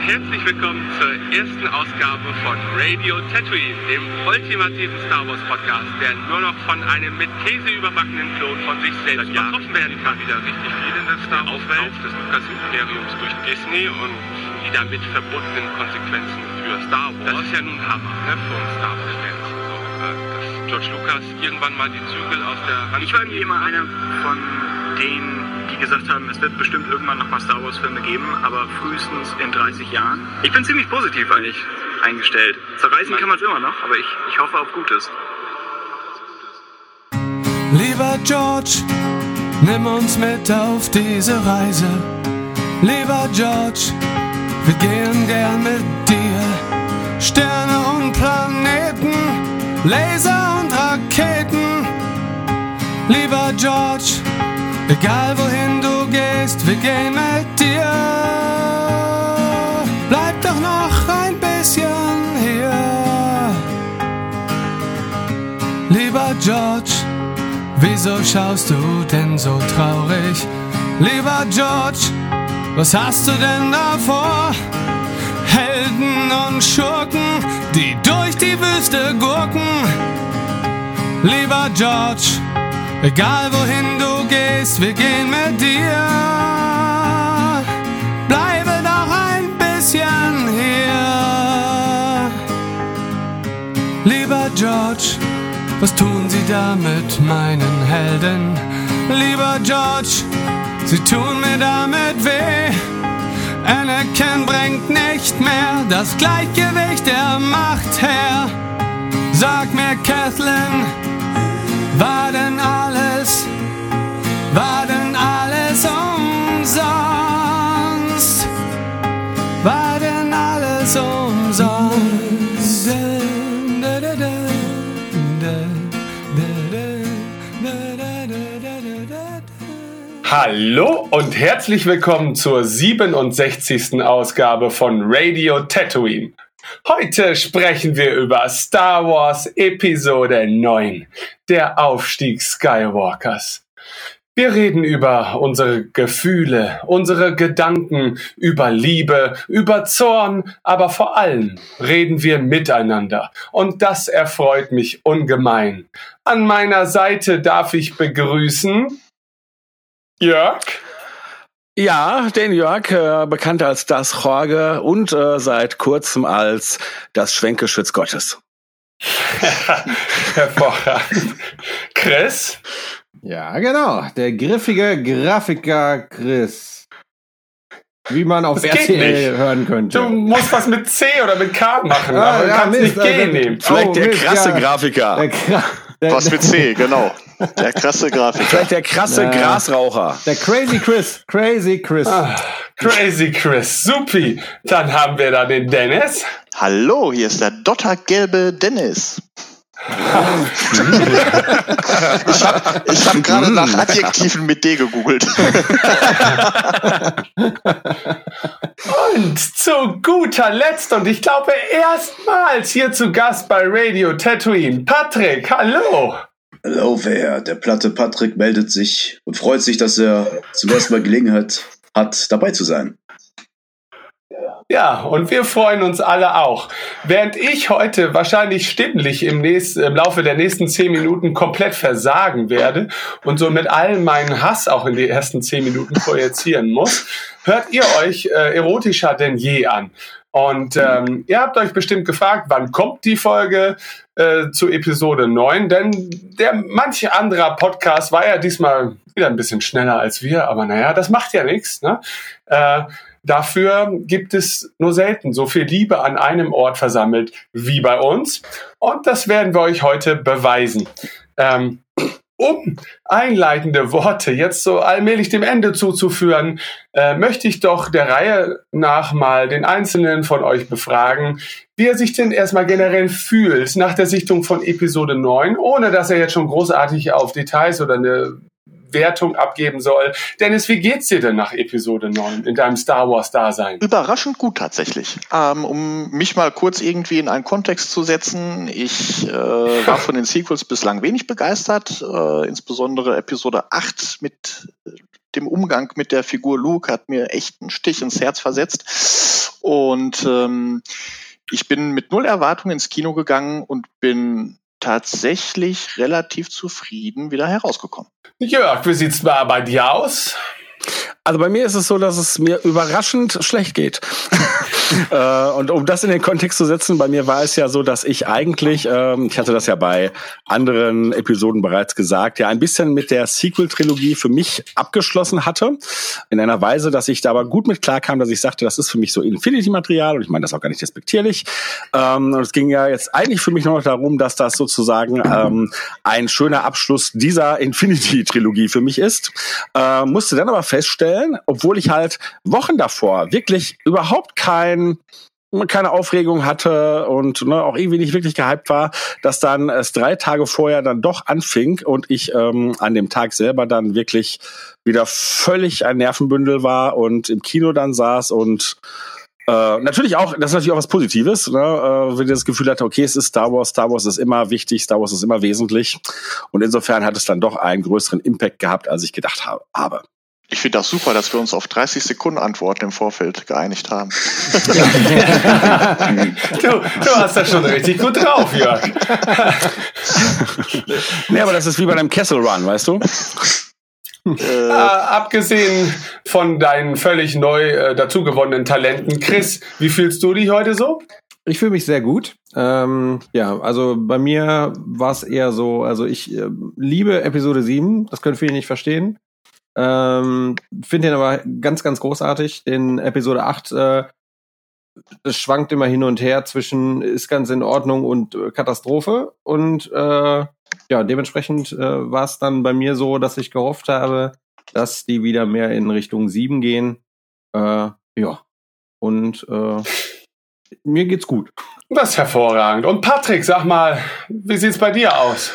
herzlich willkommen zur ersten Ausgabe von Radio Tatooine, dem ultimativen Star Wars Podcast, der nur noch von einem mit Käse überbackenen Klon von sich selbst übertroffen werden kann. wieder richtig viel in der Star Wars Welt des Lucas-Imperiums durch Disney und die damit verbundenen Konsequenzen für Star Wars. das ist ja nun Hammer ne, für uns Star Wars-Fans. So, äh, dass George Lucas irgendwann mal die Zügel aus der Hand Ich war irgendwie immer einer von denen, die gesagt haben, es wird bestimmt irgendwann nochmal Star Wars Filme geben, aber frühestens in 30 Jahren. Ich bin ziemlich positiv eigentlich eingestellt. Zerreißen kann man es immer noch, aber ich, ich hoffe auf Gutes. Lieber George, nimm uns mit auf diese Reise. Lieber George, wir gehen gern mit dir. Sterne und Planeten, Laser und Raketen. Lieber George, egal wohin du gehst, wir gehen mit dir. Bleib doch noch ein bisschen hier. Lieber George, wieso schaust du denn so traurig? Lieber George, was hast du denn davor? Helden und Schurken, die durch die Wüste gurken. Lieber George, egal wohin du gehst, wir gehen mit dir. Bleibe doch ein bisschen hier. Lieber George, was tun sie da mit meinen Helden? Lieber George, sie tun mir damit weh. Anakin bringt nicht mehr das Gleichgewicht der Macht her. Sag mir, Kathleen, war denn alles, war denn alles umsonst? War denn alles umsonst? Hallo und herzlich willkommen zur 67. Ausgabe von Radio Tatooine. Heute sprechen wir über Star Wars Episode 9, der Aufstieg Skywalkers. Wir reden über unsere Gefühle, unsere Gedanken, über Liebe, über Zorn, aber vor allem reden wir miteinander. Und das erfreut mich ungemein. An meiner Seite darf ich begrüßen Jörg. Ja, den Jörg, äh, bekannt als das Jorge und äh, seit kurzem als das Schwenkeschütz Gottes. Hervorragend. Chris? Ja, genau. Der griffige Grafiker Chris. Wie man auf Das RTL hören könnte. Du musst was mit C oder mit K machen, Ah, aber du ja, kannst Mist, nicht G also- nehmen. Vielleicht Oh, der Mist, krasse ja. Grafiker. Der, Gra Was mit C, genau. Der krasse Grafiker. Vielleicht der krasse Ja. Grasraucher. der Crazy Chris. Crazy Chris. Ah, Crazy Chris, supi. Dann haben wir da den Dennis. Hallo, hier ist der dottergelbe Dennis. ich habe ich hab gerade nach Adjektiven mit D gegoogelt. Und zu guter Letzt und ich glaube erstmals hier zu Gast bei Radio Tatooine, Patrick, hallo. Hallo, wer? Der platte Patrick meldet sich und freut sich, dass er zum ersten Mal Gelegenheit hat, dabei zu sein. Ja, und wir freuen uns alle auch. Während ich heute wahrscheinlich stimmlich im, nächsten, im Laufe der nächsten zehn Minuten komplett versagen werde und so mit allem meinen Hass auch in die ersten zehn Minuten projizieren muss, hört ihr euch äh, erotischer denn je an. Und ähm, ihr habt euch bestimmt gefragt, wann kommt die Folge äh, zu Episode 9? Denn der manche anderer Podcast war ja diesmal wieder ein bisschen schneller als wir, aber naja, das macht ja nichts. Ne? Äh, Dafür gibt es nur selten so viel Liebe an einem Ort versammelt wie bei uns. Und das werden wir euch heute beweisen. Ähm, um einleitende Worte jetzt so allmählich dem Ende zuzuführen, äh, möchte ich doch der Reihe nach mal den Einzelnen von euch befragen, wie er sich denn erstmal generell fühlt nach der Sichtung von Episode 9, ohne dass er jetzt schon großartig auf Details oder eine Wertung abgeben soll. Dennis, wie geht's dir denn nach Episode 9 in deinem Star Wars Dasein? Überraschend gut tatsächlich. Ähm, um mich mal kurz irgendwie in einen Kontext zu setzen, ich äh, war von den Sequels bislang wenig begeistert, äh, insbesondere Episode 8 mit dem Umgang mit der Figur Luke hat mir echt einen Stich ins Herz versetzt. Und ähm, ich bin mit null Erwartungen ins Kino gegangen und bin tatsächlich relativ zufrieden wieder herausgekommen. Jörg, wie sieht's mal bei dir aus? Also bei mir ist es so, dass es mir überraschend schlecht geht. äh, und um das in den Kontext zu setzen, bei mir war es ja so, dass ich eigentlich, ähm, ich hatte das ja bei anderen Episoden bereits gesagt, ja ein bisschen mit der Sequel-Trilogie für mich abgeschlossen hatte. In einer Weise, dass ich da aber gut mit klarkam, dass ich sagte, das ist für mich so Infinity-Material und ich meine das auch gar nicht despektierlich. Ähm, und es ging ja jetzt eigentlich für mich nur noch darum, dass das sozusagen ähm, ein schöner Abschluss dieser Infinity-Trilogie für mich ist. Äh, musste dann aber feststellen, obwohl ich halt Wochen davor wirklich überhaupt kein keine Aufregung hatte und ne, auch irgendwie nicht wirklich gehypt war, dass dann es drei Tage vorher dann doch anfing und ich ähm, an dem Tag selber dann wirklich wieder völlig ein Nervenbündel war und im Kino dann saß und äh, natürlich auch, das ist natürlich auch was Positives, ne, äh, wenn ihr das Gefühl hatte, okay, es ist Star Wars, Star Wars ist immer wichtig, Star Wars ist immer wesentlich und insofern hat es dann doch einen größeren Impact gehabt, als ich gedacht habe. Ich finde das super, dass wir uns auf 30 Sekunden Antworten im Vorfeld geeinigt haben. du, du hast das schon richtig gut drauf, Jörg. nee, aber das ist wie bei einem Kessel Run, weißt du? Äh, abgesehen von deinen völlig neu äh, dazugewonnenen Talenten, Chris, wie fühlst du dich heute so? Ich fühle mich sehr gut. Ähm, ja, also bei mir war es eher so, also ich äh, liebe Episode 7, das können viele nicht verstehen. Ähm, Finde den aber ganz, ganz großartig. Den Episode 8, äh, das schwankt immer hin und her zwischen ist ganz in Ordnung und äh, Katastrophe. Und äh, ja, dementsprechend äh, war es dann bei mir so, dass ich gehofft habe, dass die wieder mehr in Richtung 7 gehen. Äh, ja. Und äh, mir geht's gut. Das ist hervorragend. Und Patrick, sag mal, wie sieht's bei dir aus?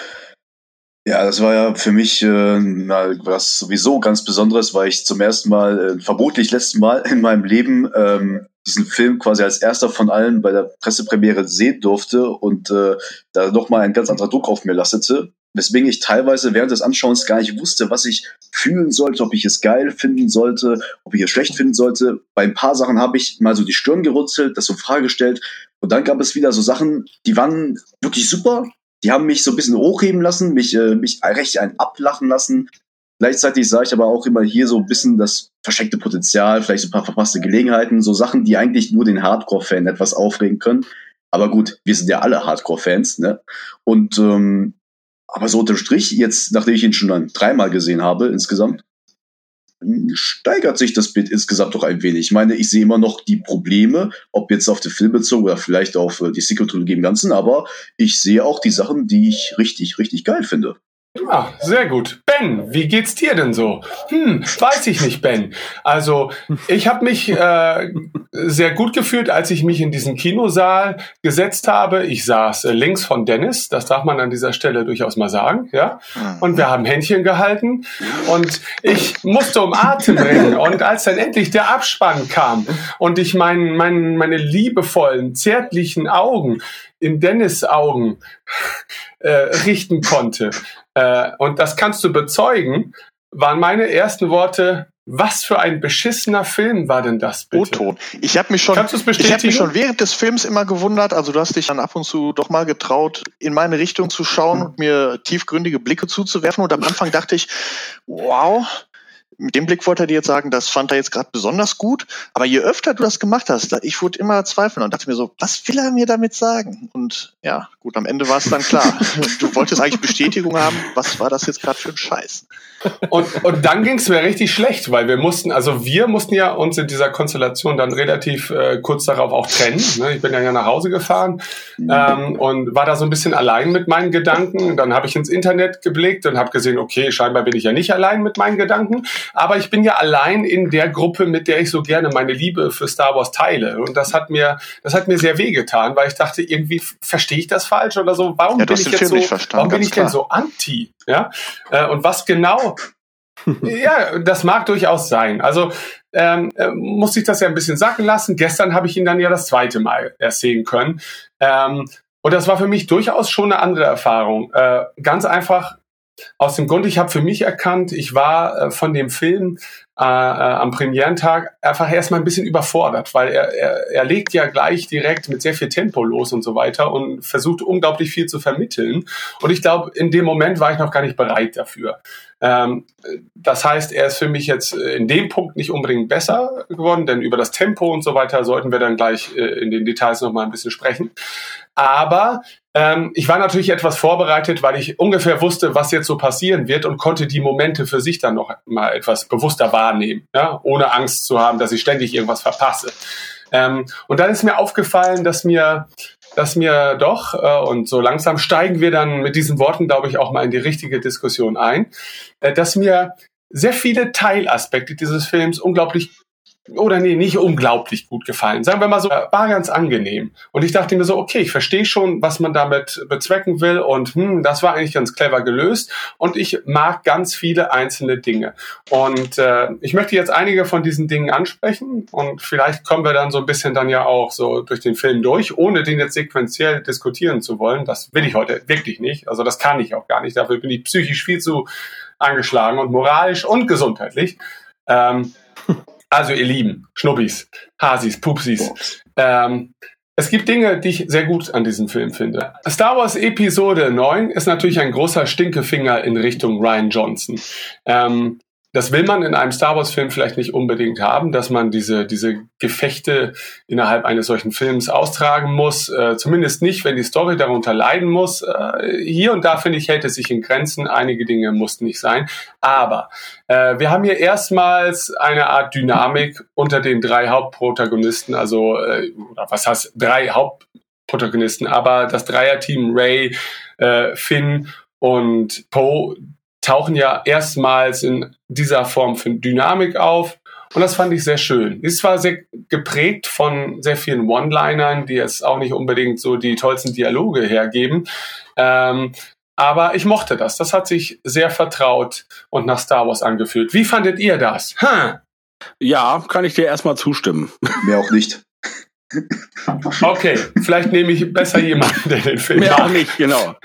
Ja, das war ja für mich äh, mal was sowieso ganz Besonderes, weil ich zum ersten Mal, äh, vermutlich letzten Mal in meinem Leben ähm, diesen Film quasi als erster von allen bei der Pressepremiere sehen durfte und äh, da nochmal ein ganz anderer Druck auf mir lastete. Weswegen ich teilweise während des Anschauens gar nicht wusste, was ich fühlen sollte, ob ich es geil finden sollte, ob ich es schlecht finden sollte. Bei ein paar Sachen habe ich mal so die Stirn gerunzelt, das so Frage gestellt. Und dann gab es wieder so Sachen, die waren wirklich super, die haben mich so ein bisschen hochheben lassen, mich, äh, mich recht ein ablachen lassen. Gleichzeitig sah ich aber auch immer hier so ein bisschen das versteckte Potenzial, vielleicht so ein paar verpasste Gelegenheiten, so Sachen, die eigentlich nur den Hardcore-Fan etwas aufregen können. Aber gut, wir sind ja alle Hardcore-Fans, ne? Und ähm, aber so unterm Strich, jetzt, nachdem ich ihn schon dann dreimal gesehen habe insgesamt, steigert sich das Bild insgesamt doch ein wenig. Ich meine, ich sehe immer noch die Probleme, ob jetzt auf den Film bezogen oder vielleicht auf äh, die Sequel-Trilogie im Ganzen, aber ich sehe auch die Sachen, die ich richtig, richtig geil finde. Ja, sehr gut. Ben, wie geht's dir denn so? Hm, weiß ich nicht, Ben. Also, ich habe mich äh, sehr gut gefühlt, als ich mich in diesen Kinosaal gesetzt habe. Ich saß äh, links von Dennis, das darf man an dieser Stelle durchaus mal sagen, ja. Und wir haben Händchen gehalten und ich musste um Atem ringen. Und als dann endlich der Abspann kam und ich mein, mein, meine liebevollen, zärtlichen Augen in Dennis Augen äh, richten konnte, äh, und das kannst du bezeugen, waren meine ersten Worte, was für ein beschissener Film war denn das bitte? O-Ton. Ich habe mich schon, ich habe mich schon während des Films immer gewundert. Also du hast dich dann ab und zu doch mal getraut, in meine Richtung zu schauen und mir tiefgründige Blicke zuzuwerfen. Und am Anfang dachte ich, wow, mit dem Blick wollte er dir jetzt sagen, das fand er jetzt gerade besonders gut. Aber je öfter du das gemacht hast, ich wurde immer zweifeln und dachte mir so, was will er mir damit sagen? Und ja, gut, am Ende war es dann klar. du wolltest eigentlich Bestätigung haben, was war das jetzt gerade für ein Scheiß? Und, und dann ging es mir richtig schlecht, weil wir mussten, also wir mussten ja uns in dieser Konstellation dann relativ äh, kurz darauf auch trennen. Ne? Ich bin ja, ja nach Hause gefahren ähm, und war da so ein bisschen allein mit meinen Gedanken. Dann habe ich ins Internet geblickt und habe gesehen, okay, scheinbar bin ich ja nicht allein mit meinen Gedanken. Aber ich bin ja allein in der Gruppe, mit der ich so gerne meine Liebe für Star Wars teile. Und das hat mir, das hat mir sehr wehgetan, weil ich dachte, irgendwie verstehe ich das falsch oder so. Warum ja, bin ich jetzt so, warum bin ich denn so anti? Ja, äh, und was genau? ja, das mag durchaus sein. Also ähm, äh, muss ich das ja ein bisschen sacken lassen. Gestern habe ich ihn dann ja das zweite Mal erst sehen können. Ähm, und das war für mich durchaus schon eine andere Erfahrung. Äh, ganz einfach, aus dem Grund, ich habe für mich erkannt, ich war äh, von dem Film äh, äh, am Premierentag einfach erstmal ein bisschen überfordert, weil er, er, er legt ja gleich direkt mit sehr viel Tempo los und so weiter und versucht unglaublich viel zu vermitteln. Und ich glaube, in dem Moment war ich noch gar nicht bereit dafür. Ähm, das heißt, er ist für mich jetzt in dem Punkt nicht unbedingt besser geworden, denn über das Tempo und so weiter sollten wir dann gleich äh, in den Details noch mal ein bisschen sprechen. Aber ähm, ich war natürlich etwas vorbereitet, weil ich ungefähr wusste, was jetzt so passieren wird und konnte die Momente für sich dann noch mal etwas bewusster wahrnehmen, ja? ohne Angst zu haben, dass ich ständig irgendwas verpasse. Ähm, und dann ist mir aufgefallen, dass mir, dass mir doch, äh, und so langsam steigen wir dann mit diesen Worten, glaube ich, auch mal in die richtige Diskussion ein, äh, dass mir sehr viele Teilaspekte dieses Films unglaublich oder nee, nicht unglaublich gut gefallen. Sagen wir mal so, war ganz angenehm. Und ich dachte mir so, okay, ich verstehe schon, was man damit bezwecken will und hm, das war eigentlich ganz clever gelöst und ich mag ganz viele einzelne Dinge. Und äh, ich möchte jetzt einige von diesen Dingen ansprechen und vielleicht kommen wir dann so ein bisschen dann ja auch so durch den Film durch, ohne den jetzt sequenziell diskutieren zu wollen. Das will ich heute wirklich nicht. Also das kann ich auch gar nicht. Dafür bin ich psychisch viel zu angeschlagen und moralisch und gesundheitlich. Ähm, also ihr Lieben, Schnubbis, Hasis, Pupsis. Ähm, es gibt Dinge, die ich sehr gut an diesem Film finde. Star Wars Episode 9 ist natürlich ein großer Stinkefinger in Richtung Ryan Johnson. Ähm, das will man in einem Star Wars-Film vielleicht nicht unbedingt haben, dass man diese, diese Gefechte innerhalb eines solchen Films austragen muss. Äh, zumindest nicht, wenn die Story darunter leiden muss. Äh, hier und da, finde ich, hält es sich in Grenzen. Einige Dinge mussten nicht sein. Aber äh, wir haben hier erstmals eine Art Dynamik unter den drei Hauptprotagonisten. Also, äh, was heißt drei Hauptprotagonisten? Aber das Dreierteam Ray, äh, Finn und Poe tauchen ja erstmals in dieser Form von Dynamik auf. Und das fand ich sehr schön. Ist zwar sehr geprägt von sehr vielen One-Linern, die jetzt auch nicht unbedingt so die tollsten Dialoge hergeben. Ähm, aber ich mochte das. Das hat sich sehr vertraut und nach Star Wars angefühlt. Wie fandet ihr das? Hm. Ja, kann ich dir erstmal zustimmen. Mehr auch nicht. Okay, vielleicht nehme ich besser jemanden, der den Film Mehr auch nicht, genau.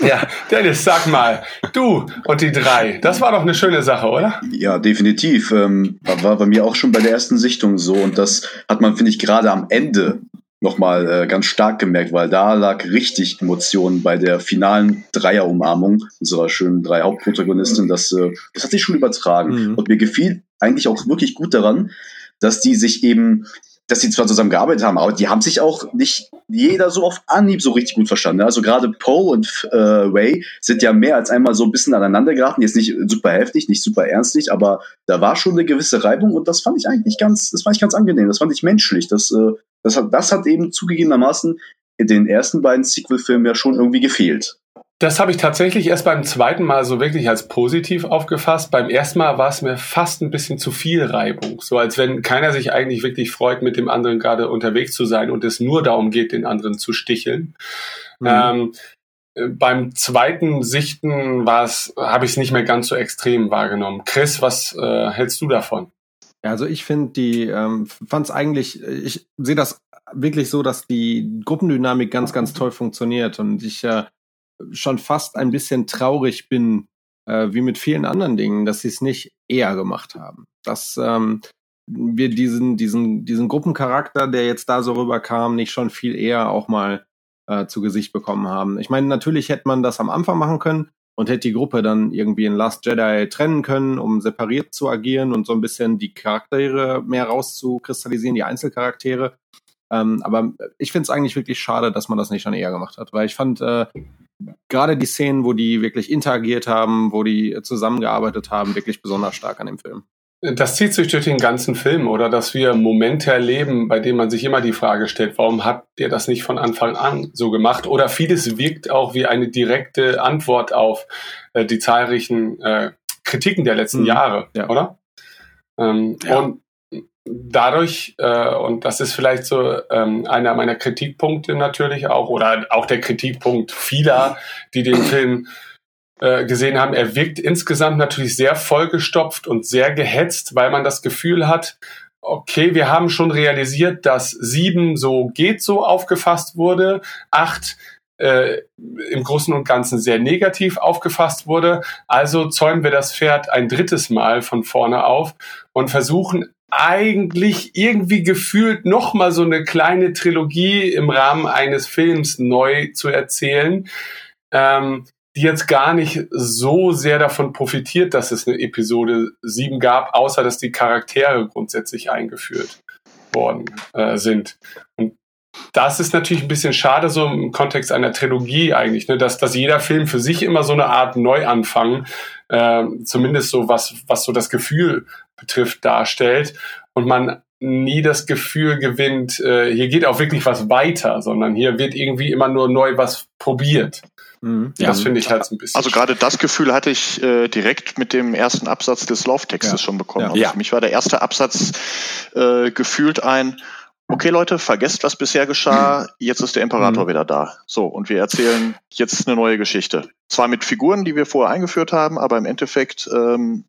Ja, Dennis, sag mal, du und die drei, das war doch eine schöne Sache, oder? Ja, definitiv. Ähm, war bei mir auch schon bei der ersten Sichtung so und das hat man, finde ich, gerade am Ende nochmal äh, ganz stark gemerkt, weil da lag richtig Emotionen bei der finalen Dreierumarmung unserer schönen drei Hauptprotagonisten. Das, äh, das hat sich schon übertragen. Mhm. Und mir gefiel eigentlich auch wirklich gut daran, dass die sich eben dass sie zwar zusammen gearbeitet haben, aber die haben sich auch nicht jeder so auf Anhieb so richtig gut verstanden. Also gerade Poe und äh, Ray sind ja mehr als einmal so ein bisschen aneinander geraten. Jetzt nicht super heftig, nicht super ernstlich, aber da war schon eine gewisse Reibung und das fand ich eigentlich ganz, das fand ich ganz angenehm. Das fand ich menschlich. Das, äh, das, hat, das hat eben zugegebenermaßen in den ersten beiden Sequel-Filmen ja schon irgendwie gefehlt. Das habe ich tatsächlich erst beim zweiten Mal so wirklich als positiv aufgefasst. Beim ersten Mal war es mir fast ein bisschen zu viel Reibung. So als wenn keiner sich eigentlich wirklich freut, mit dem anderen gerade unterwegs zu sein und es nur darum geht, den anderen zu sticheln. Mhm. Ähm, beim zweiten Sichten war es, habe ich es nicht mehr ganz so extrem wahrgenommen. Chris, was äh, hältst du davon? Ja, also ich finde die, ähm, fand es eigentlich, ich sehe das wirklich so, dass die Gruppendynamik ganz, ganz toll funktioniert und ich äh, schon fast ein bisschen traurig bin, äh, wie mit vielen anderen Dingen, dass sie es nicht eher gemacht haben. Dass ähm, wir diesen, diesen, diesen Gruppencharakter, der jetzt da so rüberkam, nicht schon viel eher auch mal äh, zu Gesicht bekommen haben. Ich meine, natürlich hätte man das am Anfang machen können und hätte die Gruppe dann irgendwie in Last Jedi trennen können, um separiert zu agieren und so ein bisschen die Charaktere mehr rauszukristallisieren, die Einzelcharaktere. Ähm, aber ich finde es eigentlich wirklich schade, dass man das nicht schon eher gemacht hat, weil ich fand äh, gerade die Szenen, wo die wirklich interagiert haben, wo die zusammengearbeitet haben, wirklich besonders stark an dem Film. Das zieht sich durch den ganzen Film, oder? Dass wir Momente erleben, bei denen man sich immer die Frage stellt, warum hat der das nicht von Anfang an so gemacht? Oder vieles wirkt auch wie eine direkte Antwort auf äh, die zahlreichen äh, Kritiken der letzten mhm. Jahre, ja. oder? Ähm, ja. Und dadurch, äh, und das ist vielleicht so ähm, einer meiner Kritikpunkte natürlich auch, oder auch der Kritikpunkt vieler, die den Film äh, gesehen haben, er wirkt insgesamt natürlich sehr vollgestopft und sehr gehetzt, weil man das Gefühl hat, okay, wir haben schon realisiert, dass sieben so geht so aufgefasst wurde, acht äh, im Großen und Ganzen sehr negativ aufgefasst wurde. Also zäumen wir das Pferd ein drittes Mal von vorne auf und versuchen eigentlich irgendwie gefühlt noch mal so eine kleine Trilogie im Rahmen eines Films neu zu erzählen, ähm, die jetzt gar nicht so sehr davon profitiert, dass es eine Episode 7 gab, außer dass die Charaktere grundsätzlich eingeführt worden äh, sind. Und das ist natürlich ein bisschen schade, so im Kontext einer Trilogie eigentlich, ne? dass, dass jeder Film für sich immer so eine Art Neuanfang, äh, zumindest so was, was so das Gefühl betrifft, darstellt und man nie das Gefühl gewinnt, äh, hier geht auch wirklich was weiter, sondern hier wird irgendwie immer nur neu was probiert. Mhm. Das finde ich halt ein bisschen. Also gerade das Gefühl hatte ich äh, direkt mit dem ersten Absatz des Lauftextes ja. schon bekommen. Ja. Also ja. Für mich war der erste Absatz äh, gefühlt ein, okay Leute, vergesst, was bisher geschah, jetzt ist der Imperator mhm. wieder da. So, und wir erzählen jetzt eine neue Geschichte. Zwar mit Figuren, die wir vorher eingeführt haben, aber im Endeffekt ähm,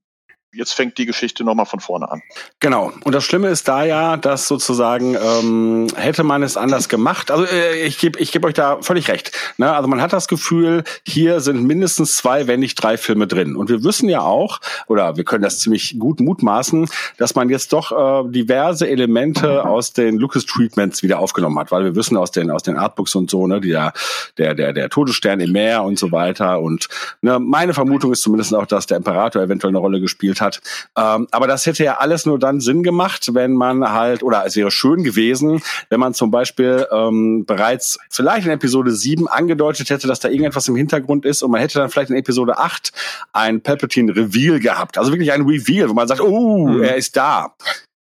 jetzt fängt die Geschichte nochmal von vorne an. Genau. Und das Schlimme ist da ja, dass sozusagen ähm, hätte man es anders gemacht. Also äh, ich gebe ich geb euch da völlig recht. Ne? Also man hat das Gefühl, hier sind mindestens zwei, wenn nicht drei Filme drin. Und wir wissen ja auch, oder wir können das ziemlich gut mutmaßen, dass man jetzt doch äh, diverse Elemente aus den Lucas Treatments wieder aufgenommen hat, weil wir wissen aus den aus den Artbooks und so, ne, die der der der der Todesstern im Meer und so weiter. Und ne, meine Vermutung ist zumindest auch, dass der Imperator eventuell eine Rolle gespielt hat hat. Ähm, aber das hätte ja alles nur dann Sinn gemacht, wenn man halt, oder es wäre schön gewesen, wenn man zum Beispiel ähm, bereits vielleicht in Episode 7 angedeutet hätte, dass da irgendetwas im Hintergrund ist und man hätte dann vielleicht in Episode 8 ein Palpatine-Reveal gehabt. Also wirklich ein Reveal, wo man sagt, oh, mhm. er ist da.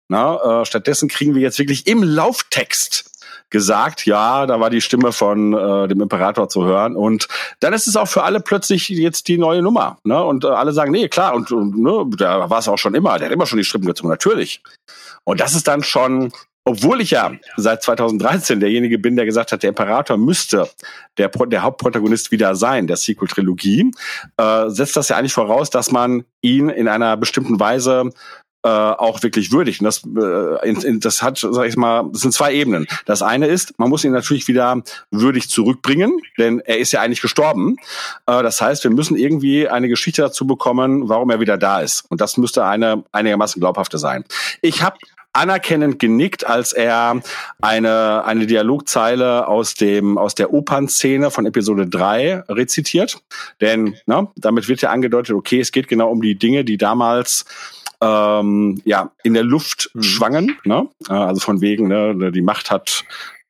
Na, äh, stattdessen kriegen wir jetzt wirklich im Lauftext gesagt, ja, da war die Stimme von äh, dem Imperator zu hören. Und dann ist es auch für alle plötzlich jetzt die neue Nummer. Ne? Und äh, alle sagen, nee, klar, und, und ne, da war es auch schon immer, der hat immer schon die Strippen gezogen, natürlich. Und das ist dann schon, obwohl ich ja seit 2013 derjenige bin, der gesagt hat, der Imperator müsste der, der Hauptprotagonist wieder sein, der Sequel-Trilogie, äh, setzt das ja eigentlich voraus, dass man ihn in einer bestimmten Weise äh, auch wirklich würdig. Und das, äh, in, in, das hat, sag ich mal, das sind zwei Ebenen. Das eine ist, man muss ihn natürlich wieder würdig zurückbringen, denn er ist ja eigentlich gestorben. Äh, das heißt, wir müssen irgendwie eine Geschichte dazu bekommen, warum er wieder da ist. Und das müsste eine einigermaßen glaubhafte sein. Ich habe anerkennend genickt, als er eine, eine Dialogzeile aus dem, aus der Opernszene von Episode 3 rezitiert. Denn, ne, damit wird ja angedeutet, okay, es geht genau um die Dinge, die damals ähm, ja in der Luft mhm. schwangen. Ne? Äh, also von wegen, ne, die Macht hat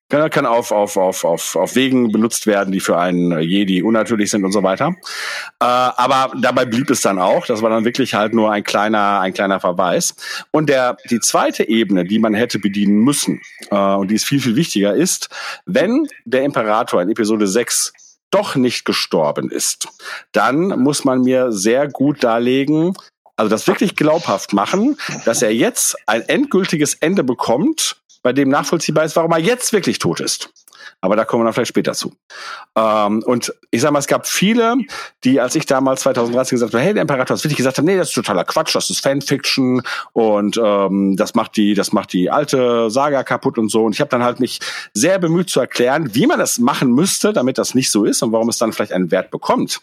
kann, kann auf, auf, auf, auf, auf Wegen benutzt werden, die für einen Jedi unnatürlich sind und so weiter. Äh, aber dabei blieb es dann auch. Das war dann wirklich halt nur ein kleiner, ein kleiner Verweis. Und der, die zweite Ebene, die man hätte bedienen müssen, äh, und die ist viel, viel wichtiger, ist, wenn der Imperator in Episode 6 doch nicht gestorben ist, dann muss man mir sehr gut darlegen, also das wirklich glaubhaft machen, dass er jetzt ein endgültiges Ende bekommt, bei dem nachvollziehbar ist, warum er jetzt wirklich tot ist. Aber da kommen wir dann vielleicht später zu. Ähm, und ich sag mal, es gab viele, die, als ich damals 2013 gesagt habe, hey, der Imperator ist wirklich gesagt haben, nee, das ist totaler Quatsch, das ist Fanfiction und ähm, das macht die, das macht die alte Saga kaputt und so. Und ich habe dann halt mich sehr bemüht zu erklären, wie man das machen müsste, damit das nicht so ist und warum es dann vielleicht einen Wert bekommt.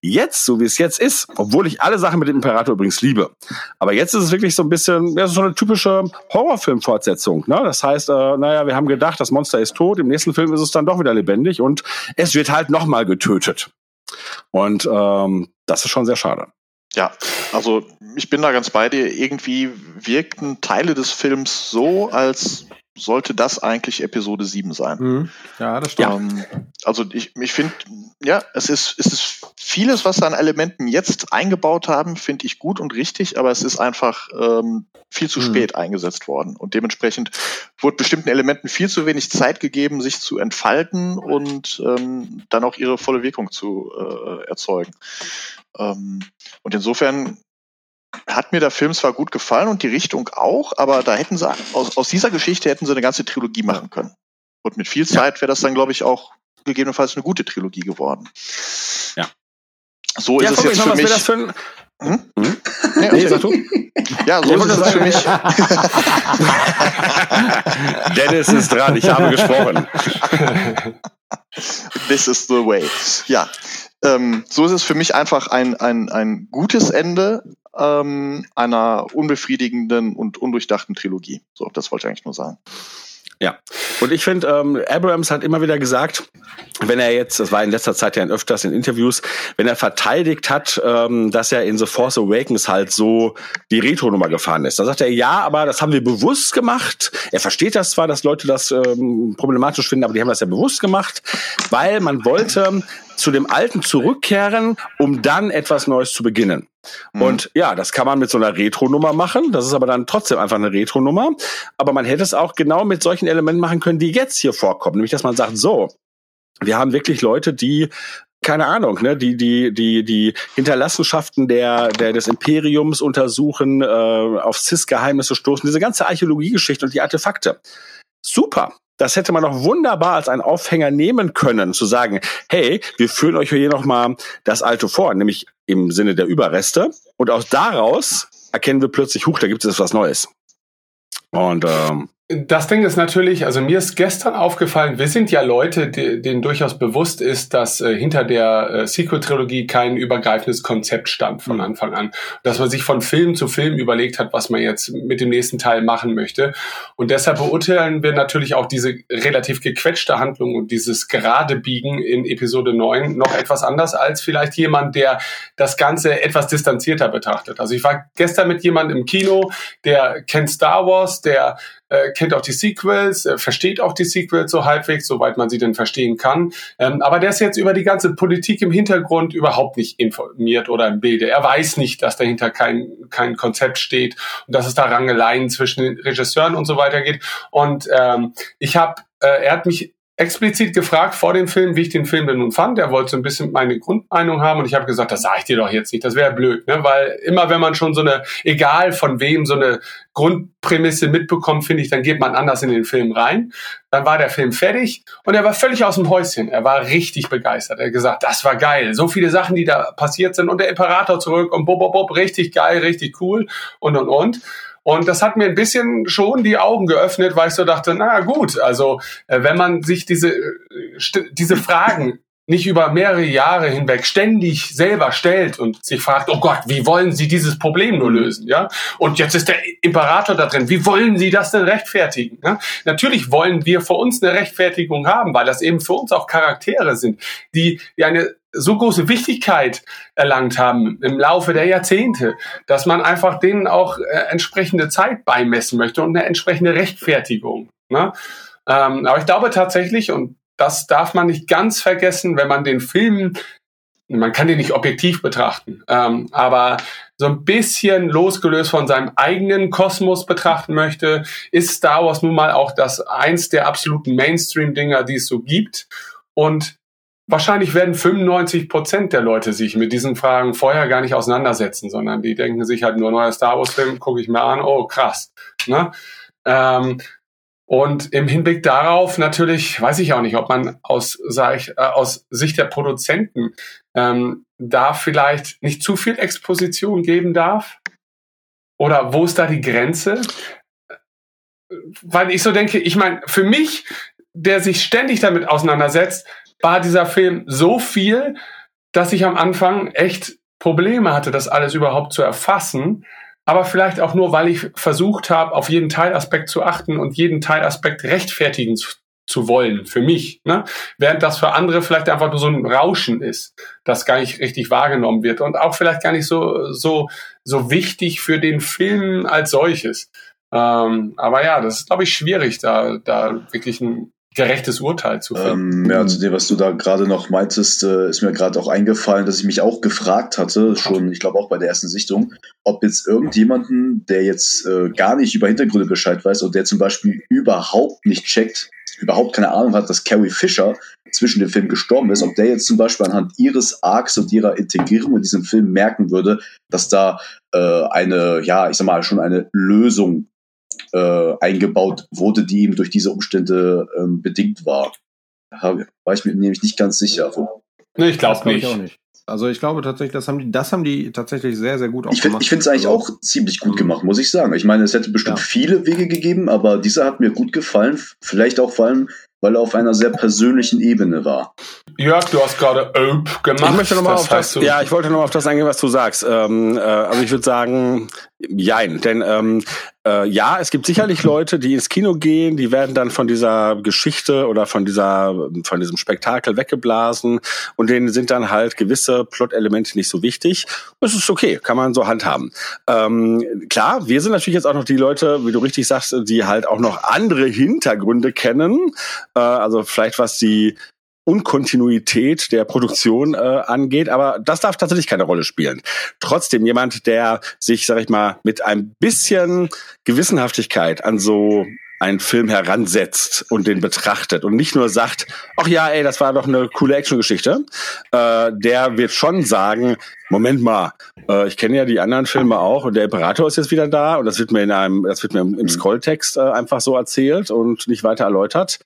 Jetzt, so wie es jetzt ist, obwohl ich alle Sachen mit dem Imperator übrigens liebe, aber jetzt ist es wirklich so ein bisschen, ja, so eine typische Horrorfilm-Fortsetzung. Ne? Das heißt, äh, naja, wir haben gedacht, das Monster ist tot, im nächsten Film ist es dann doch wieder lebendig und es wird halt nochmal getötet. Und ähm, das ist schon sehr schade. Ja, also ich bin da ganz bei dir. Irgendwie wirkten Teile des Films so, als sollte das eigentlich Episode 7 sein. Mhm. Ja, das stimmt. Ähm, also ich, ich finde, ja, es ist, es ist vieles, was da an Elementen jetzt eingebaut haben, finde ich gut und richtig, aber es ist einfach ähm, viel zu mhm. spät eingesetzt worden. Und dementsprechend wurde bestimmten Elementen viel zu wenig Zeit gegeben, sich zu entfalten und ähm, dann auch ihre volle Wirkung zu äh, erzeugen. Ähm, und insofern hat mir der Film zwar gut gefallen und die Richtung auch, aber da hätten sie aus, aus dieser Geschichte hätten sie eine ganze Trilogie machen können. Und mit viel Zeit wäre das dann, glaube ich, auch gegebenenfalls eine gute Trilogie geworden. Ja. So ist ja, es jetzt für mich. Für ein... hm? Hm? Ja, nee, sag du. Ja, so ist es für mich. Dennis ist dran, ich habe gesprochen. this is the way. Ja, ähm, so ist es für mich einfach ein, ein, ein gutes Ende ähm, einer unbefriedigenden und undurchdachten Trilogie. So, das wollte ich eigentlich nur sagen. Ja. Und ich finde, ähm, Abrams hat immer wieder gesagt, wenn er jetzt, das war in letzter Zeit ja öfters in Interviews, wenn er verteidigt hat, ähm, dass er in The Force Awakens halt so die Retro-Nummer gefahren ist. Da sagt er, ja, aber das haben wir bewusst gemacht. Er versteht das zwar, dass Leute das ähm, problematisch finden, aber die haben das ja bewusst gemacht, weil man wollte zu dem Alten zurückkehren, um dann etwas Neues zu beginnen. Mhm. Und ja, das kann man mit so einer Retro-Nummer machen. Das ist aber dann trotzdem einfach eine Retro-Nummer. Aber man hätte es auch genau mit solchen Elementen machen können, die jetzt hier vorkommen. Nämlich, dass man sagt, so, wir haben wirklich Leute, die keine Ahnung, ne, die die die die Hinterlassenschaften der der des Imperiums untersuchen, äh, auf CIS-Geheimnisse stoßen, diese ganze Archäologiegeschichte und die Artefakte. Super das hätte man doch wunderbar als einen Aufhänger nehmen können, zu sagen, hey, wir führen euch hier nochmal das Alte vor, nämlich im Sinne der Überreste. Und aus daraus erkennen wir plötzlich, huch, da gibt es was Neues. Und ähm, das Ding ist natürlich, also mir ist gestern aufgefallen, wir sind ja Leute, die, denen durchaus bewusst ist, dass äh, hinter der äh, Sequel-Trilogie kein übergreifendes Konzept stand von mhm. Anfang an. Dass man sich von Film zu Film überlegt hat, was man jetzt mit dem nächsten Teil machen möchte. Und deshalb beurteilen wir natürlich auch diese relativ gequetschte Handlung und dieses gerade Biegen in Episode 9 noch etwas anders als vielleicht jemand, der das Ganze etwas distanzierter betrachtet. Also ich war gestern mit jemandem im Kino, der kennt Star Wars, der äh, kennt auch die Sequels, äh, versteht auch die Sequels so halbwegs, soweit man sie denn verstehen kann. Ähm, aber der ist jetzt über die ganze Politik im Hintergrund überhaupt nicht informiert oder im Bilde. Er weiß nicht, dass dahinter kein, kein Konzept steht und dass es da Rangeleien zwischen den Regisseuren und so weiter geht. Und ähm, ich habe, äh, er hat mich explizit gefragt vor dem Film, wie ich den Film denn nun fand. Er wollte so ein bisschen meine Grundmeinung haben und ich habe gesagt, das sage ich dir doch jetzt nicht, das wäre blöd, ne? weil immer wenn man schon so eine, egal von wem, so eine Grundprämisse mitbekommt, finde ich, dann geht man anders in den Film rein. Dann war der Film fertig und er war völlig aus dem Häuschen. Er war richtig begeistert. Er hat gesagt, das war geil. So viele Sachen, die da passiert sind und der Imperator zurück und bob, bob, bob, richtig geil, richtig cool und und und. Und das hat mir ein bisschen schon die Augen geöffnet, weil ich so dachte, na gut, also äh, wenn man sich diese, äh, diese Fragen nicht über mehrere Jahre hinweg ständig selber stellt und sich fragt, oh Gott, wie wollen Sie dieses Problem nur lösen, ja? Und jetzt ist der Imperator da drin. Wie wollen Sie das denn rechtfertigen? Ja? Natürlich wollen wir für uns eine Rechtfertigung haben, weil das eben für uns auch Charaktere sind, die, die eine so große Wichtigkeit erlangt haben im Laufe der Jahrzehnte, dass man einfach denen auch äh, entsprechende Zeit beimessen möchte und eine entsprechende Rechtfertigung. Ne? Ähm, aber ich glaube tatsächlich, und das darf man nicht ganz vergessen, wenn man den Film, man kann den nicht objektiv betrachten, ähm, aber so ein bisschen losgelöst von seinem eigenen Kosmos betrachten möchte, ist Star Wars nun mal auch das eins der absoluten Mainstream-Dinger, die es so gibt. Und Wahrscheinlich werden 95 Prozent der Leute sich mit diesen Fragen vorher gar nicht auseinandersetzen, sondern die denken sich halt nur neuer Star Wars Film, gucke ich mir an, oh krass. Ne? Ähm, und im Hinblick darauf natürlich, weiß ich auch nicht, ob man aus, ich, äh, aus Sicht der Produzenten ähm, da vielleicht nicht zu viel Exposition geben darf. Oder wo ist da die Grenze? Weil ich so denke, ich meine, für mich, der sich ständig damit auseinandersetzt, war dieser Film so viel, dass ich am Anfang echt Probleme hatte, das alles überhaupt zu erfassen. Aber vielleicht auch nur, weil ich versucht habe, auf jeden Teilaspekt zu achten und jeden Teilaspekt rechtfertigen zu, zu wollen für mich. Ne? Während das für andere vielleicht einfach nur so ein Rauschen ist, das gar nicht richtig wahrgenommen wird und auch vielleicht gar nicht so, so, so wichtig für den Film als solches. Ähm, aber ja, das ist, glaube ich, schwierig, da, da wirklich ein gerechtes Urteil zu finden. Ähm, ja, zu dem, was du da gerade noch meintest, äh, ist mir gerade auch eingefallen, dass ich mich auch gefragt hatte, schon, ich glaube auch bei der ersten Sichtung, ob jetzt irgendjemanden, der jetzt äh, gar nicht über Hintergründe Bescheid weiß und der zum Beispiel überhaupt nicht checkt, überhaupt keine Ahnung hat, dass Carrie Fisher zwischen dem Film gestorben ist, ob der jetzt zum Beispiel anhand ihres Arcs und ihrer Integrierung in diesem Film merken würde, dass da äh, eine, ja, ich sag mal, schon eine Lösung äh, eingebaut wurde, die ihm durch diese Umstände ähm, bedingt war. Da war ich mir nämlich nicht ganz sicher. Nee, ich glaube nicht. Ich nicht. Also ich glaube tatsächlich, das haben die, das haben die tatsächlich sehr, sehr gut ich gemacht. Ich finde es eigentlich also, auch ziemlich gut mhm. gemacht, muss ich sagen. Ich meine, es hätte bestimmt ja. viele Wege gegeben, aber dieser hat mir gut gefallen. Vielleicht auch vor allem weil er auf einer sehr persönlichen Ebene war. Jörg, du hast gerade Öp gemacht. Ich möchte nochmal auf das, ja, ich wollte nochmal auf das eingehen, was du sagst. Ähm, äh, also ich würde sagen, jein, denn ähm, äh, ja, es gibt sicherlich Leute, die ins Kino gehen, die werden dann von dieser Geschichte oder von dieser, von diesem Spektakel weggeblasen und denen sind dann halt gewisse Plot-Elemente nicht so wichtig. Das ist okay, kann man so handhaben. Ähm, klar, wir sind natürlich jetzt auch noch die Leute, wie du richtig sagst, die halt auch noch andere Hintergründe kennen. Äh, also vielleicht was die Unkontinuität der Produktion äh, angeht, aber das darf tatsächlich keine Rolle spielen. Trotzdem jemand, der sich, sag ich mal, mit ein bisschen Gewissenhaftigkeit an so einen Film heransetzt und den betrachtet und nicht nur sagt, ach ja, ey, das war doch eine coole Actiongeschichte, äh, der wird schon sagen, Moment mal, äh, ich kenne ja die anderen Filme auch und der Imperator ist jetzt wieder da und das wird mir in einem, das wird mir im, Scrolltext äh, einfach so erzählt und nicht weiter erläutert.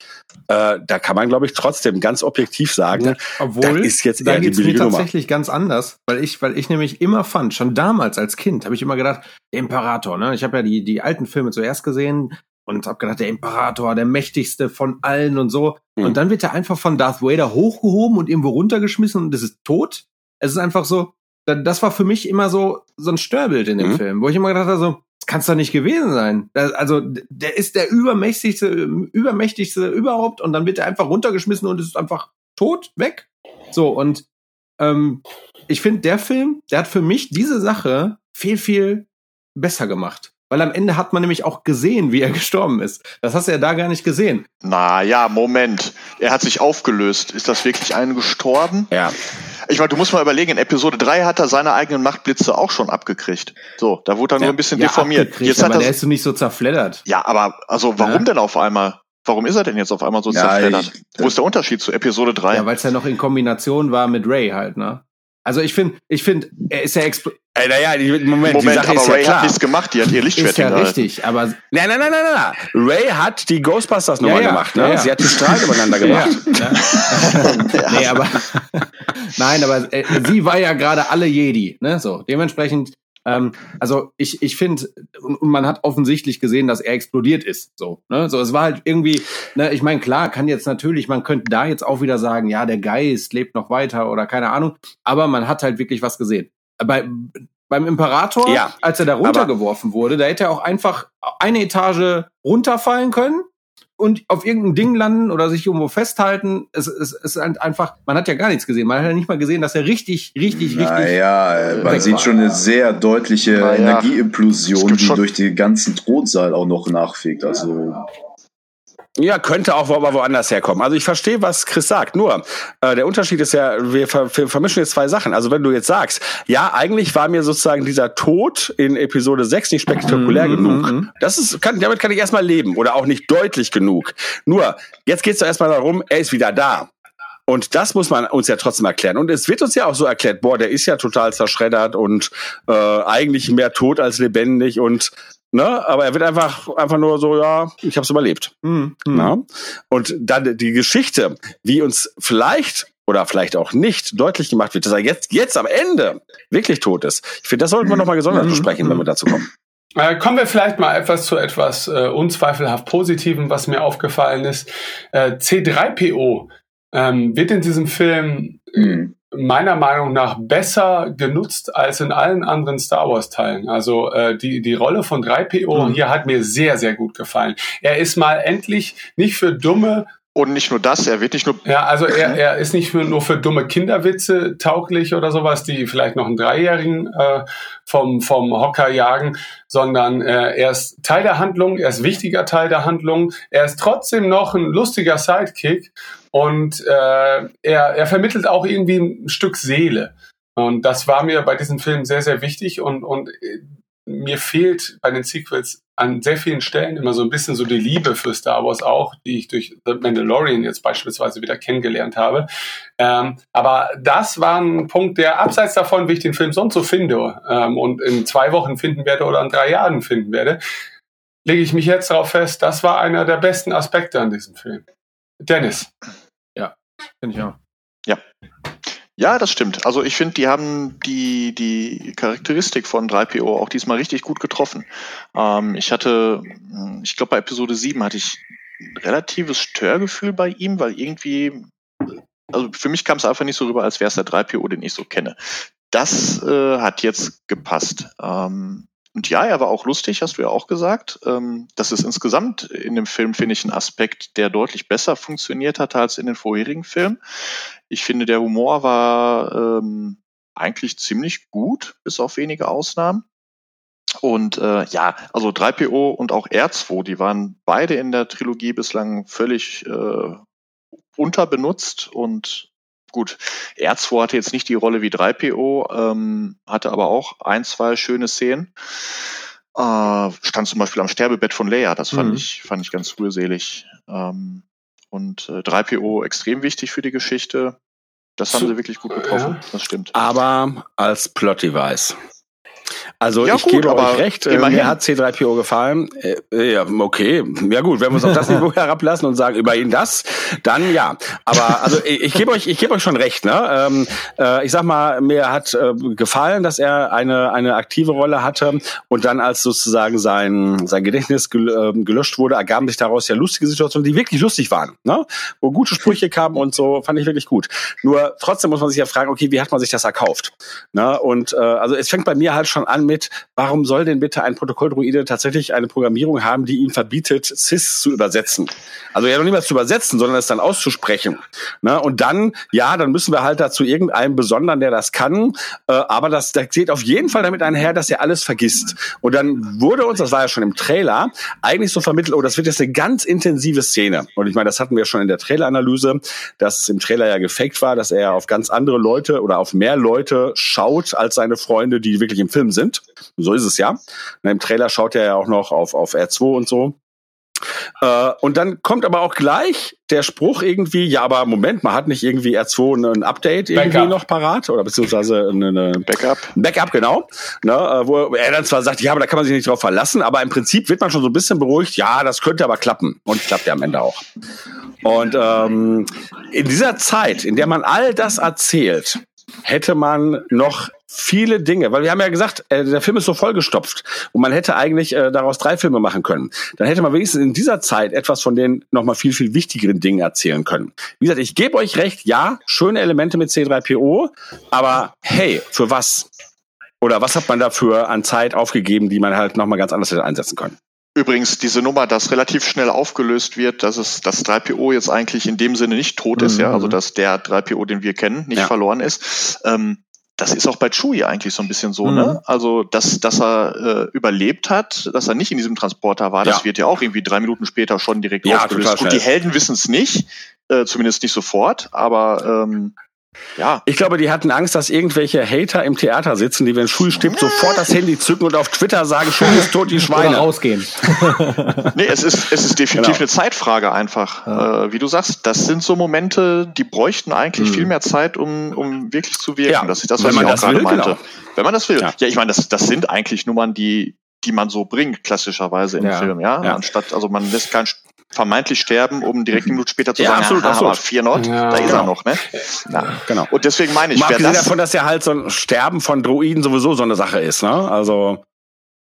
Äh, da kann man, glaube ich, trotzdem ganz objektiv sagen, obwohl ist jetzt da geht's mir tatsächlich ganz anders, weil ich, weil ich nämlich immer fand, schon damals als Kind, habe ich immer gedacht, der Imperator, ne? Ich habe ja die die alten Filme zuerst gesehen, und hab gedacht, der Imperator, der mächtigste von allen und so. Mhm. Und dann wird er einfach von Darth Vader hochgehoben und irgendwo runtergeschmissen und es ist tot. Es ist einfach so, das war für mich immer so, so ein Störbild in dem mhm. Film, wo ich immer gedacht habe, so, das kann es doch nicht gewesen sein. Also, der ist der übermächtigste, übermächtigste überhaupt und dann wird er einfach runtergeschmissen und ist einfach tot, weg. So, und ähm, ich finde, der Film, der hat für mich diese Sache viel, viel besser gemacht. Weil am Ende hat man nämlich auch gesehen, wie er gestorben ist. Das hast du ja da gar nicht gesehen. Na ja, Moment. Er hat sich aufgelöst. Ist das wirklich einen gestorben? Ja. Ich meine, du musst mal überlegen, in Episode 3 hat er seine eigenen Machtblitze auch schon abgekriegt. So, da wurde er nur ein bisschen ja, deformiert. Jetzt hat er, der ist so nicht so zerfleddert. Ja, aber also warum ja. denn auf einmal? Warum ist er denn jetzt auf einmal so ja, zerfleddert? Ich, Wo ist der Unterschied zu Episode 3? Ja, weil es ja noch in Kombination war mit Ray halt, ne? Also ich finde, ich finde, er ist ja expl Ey, naja, Moment, Moment die Sache aber ist Ray ja klar. hat nichts gemacht, die hat ihr Lichtschwert Ist ja richtig, aber... Nein, nein, nein, nein, nein, Ray hat die Ghostbusters Nummer ja, ja, gemacht, ne? Ja, ja. Sie hat die Strahlen übereinander gemacht. Ja, nee, aber... nein, aber äh, sie war ja gerade alle Jedi, ne? So, dementsprechend ähm, also ich, ich finde, und, man hat offensichtlich gesehen, dass er explodiert ist. So, ne? So, es war halt irgendwie, ne, ich meine, klar, kann jetzt natürlich, man könnte da jetzt auch wieder sagen, ja, der Geist lebt noch weiter oder keine Ahnung, aber man hat halt wirklich was gesehen. Bei, beim Imperator, ja, als er da runtergeworfen wurde, da hätte er auch einfach eine Etage runterfallen können und auf irgendeinem Ding landen oder sich irgendwo festhalten. Es, es, es ist einfach, man hat ja gar nichts gesehen. Man hat ja nicht mal gesehen, dass er richtig, richtig, naja, richtig. Ja, man sieht war. schon eine sehr deutliche naja, Energieimplosion, die durch den ganzen Thronsaal auch noch nachfegt. Also ja, könnte auch aber woanders herkommen. Also ich verstehe, was Chris sagt. Nur, äh, der Unterschied ist ja, wir, ver wir vermischen jetzt zwei Sachen. Also wenn du jetzt sagst, ja, eigentlich war mir sozusagen dieser Tod in Episode 6 nicht spektakulär mhm, genug. Mhm. Das ist, kann, damit kann ich erstmal leben. Oder auch nicht deutlich genug. Nur, jetzt geht es doch erstmal darum, er ist wieder da. Und das muss man uns ja trotzdem erklären. Und es wird uns ja auch so erklärt, boah, der ist ja total zerschreddert und äh, eigentlich mehr tot als lebendig und Ne? Aber er wird einfach, einfach nur so, ja, ich habe es überlebt. Mhm. Ja? Und dann die Geschichte, wie uns vielleicht oder vielleicht auch nicht deutlich gemacht wird, dass er jetzt, jetzt am Ende wirklich tot ist. Ich finde, das sollten wir nochmal gesondert mhm. besprechen, wenn wir dazu kommen. Äh, kommen wir vielleicht mal etwas zu etwas äh, unzweifelhaft Positivem, was mir aufgefallen ist. Äh, C3PO ähm, wird in diesem Film mhm meiner Meinung nach besser genutzt als in allen anderen Star Wars Teilen. Also äh, die die Rolle von 3PO mhm. hier hat mir sehr sehr gut gefallen. Er ist mal endlich nicht für dumme und nicht nur das, er wird nicht nur. Ja, also er, er ist nicht für, nur für dumme Kinderwitze tauglich oder sowas, die vielleicht noch einen Dreijährigen äh, vom, vom Hocker jagen, sondern äh, er ist Teil der Handlung, er ist wichtiger Teil der Handlung, er ist trotzdem noch ein lustiger Sidekick und äh, er, er vermittelt auch irgendwie ein Stück Seele. Und das war mir bei diesem Film sehr, sehr wichtig und, und äh, mir fehlt bei den Sequels an sehr vielen Stellen immer so ein bisschen so die Liebe für Star Wars auch, die ich durch The Mandalorian jetzt beispielsweise wieder kennengelernt habe. Ähm, aber das war ein Punkt, der abseits davon, wie ich den Film sonst so finde ähm, und in zwei Wochen finden werde oder in drei Jahren finden werde, lege ich mich jetzt darauf fest, das war einer der besten Aspekte an diesem Film. Dennis. Finde ich auch. Ja. Ja, das stimmt. Also ich finde, die haben die, die Charakteristik von 3PO auch diesmal richtig gut getroffen. Ähm, ich hatte, hm, ich glaube bei Episode 7 hatte ich ein relatives Störgefühl bei ihm, weil irgendwie, also für mich kam es einfach nicht so rüber, als wäre es der 3PO, den ich so kenne. Das äh, hat jetzt gepasst. Ähm, und ja, er war auch lustig, hast du ja auch gesagt. Ähm, das ist insgesamt in dem Film, finde ich, ein Aspekt, der deutlich besser funktioniert hat als in den vorherigen Filmen. Ich finde, der Humor war ähm, eigentlich ziemlich gut, bis auf wenige Ausnahmen. Und äh, ja, also 3PO und auch R2, die waren beide in der Trilogie bislang völlig äh, unterbenutzt und gut, R2 hatte jetzt nicht die Rolle wie 3PO, ähm, hatte aber auch ein, zwei schöne Szenen. Äh, stand zum Beispiel am Sterbebett von Leia, das fand mhm. ich, fand ich ganz rührselig. Ähm, und äh, 3PO extrem wichtig für die Geschichte. Das haben sie wirklich gut getroffen, das stimmt. Aber als Plot-Device. Also ja, ich gut, gebe euch recht, äh, immerhin. mir hat C3PO gefallen. Äh, ja, okay, ja gut, wenn wir uns auf das Niveau herablassen und sagen über ihn das, dann ja. Aber also ich, ich gebe euch, ich gebe euch schon recht. Ne? Ähm, äh, ich sag mal, mir hat äh, gefallen, dass er eine eine aktive Rolle hatte und dann als sozusagen sein sein Gedächtnis gel, äh, gelöscht wurde, ergaben sich daraus ja lustige Situationen, die wirklich lustig waren, ne? wo gute Sprüche kamen und so, fand ich wirklich gut. Nur trotzdem muss man sich ja fragen, okay, wie hat man sich das erkauft? Ne? Und äh, also es fängt bei mir halt schon an mit, warum soll denn bitte ein Protokolldruide tatsächlich eine Programmierung haben, die ihm verbietet, Sys zu übersetzen? Also ja noch niemals zu übersetzen, sondern es dann auszusprechen. Ne? Und dann, ja, dann müssen wir halt dazu irgendeinem Besonderen, der das kann, äh, aber das, das geht auf jeden Fall damit einher, dass er alles vergisst. Und dann wurde uns, das war ja schon im Trailer, eigentlich so vermittelt, oh, das wird jetzt eine ganz intensive Szene. Und ich meine, das hatten wir schon in der Traileranalyse, dass es im Trailer ja gefaked war, dass er auf ganz andere Leute oder auf mehr Leute schaut als seine Freunde, die wirklich im Film sind. So ist es ja. Im Trailer schaut er ja auch noch auf, auf R2 und so. Äh, und dann kommt aber auch gleich der Spruch irgendwie, ja, aber Moment, man hat nicht irgendwie R2 ein Update irgendwie Backup. noch parat oder beziehungsweise eine, eine Backup. Backup, genau. Ne, äh, wo er dann zwar sagt, ja, aber da kann man sich nicht drauf verlassen, aber im Prinzip wird man schon so ein bisschen beruhigt, ja, das könnte aber klappen. Und klappt ja am Ende auch. Und ähm, in dieser Zeit, in der man all das erzählt, hätte man noch viele Dinge, weil wir haben ja gesagt, äh, der Film ist so vollgestopft und man hätte eigentlich äh, daraus drei Filme machen können. Dann hätte man wenigstens in dieser Zeit etwas von den nochmal viel, viel wichtigeren Dingen erzählen können. Wie gesagt, ich gebe euch recht, ja, schöne Elemente mit C3PO, aber hey, für was? Oder was hat man dafür an Zeit aufgegeben, die man halt nochmal ganz anders hätte einsetzen können? Übrigens, diese Nummer, dass relativ schnell aufgelöst wird, dass es das 3PO jetzt eigentlich in dem Sinne nicht tot ist, mhm. ja, also dass der 3PO, den wir kennen, nicht ja. verloren ist. Ähm, das ist auch bei Chewie eigentlich so ein bisschen so, ne? mhm. ne? Also, dass, dass er äh, überlebt hat, dass er nicht in diesem Transporter war, ja. das wird ja auch irgendwie drei Minuten später schon direkt ja, aufgelöst. Gut, die Helden wissen es nicht, äh, zumindest nicht sofort, aber ähm, ja. Ich glaube, die hatten Angst, dass irgendwelche Hater im Theater sitzen, die, wenn Schul stirbt, sofort das Handy zücken und auf Twitter sagen, Schul ist tot, die Schweine. Oder rausgehen. nee, es ist, es ist definitiv genau. eine Zeitfrage einfach. Ja. Äh, wie du sagst, das sind so Momente, die bräuchten eigentlich hm. viel mehr Zeit, um, um wirklich zu wirken. Ja. Das ist das, was ich auch gerade meinte. Genau. Wenn man das will. Ja, ja ich meine, das, das sind eigentlich Nummern, die die man so bringt, klassischerweise im ja. Film, ja? ja? Anstatt, also man lässt kein vermeintlich sterben, um direkt eine Minute später zu ja, sagen, absolut, absolut. vier Not, ja, da ist genau. er noch, ne? Ja, genau. Und deswegen meine ich, Mal abgesehen das davon, dass ja halt so ein Sterben von Druiden sowieso so eine Sache ist, ne? Also,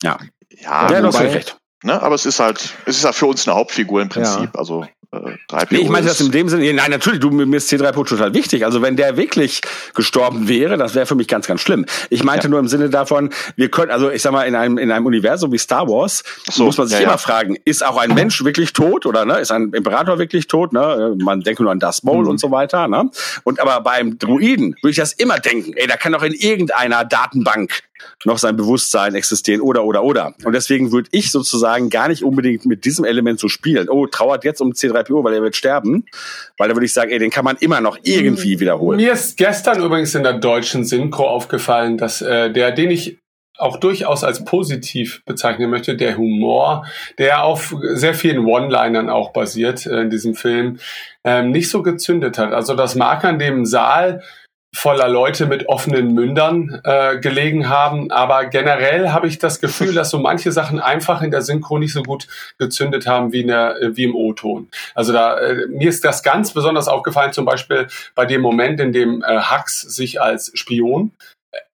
ja. Ja, ja du hast recht. Ne? Aber es ist halt, es ist ja halt für uns eine Hauptfigur im Prinzip. Ja. Also äh, 3PO nee, ich meine das in dem Sinne, nein, natürlich, du, mir ist C3PO total wichtig. Also wenn der wirklich gestorben wäre, das wäre für mich ganz, ganz schlimm. Ich meinte ja. nur im Sinne davon, wir können, also ich sag mal, in einem, in einem Universum wie Star Wars, so, muss man sich ja, immer ja. fragen, ist auch ein Mensch wirklich tot oder ne, ist ein Imperator wirklich tot? Ne? Man denke nur an Darth Maul mhm. und so weiter. Ne? Und aber beim Druiden würde ich das immer denken, ey, da kann doch in irgendeiner Datenbank noch sein Bewusstsein existieren oder oder oder. Und deswegen würde ich sozusagen gar nicht unbedingt mit diesem Element so spielen. Oh, trauert jetzt um C3PO, weil er wird sterben. Weil da würde ich sagen, ey, den kann man immer noch irgendwie wiederholen. Mir ist gestern übrigens in der deutschen Synchro aufgefallen, dass äh, der, den ich auch durchaus als positiv bezeichnen möchte, der Humor, der auf sehr vielen One-Linern auch basiert äh, in diesem Film, ähm, nicht so gezündet hat. Also das mag an dem Saal voller Leute mit offenen Mündern äh, gelegen haben. Aber generell habe ich das Gefühl, dass so manche Sachen einfach in der Synchro nicht so gut gezündet haben wie, in der, äh, wie im O-Ton. Also da äh, mir ist das ganz besonders aufgefallen, zum Beispiel bei dem Moment, in dem äh, Hux sich als Spion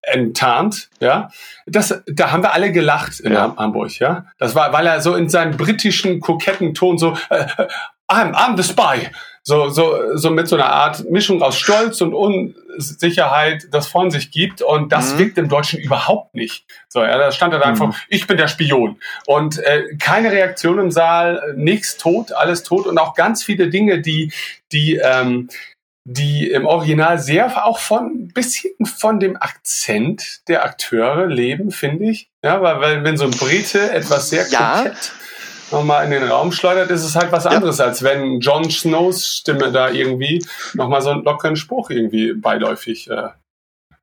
enttarnt, ja. Das, da haben wir alle gelacht in ja. Hamburg, ja. Das war, weil er so in seinem britischen koketten Ton so, äh, äh I'm, I'm the spy. So, so, so mit so einer Art Mischung aus Stolz und Unsicherheit das von sich gibt. Und das mhm. wirkt im Deutschen überhaupt nicht. So, ja, da stand er da einfach, mhm. ich bin der Spion. Und äh, keine Reaktion im Saal, nichts tot, alles tot und auch ganz viele Dinge, die, die, ähm, die im Original sehr auch von bisschen von dem Akzent der Akteure leben, finde ich. Ja, weil, weil wenn so ein Brite etwas sehr ja. kokett nochmal in den Raum schleudert, ist es halt was anderes, ja. als wenn Jon Snows Stimme da irgendwie nochmal so einen lockeren Spruch irgendwie beiläufig äh,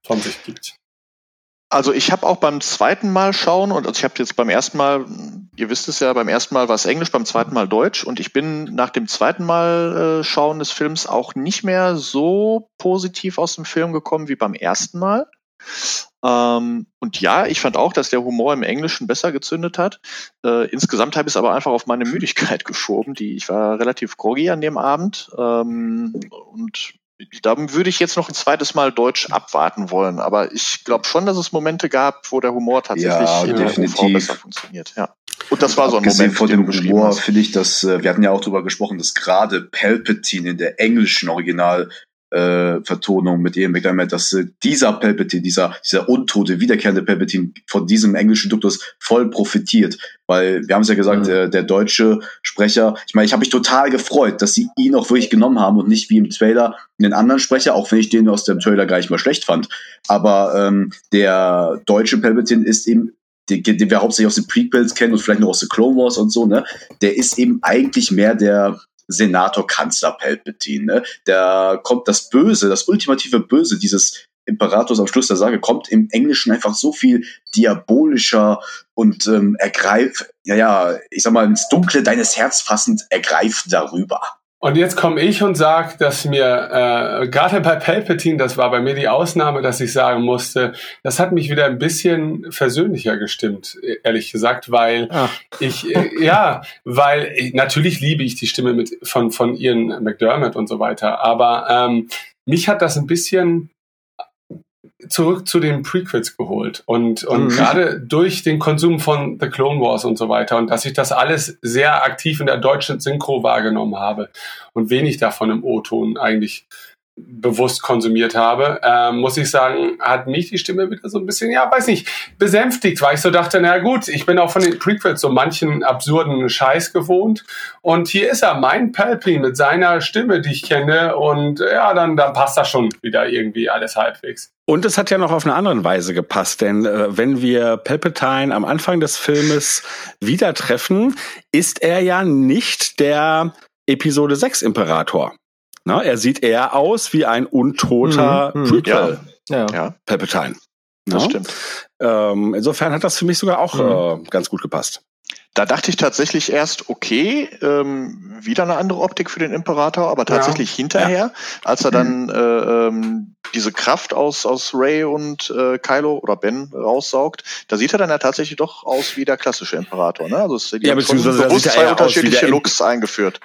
von sich gibt. Also ich habe auch beim zweiten Mal schauen und also ich habe jetzt beim ersten Mal, ihr wisst es ja, beim ersten Mal war es Englisch, beim zweiten Mal Deutsch und ich bin nach dem zweiten Mal äh, schauen des Films auch nicht mehr so positiv aus dem Film gekommen wie beim ersten Mal. Ähm, und ja, ich fand auch, dass der Humor im Englischen besser gezündet hat. Äh, insgesamt habe ich es aber einfach auf meine Müdigkeit geschoben. Die, ich war relativ groggy an dem Abend ähm, und da würde ich jetzt noch ein zweites Mal Deutsch abwarten wollen, aber ich glaube schon, dass es Momente gab, wo der Humor tatsächlich ja, in der definitiv. besser funktioniert. Ja. Und das war so ein Abgesehen Moment. Von dem Humor finde ich, dass äh, wir hatten ja auch darüber gesprochen, dass gerade Palpatine in der englischen Original äh, Vertonung mit Ian McDermott, dass äh, dieser Palpatine, dieser, dieser untote, wiederkehrende Palpatine von diesem englischen Duktus voll profitiert. Weil wir haben es ja gesagt, mhm. der, der deutsche Sprecher, ich meine, ich habe mich total gefreut, dass sie ihn auch wirklich genommen haben und nicht wie im Trailer einen anderen Sprecher, auch wenn ich den aus dem Trailer gar nicht mal schlecht fand. Aber ähm, der deutsche Palpatine ist eben den, den wir hauptsächlich aus den Prequels kennen und vielleicht noch aus den Clone Wars und so, ne? Der ist eben eigentlich mehr der Senator Kanzler Palpatine. Ne? Da kommt das Böse, das ultimative Böse dieses Imperators am Schluss der Sage kommt im Englischen einfach so viel diabolischer und ähm, ergreift, ja, ja, ich sag mal, ins Dunkle deines Herz fassend ergreift darüber. Und jetzt komme ich und sage, dass mir, äh, gerade bei Palpatine, das war bei mir die Ausnahme, dass ich sagen musste, das hat mich wieder ein bisschen versöhnlicher gestimmt, ehrlich gesagt, weil Ach. ich, äh, ja, weil ich, natürlich liebe ich die Stimme mit, von, von Ian McDermott und so weiter, aber ähm, mich hat das ein bisschen zurück zu den Prequels geholt und, und mhm. gerade durch den Konsum von The Clone Wars und so weiter und dass ich das alles sehr aktiv in der deutschen Synchro wahrgenommen habe und wenig davon im O-Ton eigentlich bewusst konsumiert habe, äh, muss ich sagen, hat mich die Stimme wieder so ein bisschen, ja, weiß nicht, besänftigt, weil ich so dachte, na gut, ich bin auch von den Prequels so manchen absurden Scheiß gewohnt und hier ist er, mein Palpatine mit seiner Stimme, die ich kenne und ja, dann, dann passt das schon wieder irgendwie alles halbwegs. Und es hat ja noch auf eine andere Weise gepasst, denn äh, wenn wir Palpatine am Anfang des Filmes wieder treffen, ist er ja nicht der Episode 6 Imperator. Na, er sieht eher aus wie ein untoter mhm. Prequel. Ja. ja. Palpatine. Das ja? stimmt. Ähm, insofern hat das für mich sogar auch mhm. äh, ganz gut gepasst. Da dachte ich tatsächlich erst, okay, ähm, wieder eine andere Optik für den Imperator, aber tatsächlich ja. hinterher, ja. als er dann mhm. äh, ähm, diese Kraft aus, aus Ray und äh, Kylo oder Ben raussaugt, da sieht er dann ja tatsächlich doch aus wie der klassische Imperator. Ne? Also es, die ja, beziehungsweise bewusst zwei unterschiedliche Looks eingeführt.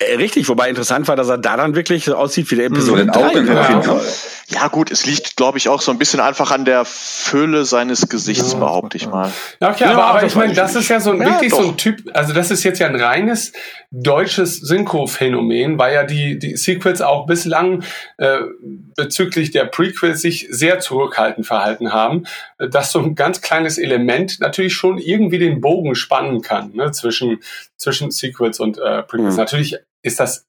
Äh, richtig, wobei interessant war, dass er da dann wirklich so aussieht wie der Episode mhm, 3. Ja. ja gut, es liegt, glaube ich, auch so ein bisschen einfach an der Fülle seines Gesichts, ja. behaupte ich mal. Ja, okay, ja, aber, aber ich meine, das ist ja so ein, wirklich doch. so ein Typ, also das ist jetzt ja ein reines deutsches Synchro-Phänomen, weil ja die, die Sequels auch bislang äh, bezüglich der Prequels sich sehr zurückhaltend verhalten haben, dass so ein ganz kleines Element natürlich schon irgendwie den Bogen spannen kann ne, zwischen, zwischen Sequels und äh, Prequels. Mhm. Natürlich ist das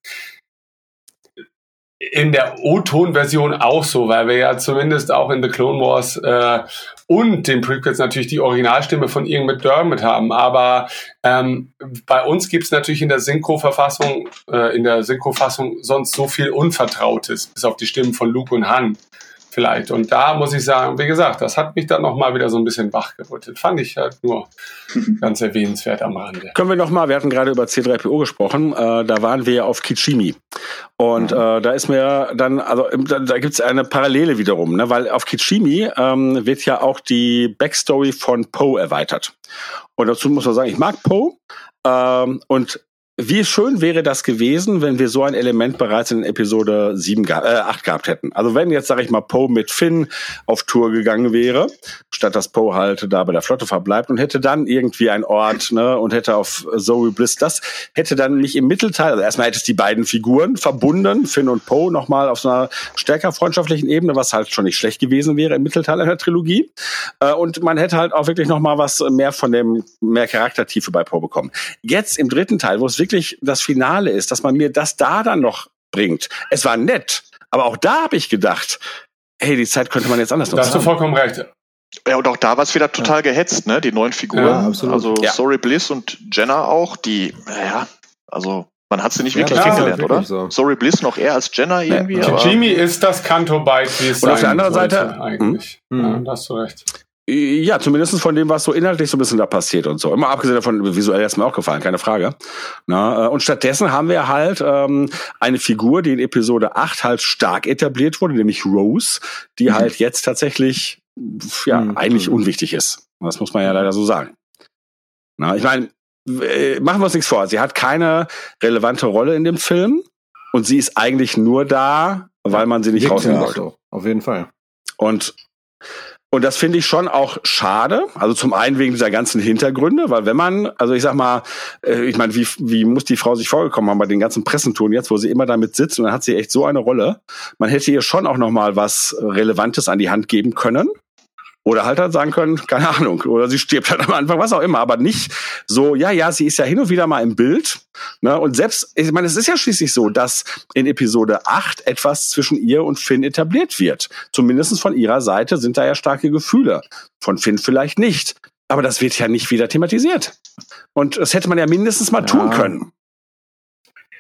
in der O-Ton-Version auch so, weil wir ja zumindest auch in The Clone Wars äh, und den Prequels natürlich die Originalstimme von Ian McDermott haben. Aber ähm, bei uns gibt's natürlich in der Synchro-Verfassung, äh, in der Synchro-Fassung sonst so viel Unvertrautes, bis auf die Stimmen von Luke und Han vielleicht. Und da muss ich sagen, wie gesagt, das hat mich dann nochmal wieder so ein bisschen wachgerüttelt. Fand ich halt nur ganz erwähnenswert am Rande. Können wir nochmal, wir hatten gerade über C3PO gesprochen, äh, da waren wir auf Kichimi. Und mhm. äh, da ist mir dann, also da, da gibt es eine Parallele wiederum, ne? weil auf Kichimi ähm, wird ja auch die Backstory von Poe erweitert. Und dazu muss man sagen, ich mag Poe. Ähm, und wie schön wäre das gewesen, wenn wir so ein Element bereits in Episode 7 äh, 8 gehabt hätten. Also wenn jetzt, sage ich mal, Poe mit Finn auf Tour gegangen wäre, statt dass Poe halt da bei der Flotte verbleibt und hätte dann irgendwie ein Ort, ne, und hätte auf Zoe Bliss, das hätte dann nicht im Mittelteil, also erstmal hätte es die beiden Figuren verbunden, Finn und Poe, nochmal auf so einer stärker freundschaftlichen Ebene, was halt schon nicht schlecht gewesen wäre im Mittelteil einer Trilogie. Äh, und man hätte halt auch wirklich nochmal was mehr von dem, mehr Charaktertiefe bei Poe bekommen. Jetzt im dritten Teil, wo es wirklich das Finale ist, dass man mir das da dann noch bringt. Es war nett, aber auch da habe ich gedacht, hey, die Zeit könnte man jetzt anders nutzen. Da hast du vollkommen recht. Ja, und auch da war es wieder total ja. gehetzt, ne? Die neuen Figuren. Ja, absolut. Also ja. Sorry Bliss und Jenna auch, die, naja, also man hat sie nicht wirklich ja, kennengelernt, oder? So. Sorry Bliss noch eher als Jenna irgendwie. Ja. Jimmy ist das Kanto Bite, wie es Und auf der anderen Seite eigentlich. Hm? Ja, da hast du recht. Ja, zumindest von dem, was so inhaltlich so ein bisschen da passiert und so. Immer abgesehen davon, visuell ist mir auch gefallen, keine Frage. Na, äh, und stattdessen haben wir halt ähm, eine Figur, die in Episode 8 halt stark etabliert wurde, nämlich Rose, die mhm. halt jetzt tatsächlich ja mhm. eigentlich unwichtig ist. Das muss man ja leider so sagen. Na, ich meine, äh, machen wir uns nichts vor. Sie hat keine relevante Rolle in dem Film und sie ist eigentlich nur da, weil man sie nicht rausnehmen wollte. Auf jeden Fall. Und und das finde ich schon auch schade. Also zum einen wegen dieser ganzen Hintergründe, weil wenn man, also ich sag mal, äh, ich meine, wie, wie muss die Frau sich vorgekommen haben bei den ganzen Pressentouren jetzt, wo sie immer damit sitzt und dann hat sie echt so eine Rolle. Man hätte ihr schon auch noch mal was Relevantes an die Hand geben können. Oder halt halt sagen können, keine Ahnung, oder sie stirbt halt am Anfang, was auch immer, aber nicht so, ja, ja, sie ist ja hin und wieder mal im Bild. Ne? Und selbst, ich meine, es ist ja schließlich so, dass in Episode 8 etwas zwischen ihr und Finn etabliert wird. Zumindest von ihrer Seite sind da ja starke Gefühle. Von Finn vielleicht nicht. Aber das wird ja nicht wieder thematisiert. Und das hätte man ja mindestens mal ja. tun können.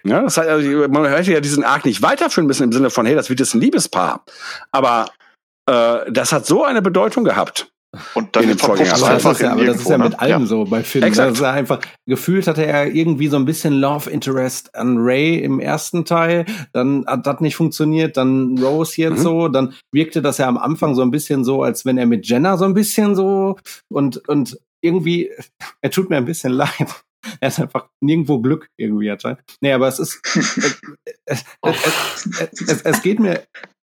Ja, das heißt, also, man hätte ja diesen Arc nicht weiterführen müssen im Sinne von, hey, das wird jetzt ein Liebespaar. Aber äh, das hat so eine Bedeutung gehabt. Und dann verpufft es einfach ja, aber das ist ja mit allem ja. so bei Finn. Exakt. Das ist einfach, gefühlt hatte er irgendwie so ein bisschen Love Interest an Ray im ersten Teil, dann hat das nicht funktioniert, dann Rose jetzt mhm. so, dann wirkte das ja am Anfang so ein bisschen so, als wenn er mit Jenna so ein bisschen so und, und irgendwie, er tut mir ein bisschen leid. Er ist einfach nirgendwo Glück irgendwie anscheinend. Nee, aber es ist, es, es, es, es, es geht mir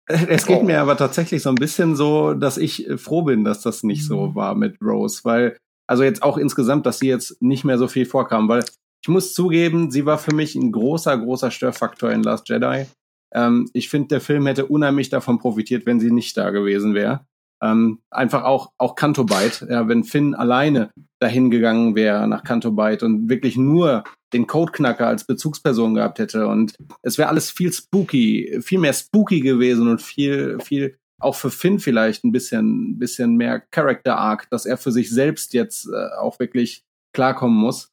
es geht oh. mir aber tatsächlich so ein bisschen so, dass ich äh, froh bin, dass das nicht so mhm. war mit Rose, weil, also jetzt auch insgesamt, dass sie jetzt nicht mehr so viel vorkam, weil ich muss zugeben, sie war für mich ein großer, großer Störfaktor in Last Jedi. Ähm, ich finde, der Film hätte unheimlich davon profitiert, wenn sie nicht da gewesen wäre. Ähm, einfach auch, auch Cantobite, ja, wenn Finn alleine dahin gegangen wäre nach Cantobite und wirklich nur den Codeknacker als Bezugsperson gehabt hätte und es wäre alles viel spooky, viel mehr spooky gewesen und viel, viel auch für Finn vielleicht ein bisschen, bisschen mehr Character Arc, dass er für sich selbst jetzt äh, auch wirklich klarkommen muss.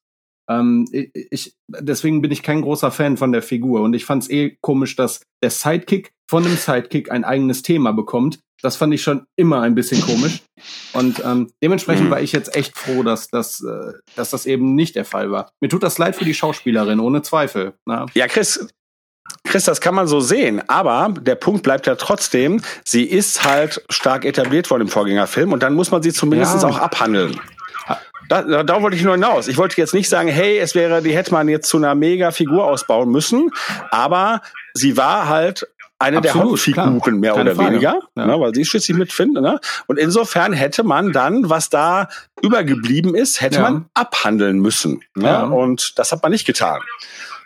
Ähm, ich, deswegen bin ich kein großer Fan von der Figur und ich fand es eh komisch, dass der Sidekick von einem Sidekick ein eigenes Thema bekommt. Das fand ich schon immer ein bisschen komisch. Und ähm, dementsprechend mhm. war ich jetzt echt froh, dass das, äh, dass das eben nicht der Fall war. Mir tut das leid für die Schauspielerin, ohne Zweifel. Na? Ja, Chris, Chris, das kann man so sehen, aber der Punkt bleibt ja trotzdem, sie ist halt stark etabliert worden im Vorgängerfilm und dann muss man sie zumindest ja. auch abhandeln. Da, da, da wollte ich nur hinaus. Ich wollte jetzt nicht sagen, hey, es wäre, die hätte man jetzt zu einer mega Figur ausbauen müssen, aber sie war halt eine Absolut, der Hauptfiguren, klar. mehr Keine oder Frage. weniger, ja. ne, weil sie schließlich mitfindet. Ne? Und insofern hätte man dann, was da übergeblieben ist, hätte ja. man abhandeln müssen. Ne? Ja. Und das hat man nicht getan.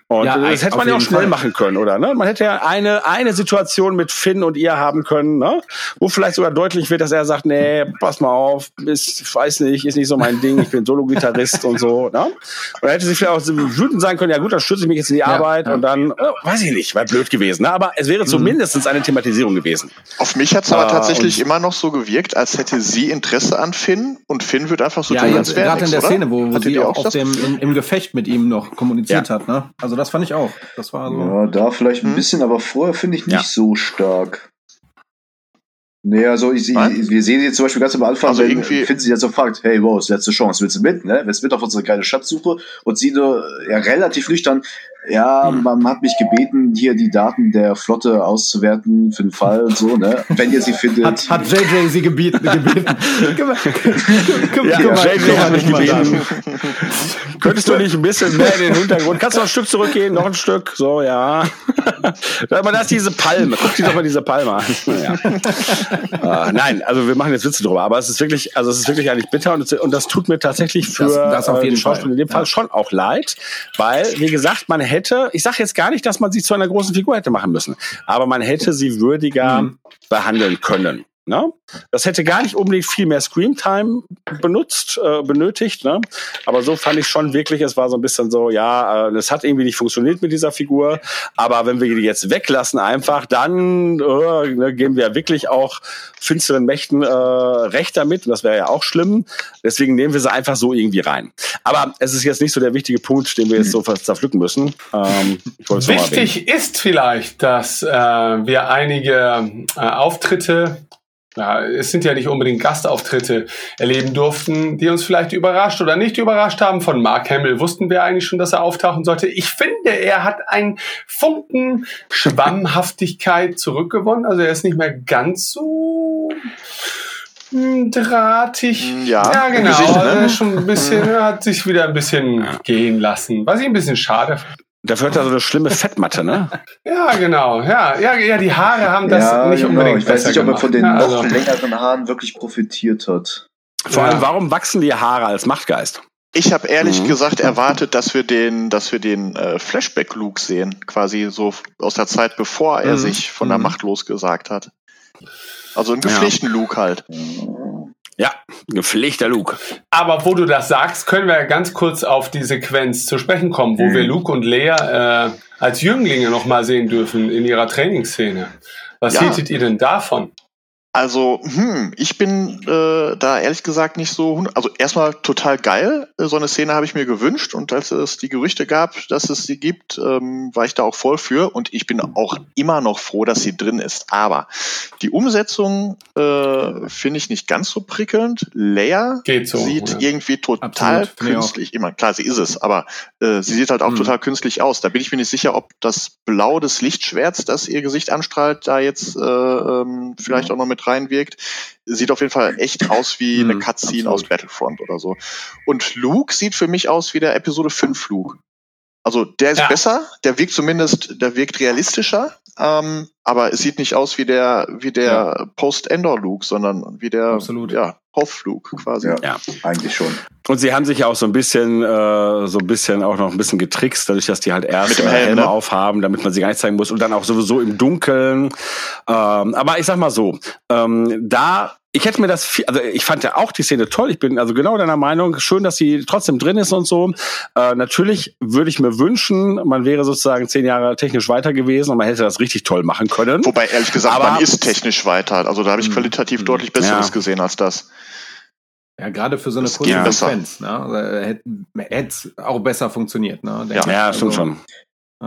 Und ja, das hätte man ja auch schnell Fall. machen können, oder? Ne? Man hätte ja eine, eine Situation mit Finn und ihr haben können, ne? wo vielleicht sogar deutlich wird, dass er sagt, nee, pass mal auf, ist, weiß nicht, ist nicht so mein Ding, ich bin Solo-Gitarrist und so. Ne? Und er hätte sich vielleicht auch wütend sagen können, ja gut, dann stürze ich mich jetzt in die Arbeit ja. und dann, oh, weiß ich nicht, wäre blöd gewesen. Ne? Aber es wäre mhm. zumindest eine Thematisierung gewesen. Auf mich hat es aber äh, tatsächlich immer noch so gewirkt, als hätte sie Interesse an Finn und Finn wird einfach so ja, tun, als wäre Gerade in der oder? Szene, wo, wo sie auch auf dem, im, im Gefecht mit ihm noch kommuniziert ja. hat. Ne? Also das fand ich auch. Das war so. Ja, da vielleicht ein hm? bisschen, aber vorher finde ich nicht ja. so stark. Nee, also ich, ich, wir sehen jetzt zum Beispiel ganz am Anfang, also wenn Finn sie jetzt so fragt, hey, wow, letzte Chance, willst du mit, ne? Willst du mit auf unsere geile Schatzsuche? Und sie nur ja, relativ nüchtern, ja, hm. man hat mich gebeten, hier die Daten der Flotte auszuwerten für den Fall und so, ne? Wenn ihr sie findet. Hat, hat JJ sie gebeten? gebeten. ja, JJ hat mich gebeten. Könntest du nicht ein bisschen mehr in den Hintergrund? Kannst du noch ein Stück zurückgehen? Noch ein Stück? So, ja. Aber da ist diese Palme. Guck dir doch mal diese Palme an. Ja. uh, nein, also wir machen jetzt Witze drüber. Aber es ist wirklich, also es ist wirklich eigentlich bitter und, und das tut mir tatsächlich für das, das auf jeden äh, Schauspieler in dem Fall ja. schon auch leid. Weil, wie gesagt, man hätte, ich sage jetzt gar nicht, dass man sie zu einer großen Figur hätte machen müssen. Aber man hätte sie würdiger mhm. behandeln können. Ne? Das hätte gar nicht unbedingt viel mehr Screamtime benutzt, äh, benötigt. Ne? Aber so fand ich schon wirklich, es war so ein bisschen so, ja, äh, es hat irgendwie nicht funktioniert mit dieser Figur. Aber wenn wir die jetzt weglassen einfach, dann äh, ne, geben wir wirklich auch finsteren Mächten äh, recht damit. Und das wäre ja auch schlimm. Deswegen nehmen wir sie einfach so irgendwie rein. Aber es ist jetzt nicht so der wichtige Punkt, den wir jetzt so zerpflücken müssen. Ähm, Wichtig ist vielleicht, dass äh, wir einige äh, Auftritte ja, es sind ja nicht unbedingt Gastauftritte erleben durften, die uns vielleicht überrascht oder nicht überrascht haben. Von Mark Hamill wussten wir eigentlich schon, dass er auftauchen sollte. Ich finde, er hat einen Funken Schwammhaftigkeit zurückgewonnen. Also er ist nicht mehr ganz so hm, drahtig. Ja, ja genau. Gesicht, ne? also schon ein bisschen, er hat sich wieder ein bisschen gehen lassen. Was ich ein bisschen schade Dafür hat er so eine schlimme Fettmatte, ne? ja, genau. Ja, ja, ja, die Haare haben das ja, nicht genau. unbedingt Ich weiß nicht, ob er von den ja, also. noch längeren Haaren wirklich profitiert hat. Vor allem, warum wachsen die Haare als Machtgeist? Ich habe ehrlich mhm. gesagt erwartet, dass wir den, dass wir den äh, Flashback-Luke sehen, quasi so aus der Zeit, bevor er mhm. sich von der mhm. Macht losgesagt hat. Also einen gepflegten ja. Luke halt. Ja, gepflegter Luke. Aber wo du das sagst, können wir ganz kurz auf die Sequenz zu sprechen kommen, wo mhm. wir Luke und Lea äh, als Jünglinge nochmal sehen dürfen in ihrer Trainingsszene. Was ja. hieltet ihr denn davon? Also, hm, ich bin äh, da ehrlich gesagt nicht so. Also erstmal total geil. So eine Szene habe ich mir gewünscht und als es die Gerüchte gab, dass es sie gibt, ähm, war ich da auch voll für und ich bin auch immer noch froh, dass sie drin ist. Aber die Umsetzung äh, finde ich nicht ganz so prickelnd. Leia so, sieht oder? irgendwie total Absolut, künstlich. Immer klar, sie ist es, aber äh, sie sieht halt auch hm. total künstlich aus. Da bin ich mir nicht sicher, ob das Blau des Lichtschwerts, das ihr Gesicht anstrahlt, da jetzt äh, ähm, vielleicht auch noch mit reinwirkt. Sieht auf jeden Fall echt aus wie eine mhm, Cutscene aus Battlefront oder so. Und Luke sieht für mich aus wie der Episode 5 Luke. Also der ist ja. besser, der wirkt zumindest, der wirkt realistischer, ähm, aber es sieht nicht aus wie der wie der ja. Post-Endor-Luke, sondern wie der Absolut. ja, Hoff-Luke quasi. Ja, ja, eigentlich schon. Und sie haben sich ja auch so ein bisschen, äh, so ein bisschen auch noch ein bisschen getrickst, dadurch, dass die halt erst Helm, Helme ne? aufhaben, damit man sie gar nicht zeigen muss und dann auch sowieso im Dunkeln. Ähm, aber ich sag mal so, ähm, da ich hätte mir das, viel, also ich fand ja auch die Szene toll. Ich bin also genau deiner Meinung. Schön, dass sie trotzdem drin ist und so. Äh, natürlich würde ich mir wünschen, man wäre sozusagen zehn Jahre technisch weiter gewesen und man hätte das richtig toll machen können. Wobei ehrlich gesagt, Aber, man ist technisch weiter. Also da habe ich hm. qualitativ deutlich Besseres ja. gesehen als das. Ja, gerade für so eine kurze Sequenz, ne? Hätte es auch besser funktioniert, ne? Ja, ja, stimmt also, schon.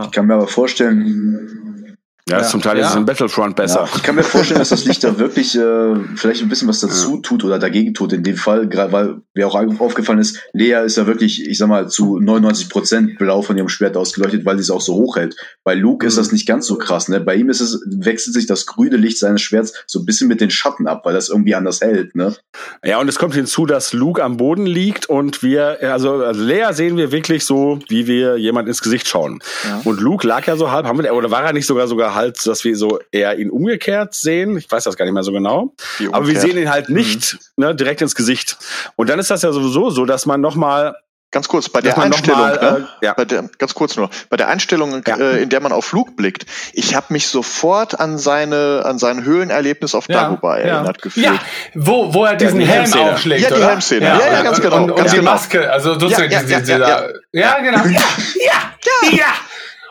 Ich kann mir aber vorstellen, ja, ja, zum Teil ja. ist es im Battlefront besser. Ja, ich kann mir vorstellen, dass das Licht da wirklich äh, vielleicht ein bisschen was dazu tut oder dagegen tut in dem Fall, gerade weil mir auch aufgefallen ist, Lea ist ja wirklich, ich sag mal, zu 99 Prozent blau von ihrem Schwert ausgeleuchtet, weil sie es auch so hoch hält. Bei Luke mhm. ist das nicht ganz so krass, ne? Bei ihm ist es, wechselt sich das grüne Licht seines Schwerts so ein bisschen mit den Schatten ab, weil das irgendwie anders hält, ne? Ja, und es kommt hinzu, dass Luke am Boden liegt und wir, also, also Lea sehen wir wirklich so, wie wir jemand ins Gesicht schauen. Ja. Und Luke lag ja so halb, haben wir, oder war er nicht sogar sogar halt, dass wir so eher ihn umgekehrt sehen? Ich weiß das gar nicht mehr so genau. Aber wir sehen ihn halt nicht mhm. ne, direkt ins Gesicht. Und dann ist das ja sowieso so, dass man nochmal Ganz kurz, bei der Einstellung, mal, ne? äh, ja. bei der, ganz kurz nur, bei der Einstellung, ja. äh, in der man auf Flug blickt, ich habe mich sofort an seine, an sein Höhlenerlebnis auf ja. Dagobah erinnert gefühlt. Ja, wo, wo er diesen die Helm aufschlägt, Ja, die Helmszene. Ja, ja, ja, ganz genau. Und, und ganz die genau. Maske, also sozusagen ja, ja, diese, ja, ja, genau. Ja, ja, ja, ja.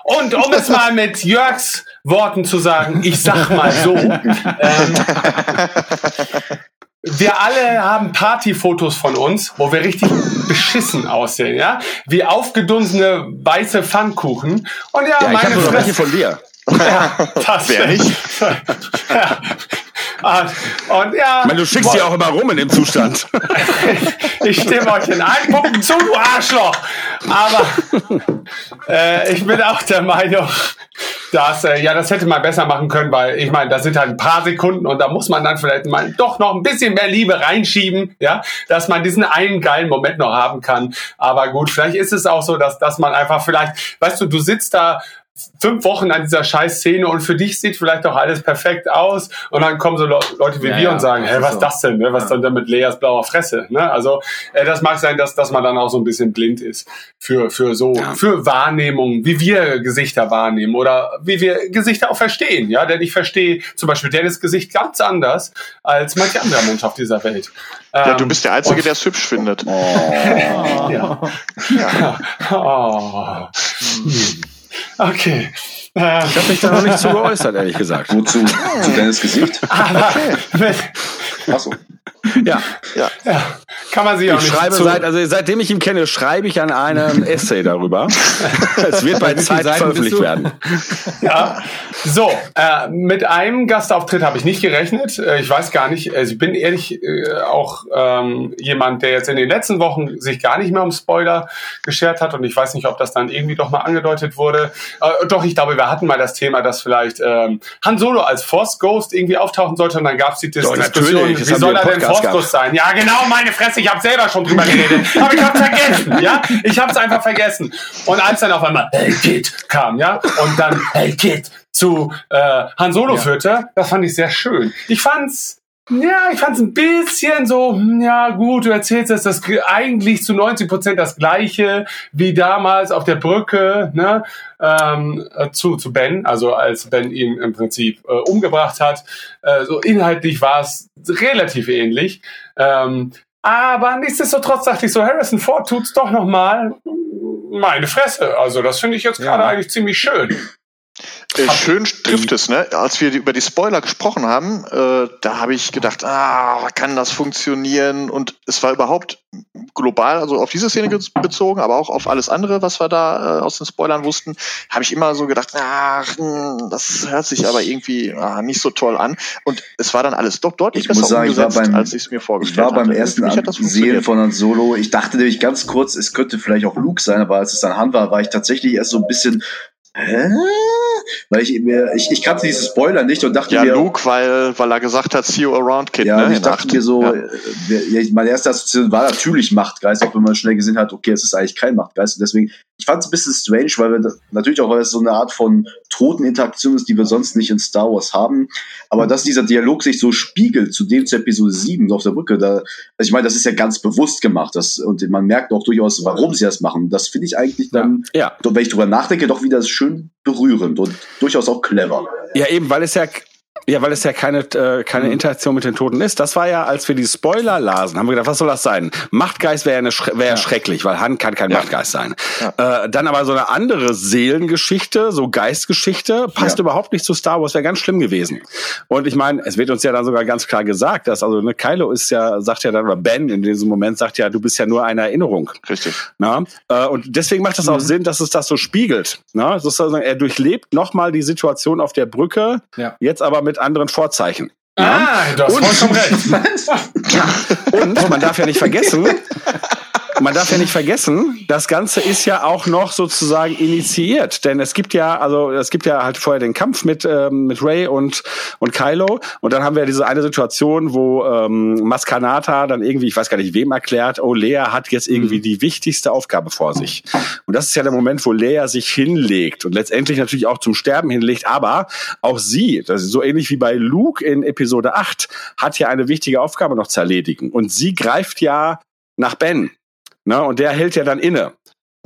Und um es mal mit Jörgs Worten zu sagen, ich sag mal so, ähm, wir alle haben Partyfotos von uns, wo wir richtig beschissen aussehen, ja? Wie aufgedunsene weiße Pfannkuchen. Und ja, ja meine ich Fresse von dir. Ja, das wäre nicht. ja. Und ja. Ich meine, du schickst die auch immer rum in dem Zustand. ich stimme euch in allen Punkten zu, du Arschloch. Aber äh, ich bin auch der Meinung, Das, äh, ja, das hätte man besser machen können, weil ich meine, das sind halt ein paar Sekunden und da muss man dann vielleicht mal doch noch ein bisschen mehr Liebe reinschieben, ja, dass man diesen einen geilen Moment noch haben kann. Aber gut, vielleicht ist es auch so, dass, dass man einfach vielleicht, weißt du, du sitzt da fünf Wochen an dieser scheiß Szene und für dich sieht vielleicht auch alles perfekt aus und dann kommen so Le Leute wie ja, wir ja, und sagen, hey, was ist das denn, ne? was ja. dann mit Leas blauer Fresse, ne? Also äh, das mag sein, dass dass man dann auch so ein bisschen blind ist für für so ja. für Wahrnehmungen, wie wir Gesichter wahrnehmen oder wie wir Gesichter auch verstehen, ja, denn ich verstehe zum Beispiel Dennis Gesicht ganz anders als manche andere Mensch auf dieser Welt. Ja, du ähm, bist der Einzige, der es hübsch findet. Oh. ja. ja. Oh. Hm. Okay. ich habe mich da noch nicht zu geäußert, ehrlich gesagt. Wozu? Zu Dennis Gesicht? Aber, okay. Achso. Ja. ja. ja. Kann man sich auch ich nicht schreibe seit, also seitdem ich ihn kenne, schreibe ich an einem Essay darüber. es wird bei Zeit veröffentlicht werden. Ja. So, äh, mit einem Gastauftritt habe ich nicht gerechnet. Äh, ich weiß gar nicht, also ich bin ehrlich äh, auch ähm, jemand, der jetzt in den letzten Wochen sich gar nicht mehr um Spoiler geschert hat und ich weiß nicht, ob das dann irgendwie doch mal angedeutet wurde. Äh, doch, ich glaube, wir hatten mal das Thema, dass vielleicht ähm, Han Solo als Force Ghost irgendwie auftauchen sollte und dann gab es die Dis Diskussion, wie soll er denn Force Ghost sein? Ja, genau, meine Fresse, ich habe selber schon drüber geredet, aber ich habe vergessen, ja, ich habe es einfach vergessen. Und als dann auf einmal Hey Kid kam, ja, und dann Hey Kid zu äh, Han Solo ja. führte, das fand ich sehr schön. Ich fand's ja, ich fand's ein bisschen so, hm, ja gut, du erzählst jetzt das eigentlich zu 90 Prozent das gleiche wie damals auf der Brücke, ne, ähm, äh, zu, zu Ben, also als Ben ihn im Prinzip äh, umgebracht hat. Äh, so inhaltlich war es relativ ähnlich. Ähm, aber nichtsdestotrotz dachte ich so, Harrison Ford tut's doch noch mal. Meine Fresse. Also das finde ich jetzt gerade eigentlich ziemlich schön. Äh, schön trifft es, ne? Als wir über die Spoiler gesprochen haben, äh, da habe ich gedacht, ah, kann das funktionieren? Und es war überhaupt global, also auf diese Szene bezogen, aber auch auf alles andere, was wir da äh, aus den Spoilern wussten, habe ich immer so gedacht, ach, hm, das hört sich aber irgendwie ah, nicht so toll an. Und es war dann alles doch deutlich ich besser muss sagen, umgesetzt, ich war beim, als ich es mir vorgestellt habe. Ich war beim ersten Sehen von Han Solo. Ich dachte nämlich ganz kurz, es könnte vielleicht auch Luke sein, aber als es dann Han war, war ich tatsächlich erst so ein bisschen Hä? Weil ich mir, ich, ich kannte diese Spoiler nicht und dachte ja, mir. Ja, Luke, weil, weil er gesagt hat, see you around, Kid. Ja, ne, ich dachte mir so, ja. äh, meine erste Assoziation war natürlich Machtgeist, auch wenn man schnell gesehen hat, okay, es ist eigentlich kein Machtgeist. Und deswegen, ich fand es ein bisschen strange, weil wir das, natürlich auch, weil es so eine Art von toten Interaktion ist, die wir sonst nicht in Star Wars haben. Aber dass dieser Dialog sich so spiegelt zu dem zu Episode 7 auf der Brücke, da, also ich meine, das ist ja ganz bewusst gemacht. Das, und man merkt auch durchaus, warum sie das machen. Das finde ich eigentlich dann, ja. Ja. wenn ich drüber nachdenke, doch wieder schön berührend und durchaus auch clever. Ja, eben, weil es ja ja, weil es ja keine, äh, keine mhm. Interaktion mit den Toten ist. Das war ja, als wir die Spoiler lasen, haben wir gedacht, was soll das sein? Machtgeist wäre ja wär ja. schrecklich, weil Han kann kein ja. Machtgeist sein. Ja. Äh, dann aber so eine andere Seelengeschichte, so Geistgeschichte, passt überhaupt nicht zu Star Wars, wäre ganz schlimm gewesen. Und ich meine, es wird uns ja dann sogar ganz klar gesagt, dass, also ne, Kylo ist ja, sagt ja dann, oder Ben in diesem Moment sagt ja, du bist ja nur eine Erinnerung. Richtig. Na? Äh, und deswegen macht es mhm. auch Sinn, dass es das so spiegelt. Na? Sozusagen, er durchlebt nochmal die Situation auf der Brücke, jetzt aber mit anderen Vorzeichen. Ja? Ah, du hast vollkommen recht. Und man darf ja nicht vergessen, man darf ja nicht vergessen, das Ganze ist ja auch noch sozusagen initiiert, denn es gibt ja, also es gibt ja halt vorher den Kampf mit ähm, mit Ray und und Kylo. Und dann haben wir diese eine Situation, wo ähm, Maskanata dann irgendwie, ich weiß gar nicht wem erklärt, oh Lea hat jetzt irgendwie mhm. die wichtigste Aufgabe vor sich. Und das ist ja der Moment, wo Lea sich hinlegt und letztendlich natürlich auch zum Sterben hinlegt, aber auch sie, das ist so ähnlich wie bei Luke in Episode 8, hat ja eine wichtige Aufgabe noch zu erledigen. Und sie greift ja nach Ben Ne? Und der hält ja dann inne.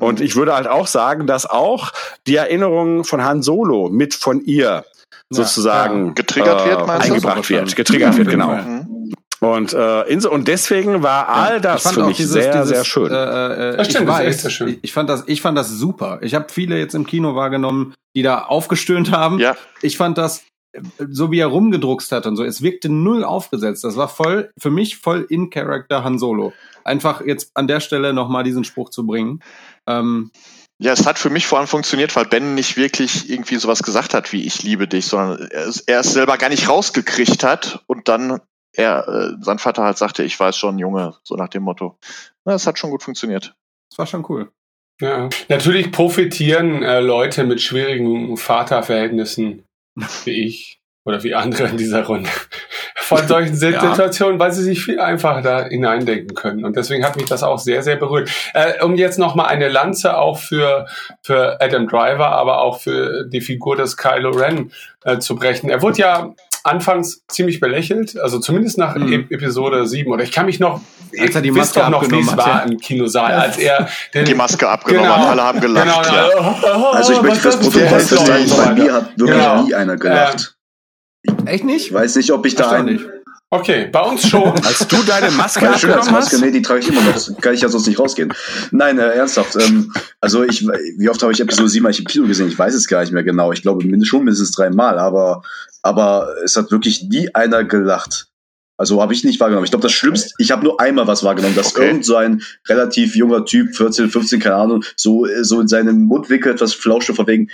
Und ich würde halt auch sagen, dass auch die Erinnerung von Han Solo mit von ihr sozusagen ja, getriggert wird, äh, eingebracht wird, getriggert wird, genau. Mhm. Und äh, und deswegen war all das für mich dieses, sehr dieses, sehr schön. Äh, äh, das stimmt, ich weiß, schön. Ich fand das, ich fand das super. Ich habe viele jetzt im Kino wahrgenommen, die da aufgestöhnt haben. Ja. Ich fand das so wie er rumgedruckst hat und so, es wirkte null aufgesetzt. Das war voll, für mich voll in Character Han Solo einfach jetzt an der Stelle nochmal diesen Spruch zu bringen. Ähm, ja, es hat für mich vor allem funktioniert, weil Ben nicht wirklich irgendwie sowas gesagt hat wie ich liebe dich, sondern er es, er es selber gar nicht rausgekriegt hat und dann er, äh, sein Vater halt sagte, ich weiß schon, Junge, so nach dem Motto. Na, es hat schon gut funktioniert. Das war schon cool. Ja. Natürlich profitieren äh, Leute mit schwierigen Vaterverhältnissen wie ich oder wie andere in dieser Runde von solchen Situationen, ja. weil sie sich viel einfacher da hineindenken können. Und deswegen hat mich das auch sehr, sehr berührt. Äh, um jetzt nochmal eine Lanze auch für, für Adam Driver, aber auch für die Figur des Kylo Ren äh, zu brechen. Er wurde ja anfangs ziemlich belächelt, also zumindest nach mhm. Episode 7. Oder ich kann mich noch, als er die Maske doch noch, wie es war ja. im Kinosaal, als er den, die Maske abgenommen genau, hat, alle haben gelacht. Genau, ja. Also ich möchte das Protokoll festhalten, bei mir hat wirklich genau. nie einer gelacht. Echt nicht? Ich weiß nicht, ob ich da ein, Okay, bei uns schon. Als du deine Maske abgenommen hast? Nee, die trage ich immer noch. Das kann ich ja sonst nicht rausgehen. Nein, äh, ernsthaft. Ähm, also ich, wie oft habe ich Episode 7 eigentlich im Kino gesehen? Ich weiß es gar nicht mehr genau. Ich glaube schon mindestens dreimal, aber, aber es hat wirklich nie einer gelacht. Also habe ich nicht wahrgenommen. Ich glaube, das Schlimmste, ich habe nur einmal was wahrgenommen, dass okay. irgend so ein relativ junger Typ, 14, 15, keine Ahnung, so, so in seinem Mundwinkel etwas flauschte von wegen,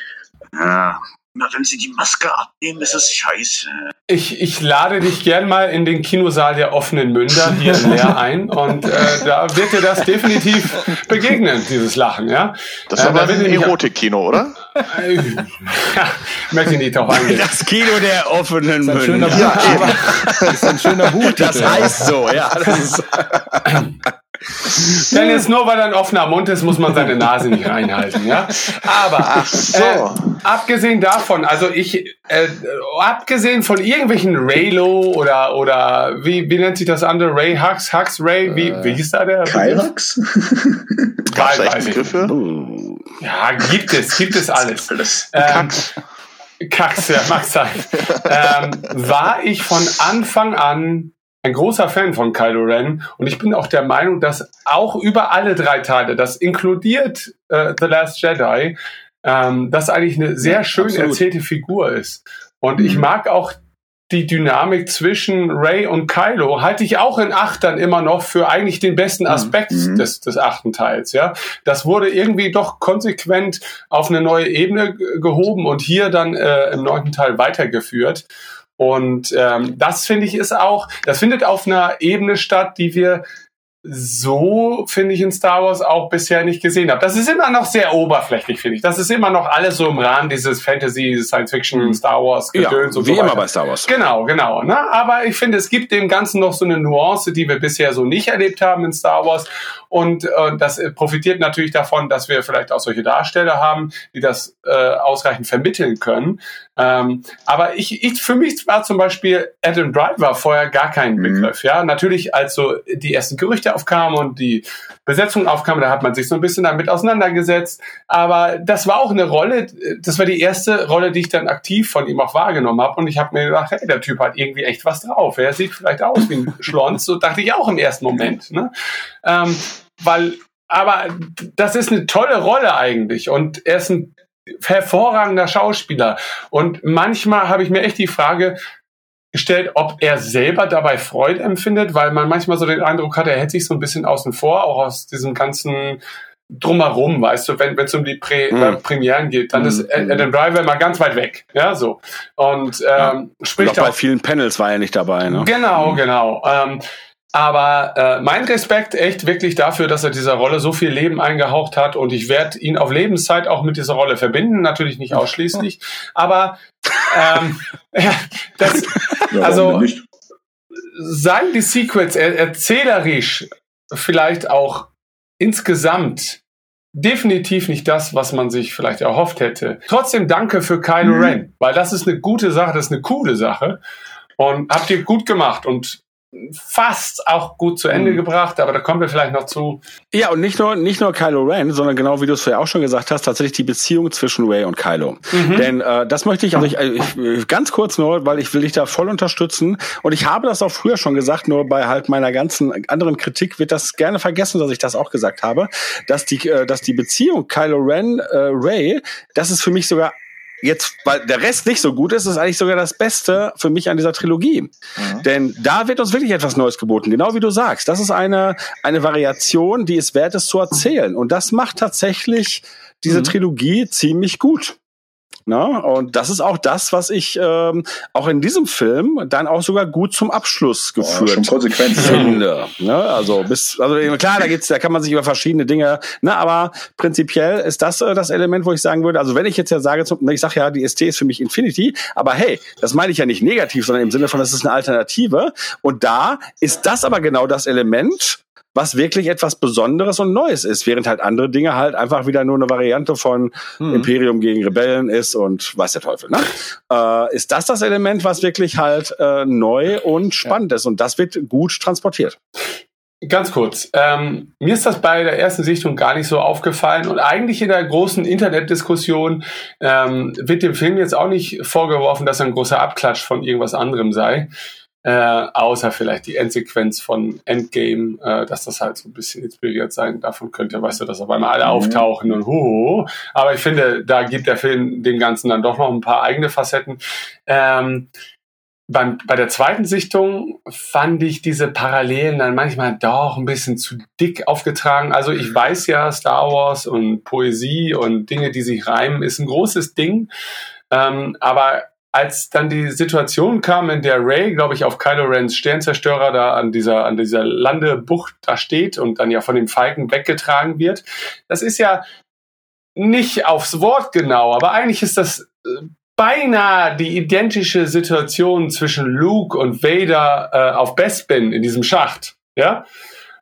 ah, na, wenn sie die Maske abnehmen, ist es scheiße. Ich, ich lade dich gern mal in den Kinosaal der offenen Münder hier in Leer ein und äh, da wird dir das definitiv begegnen, dieses Lachen, ja. Das ist äh, aber ein Erotik-Kino, oder? ja, möchte ich nicht drauf eingehen. Das Kino der offenen Münder. Ja, das ist ein schöner Buch. Das heißt so, ja. Das ist Denn jetzt nur weil er ein offener Mund ist, muss man seine Nase nicht reinhalten, ja. Aber so. äh, abgesehen davon, also ich, äh, abgesehen von irgendwelchen Raylo oder oder wie wie nennt sich das andere Ray Hux Hux Ray wie wie hieß da der? Kylax? Gab's echt Begriffe? Ja, gibt es, gibt es alles. alles. Ähm, Kax, ja, mag sein. ähm, war ich von Anfang an ein großer Fan von Kylo Ren und ich bin auch der Meinung, dass auch über alle drei Teile, das inkludiert äh, The Last Jedi, ähm, das eigentlich eine sehr ja, schön absolut. erzählte Figur ist. Und mhm. ich mag auch die Dynamik zwischen Ray und Kylo halte ich auch in Acht dann immer noch für eigentlich den besten mhm. Aspekt mhm. des, des achten Teils. Ja, das wurde irgendwie doch konsequent auf eine neue Ebene gehoben und hier dann äh, im neunten Teil weitergeführt. Und ähm, das finde ich ist auch, das findet auf einer Ebene statt, die wir so, finde ich, in Star Wars auch bisher nicht gesehen habe. Das ist immer noch sehr oberflächlich, finde ich. Das ist immer noch alles so im Rahmen dieses Fantasy, Science Fiction, mhm. Star Wars Gedöns ja, und so wie weiter. immer bei Star Wars. Genau, genau. Ne? Aber ich finde, es gibt dem Ganzen noch so eine Nuance, die wir bisher so nicht erlebt haben in Star Wars. Und äh, das profitiert natürlich davon, dass wir vielleicht auch solche Darsteller haben, die das äh, ausreichend vermitteln können. Ähm, aber ich, ich, für mich war zum Beispiel Adam Driver vorher gar kein mhm. Begriff. Ja, natürlich, als so die ersten Gerüchte aufkamen und die Besetzung aufkam, da hat man sich so ein bisschen damit auseinandergesetzt. Aber das war auch eine Rolle, das war die erste Rolle, die ich dann aktiv von ihm auch wahrgenommen habe. Und ich habe mir gedacht, hey, der Typ hat irgendwie echt was drauf. Er sieht vielleicht aus wie ein Schlons. So dachte ich auch im ersten Moment. Ne? Ähm, weil, aber das ist eine tolle Rolle eigentlich und er ist ein hervorragender Schauspieler. Und manchmal habe ich mir echt die Frage gestellt, ob er selber dabei Freude empfindet, weil man manchmal so den Eindruck hat, er hält sich so ein bisschen außen vor, auch aus diesem ganzen drumherum, weißt du, wenn es um die Prä mm. äh, Premieren geht, dann mm. ist Adam Driver mal ganz weit weg, ja, so. Und ähm, ja. spricht auch bei vielen Panels war er nicht dabei, ne? Genau, genau. Ähm, aber äh, mein Respekt echt wirklich dafür, dass er dieser Rolle so viel Leben eingehaucht hat und ich werde ihn auf Lebenszeit auch mit dieser Rolle verbinden, natürlich nicht ausschließlich, aber ähm, das, also seien die Secrets er erzählerisch vielleicht auch insgesamt definitiv nicht das, was man sich vielleicht erhofft hätte. Trotzdem danke für Kylo mhm. Ren, weil das ist eine gute Sache, das ist eine coole Sache und habt ihr gut gemacht und fast auch gut zu Ende mhm. gebracht, aber da kommen wir vielleicht noch zu. Ja, und nicht nur, nicht nur Kylo Ren, sondern genau wie du es vorher auch schon gesagt hast, tatsächlich die Beziehung zwischen Ray und Kylo. Mhm. Denn äh, das möchte ich, also ich, ich, ganz kurz nur, weil ich will dich da voll unterstützen und ich habe das auch früher schon gesagt, nur bei halt meiner ganzen anderen Kritik wird das gerne vergessen, dass ich das auch gesagt habe, dass die, äh, dass die Beziehung Kylo Ren, äh, Ray, das ist für mich sogar jetzt, weil der Rest nicht so gut ist, ist eigentlich sogar das Beste für mich an dieser Trilogie. Mhm. Denn da wird uns wirklich etwas Neues geboten, genau wie du sagst. Das ist eine, eine Variation, die es wert ist zu erzählen. Und das macht tatsächlich diese mhm. Trilogie ziemlich gut. Ne? Und das ist auch das, was ich ähm, auch in diesem Film dann auch sogar gut zum Abschluss geführt oh, schon finde. Ne? Also bis, also klar, da geht's, da kann man sich über verschiedene Dinge, ne, aber prinzipiell ist das äh, das Element, wo ich sagen würde, also wenn ich jetzt ja sage, ich sage ja, die ST ist für mich Infinity, aber hey, das meine ich ja nicht negativ, sondern im Sinne von, das ist eine Alternative. Und da ist das aber genau das Element, was wirklich etwas Besonderes und Neues ist, während halt andere Dinge halt einfach wieder nur eine Variante von hm. Imperium gegen Rebellen ist und weiß der Teufel. Ne? Äh, ist das das Element, was wirklich halt äh, neu und spannend ja. ist und das wird gut transportiert. Ganz kurz. Ähm, mir ist das bei der ersten Sichtung gar nicht so aufgefallen und eigentlich in der großen Internetdiskussion ähm, wird dem Film jetzt auch nicht vorgeworfen, dass er ein großer Abklatsch von irgendwas anderem sei. Äh, außer vielleicht die Endsequenz von Endgame, äh, dass das halt so ein bisschen inspiriert sein davon könnte, weißt du, dass auf einmal alle mhm. auftauchen und hoho. Aber ich finde, da gibt der Film dem Ganzen dann doch noch ein paar eigene Facetten. Ähm, beim, bei der zweiten Sichtung fand ich diese Parallelen dann manchmal doch ein bisschen zu dick aufgetragen. Also ich weiß ja, Star Wars und Poesie und Dinge, die sich reimen, ist ein großes Ding. Ähm, aber als dann die Situation kam, in der Ray, glaube ich, auf Kylo Rens Sternzerstörer da an dieser, an dieser Landebucht da steht und dann ja von den Falken weggetragen wird, das ist ja nicht aufs Wort genau, aber eigentlich ist das äh, beinahe die identische Situation zwischen Luke und Vader äh, auf Bespin in diesem Schacht. Ja,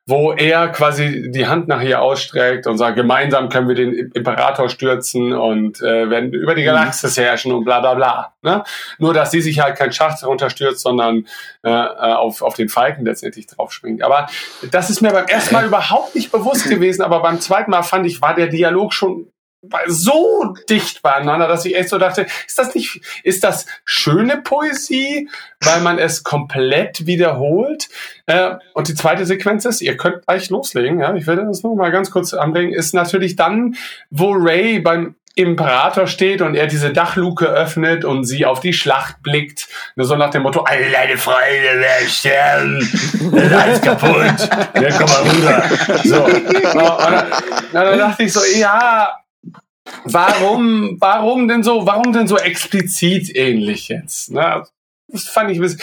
wo er quasi die Hand nach ihr ausstreckt und sagt, gemeinsam können wir den Imperator stürzen und äh, werden über die mhm. Galaxis herrschen und bla bla bla. Ne? Nur, dass sie sich halt kein Schacht runterstürzt, sondern äh, äh auf, auf den Falken letztendlich draufspringt. Aber das ist mir beim ersten Mal überhaupt nicht bewusst gewesen, aber beim zweiten Mal fand ich, war der Dialog schon so dicht beieinander, dass ich echt so dachte, ist das nicht, ist das schöne Poesie, weil man es komplett wiederholt? Äh, und die zweite Sequenz ist, ihr könnt gleich loslegen, ja, ich werde das nur mal ganz kurz anbringen, ist natürlich dann, wo Ray beim Imperator steht und er diese Dachluke öffnet und sie auf die Schlacht blickt. Nur so nach dem Motto, alle deine Freunde werden sterben. Alles kaputt. Ja, komm mal rüber. So. Und dann, dann dachte ich so, ja, warum, warum denn so, warum denn so explizit ähnlich jetzt? Ne? Das fand ich ein bisschen.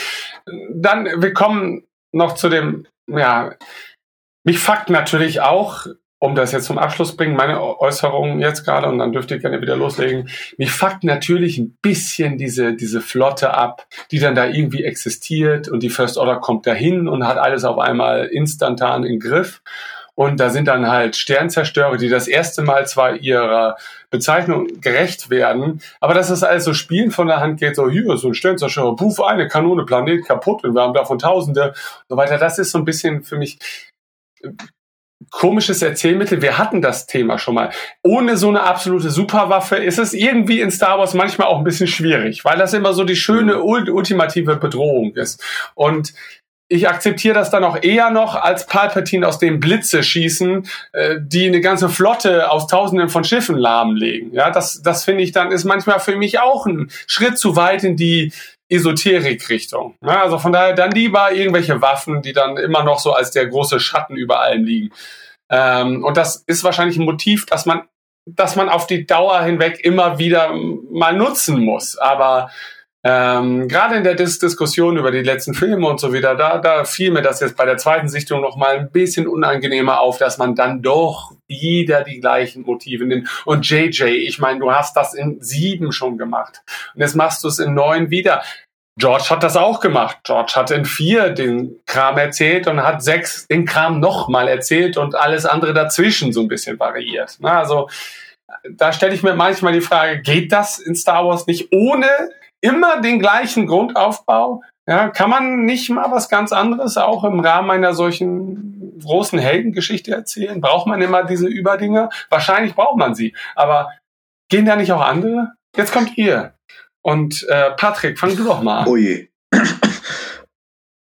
Dann, wir kommen noch zu dem, ja, mich fuckt natürlich auch, um das jetzt zum Abschluss bringen, meine Äußerungen jetzt gerade, und dann dürft ihr gerne wieder loslegen. Mich fuckt natürlich ein bisschen diese, diese Flotte ab, die dann da irgendwie existiert und die First Order kommt dahin und hat alles auf einmal instantan im Griff. Und da sind dann halt Sternzerstörer, die das erste Mal zwar ihrer Bezeichnung gerecht werden, aber dass das alles so spielen von der Hand geht, so hier ist so ein Sternzerstörer, puff, eine Kanone, Planet kaputt und wir haben davon Tausende und so weiter. Das ist so ein bisschen für mich äh, komisches Erzählmittel. Wir hatten das Thema schon mal. Ohne so eine absolute Superwaffe ist es irgendwie in Star Wars manchmal auch ein bisschen schwierig, weil das immer so die schöne ultimative Bedrohung ist. Und ich akzeptiere das dann auch eher noch, als Palpatine aus dem Blitze schießen, äh, die eine ganze Flotte aus Tausenden von Schiffen lahmlegen. Ja, das, das finde ich dann ist manchmal für mich auch ein Schritt zu weit in die Esoterik-Richtung. Ja, also von daher dann lieber irgendwelche Waffen, die dann immer noch so als der große Schatten über allem liegen. Ähm, und das ist wahrscheinlich ein Motiv, dass man, dass man auf die Dauer hinweg immer wieder mal nutzen muss. Aber ähm, Gerade in der Dis Diskussion über die letzten Filme und so wieder, da, da fiel mir das jetzt bei der zweiten Sichtung noch mal ein bisschen unangenehmer auf, dass man dann doch wieder die gleichen Motive nimmt. Und JJ, ich meine, du hast das in sieben schon gemacht. Und jetzt machst du es in neun wieder. George hat das auch gemacht. George hat in vier den Kram erzählt und hat sechs den Kram nochmal erzählt und alles andere dazwischen so ein bisschen variiert. Na, also da stelle ich mir manchmal die Frage, geht das in Star Wars nicht ohne immer den gleichen Grundaufbau. Ja, kann man nicht mal was ganz anderes auch im Rahmen einer solchen großen Heldengeschichte erzählen? Braucht man immer diese Überdinger? Wahrscheinlich braucht man sie. Aber gehen da nicht auch andere? Jetzt kommt ihr. Und äh, Patrick, fang du doch mal an. Oh je.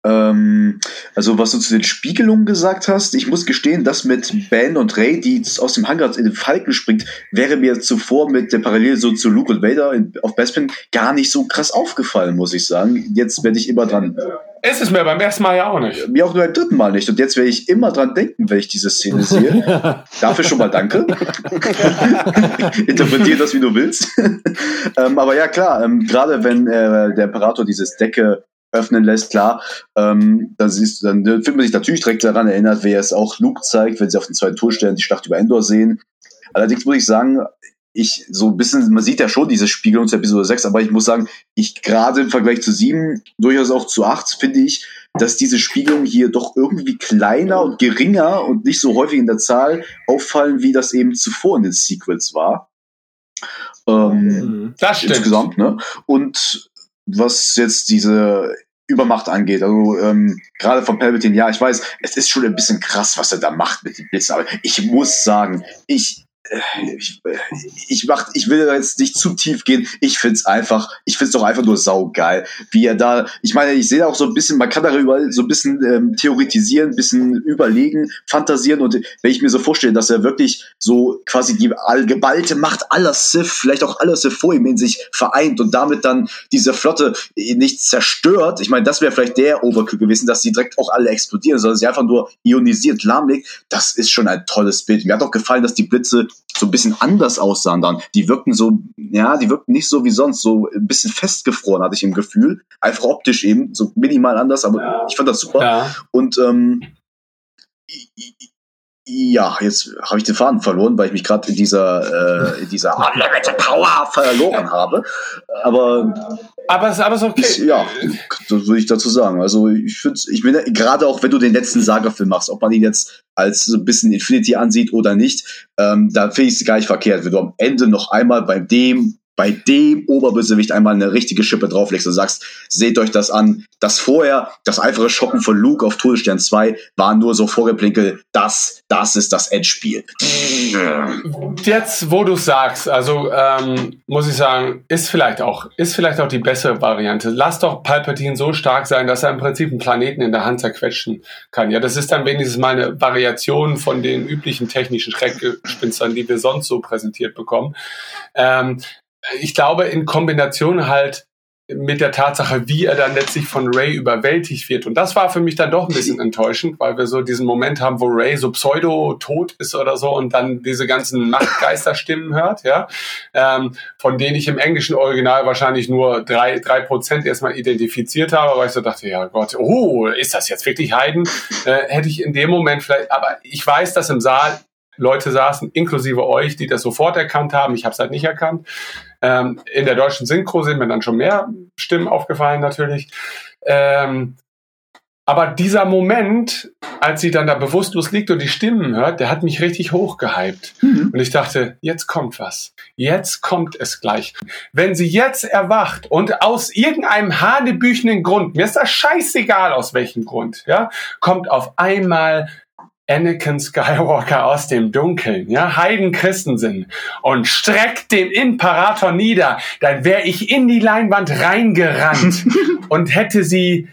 Ähm, also was du zu den Spiegelungen gesagt hast, ich muss gestehen, das mit Ben und Ray, die aus dem Hangar in den Falken springt, wäre mir zuvor mit der Parallele so zu Luke und Vader in, auf Bespin gar nicht so krass aufgefallen, muss ich sagen. Jetzt werde ich immer dran. Es ist mir beim ersten Mal ja auch nicht. Mir auch nur beim dritten Mal nicht. Und jetzt werde ich immer dran denken, wenn ich diese Szene sehe. Dafür schon mal danke. Interpretiere das, wie du willst. ähm, aber ja, klar, ähm, gerade wenn äh, der Imperator dieses Decke öffnen lässt, klar, ähm, dann, siehst, dann fühlt man sich natürlich direkt daran erinnert, wer es auch Luke zeigt, wenn sie auf den zweiten Tourstern die Schlacht über Endor sehen. Allerdings muss ich sagen, ich so ein bisschen, man sieht ja schon diese Spiegelung zu Episode 6, aber ich muss sagen, ich gerade im Vergleich zu 7, durchaus auch zu 8, finde ich, dass diese Spiegelungen hier doch irgendwie kleiner und geringer und nicht so häufig in der Zahl auffallen, wie das eben zuvor in den Sequels war. Ähm, mhm. das stimmt. Insgesamt, ne? Und was jetzt diese Übermacht angeht. Also ähm, gerade von Palpatine, ja, ich weiß, es ist schon ein bisschen krass, was er da macht mit den Blitzen, aber ich muss sagen, ich ich, ich, mach, ich will jetzt nicht zu tief gehen. Ich find's einfach, ich find's doch einfach nur saugeil, wie er da, ich meine, ich sehe auch so ein bisschen, man kann darüber so ein bisschen ähm, theoretisieren, ein bisschen überlegen, fantasieren und wenn ich mir so vorstelle, dass er wirklich so quasi die allgeballte Macht aller Sith, vielleicht auch aller Sith vor ihm in sich vereint und damit dann diese Flotte nicht zerstört. Ich meine, das wäre vielleicht der Overkill gewesen, dass sie direkt auch alle explodieren, sondern sie einfach nur ionisiert lahmlegt. Das ist schon ein tolles Bild. Mir hat auch gefallen, dass die Blitze so ein bisschen anders aussahen dann. Die wirkten so, ja, die wirkten nicht so wie sonst, so ein bisschen festgefroren, hatte ich im Gefühl. Einfach optisch eben, so minimal anders, aber ja. ich fand das super. Ja. Und ähm, ja, jetzt habe ich den Faden verloren, weil ich mich gerade in dieser, äh, in dieser Unlimited Power verloren habe. Aber aber es aber ist okay. Ist, ja, das würde ich dazu sagen. Also ich finde, ich bin gerade auch, wenn du den letzten Saga-Film machst, ob man ihn jetzt als so ein bisschen Infinity ansieht oder nicht, ähm, da finde ich es gar nicht verkehrt, wenn du am Ende noch einmal bei dem bei dem Oberbösewicht einmal eine richtige Schippe drauflegst und sagst, seht euch das an. Das vorher, das einfache Shoppen von Luke auf Todesstern 2 war nur so Vorgeplinkel. Das, das ist das Endspiel. Jetzt, wo du sagst, also ähm, muss ich sagen, ist vielleicht auch, ist vielleicht auch die bessere Variante. Lass doch Palpatine so stark sein, dass er im Prinzip einen Planeten in der Hand zerquetschen kann. Ja, das ist dann wenigstens mal eine Variation von den üblichen technischen Schreckgespinstern, die wir sonst so präsentiert bekommen. Ähm, ich glaube, in Kombination halt mit der Tatsache, wie er dann letztlich von Ray überwältigt wird. Und das war für mich dann doch ein bisschen enttäuschend, weil wir so diesen Moment haben, wo Ray so pseudo-tot ist oder so und dann diese ganzen Machtgeisterstimmen hört, ja, ähm, von denen ich im englischen Original wahrscheinlich nur drei, drei Prozent erstmal identifiziert habe, weil ich so dachte, ja Gott, oh, ist das jetzt wirklich Heiden? Äh, hätte ich in dem Moment vielleicht, aber ich weiß, dass im Saal Leute saßen, inklusive euch, die das sofort erkannt haben. Ich habe es halt nicht erkannt. Ähm, in der deutschen Synchro sind mir dann schon mehr Stimmen aufgefallen natürlich. Ähm, aber dieser Moment, als sie dann da bewusstlos liegt und die Stimmen hört, der hat mich richtig hochgehypt. Mhm. Und ich dachte, jetzt kommt was. Jetzt kommt es gleich. Wenn sie jetzt erwacht und aus irgendeinem hanebüchenden Grund, mir ist das scheißegal aus welchem Grund, ja, kommt auf einmal Anakin Skywalker aus dem Dunkeln, ja, Heiden Christensen und streckt den Imperator nieder, dann wäre ich in die Leinwand reingerannt und hätte sie,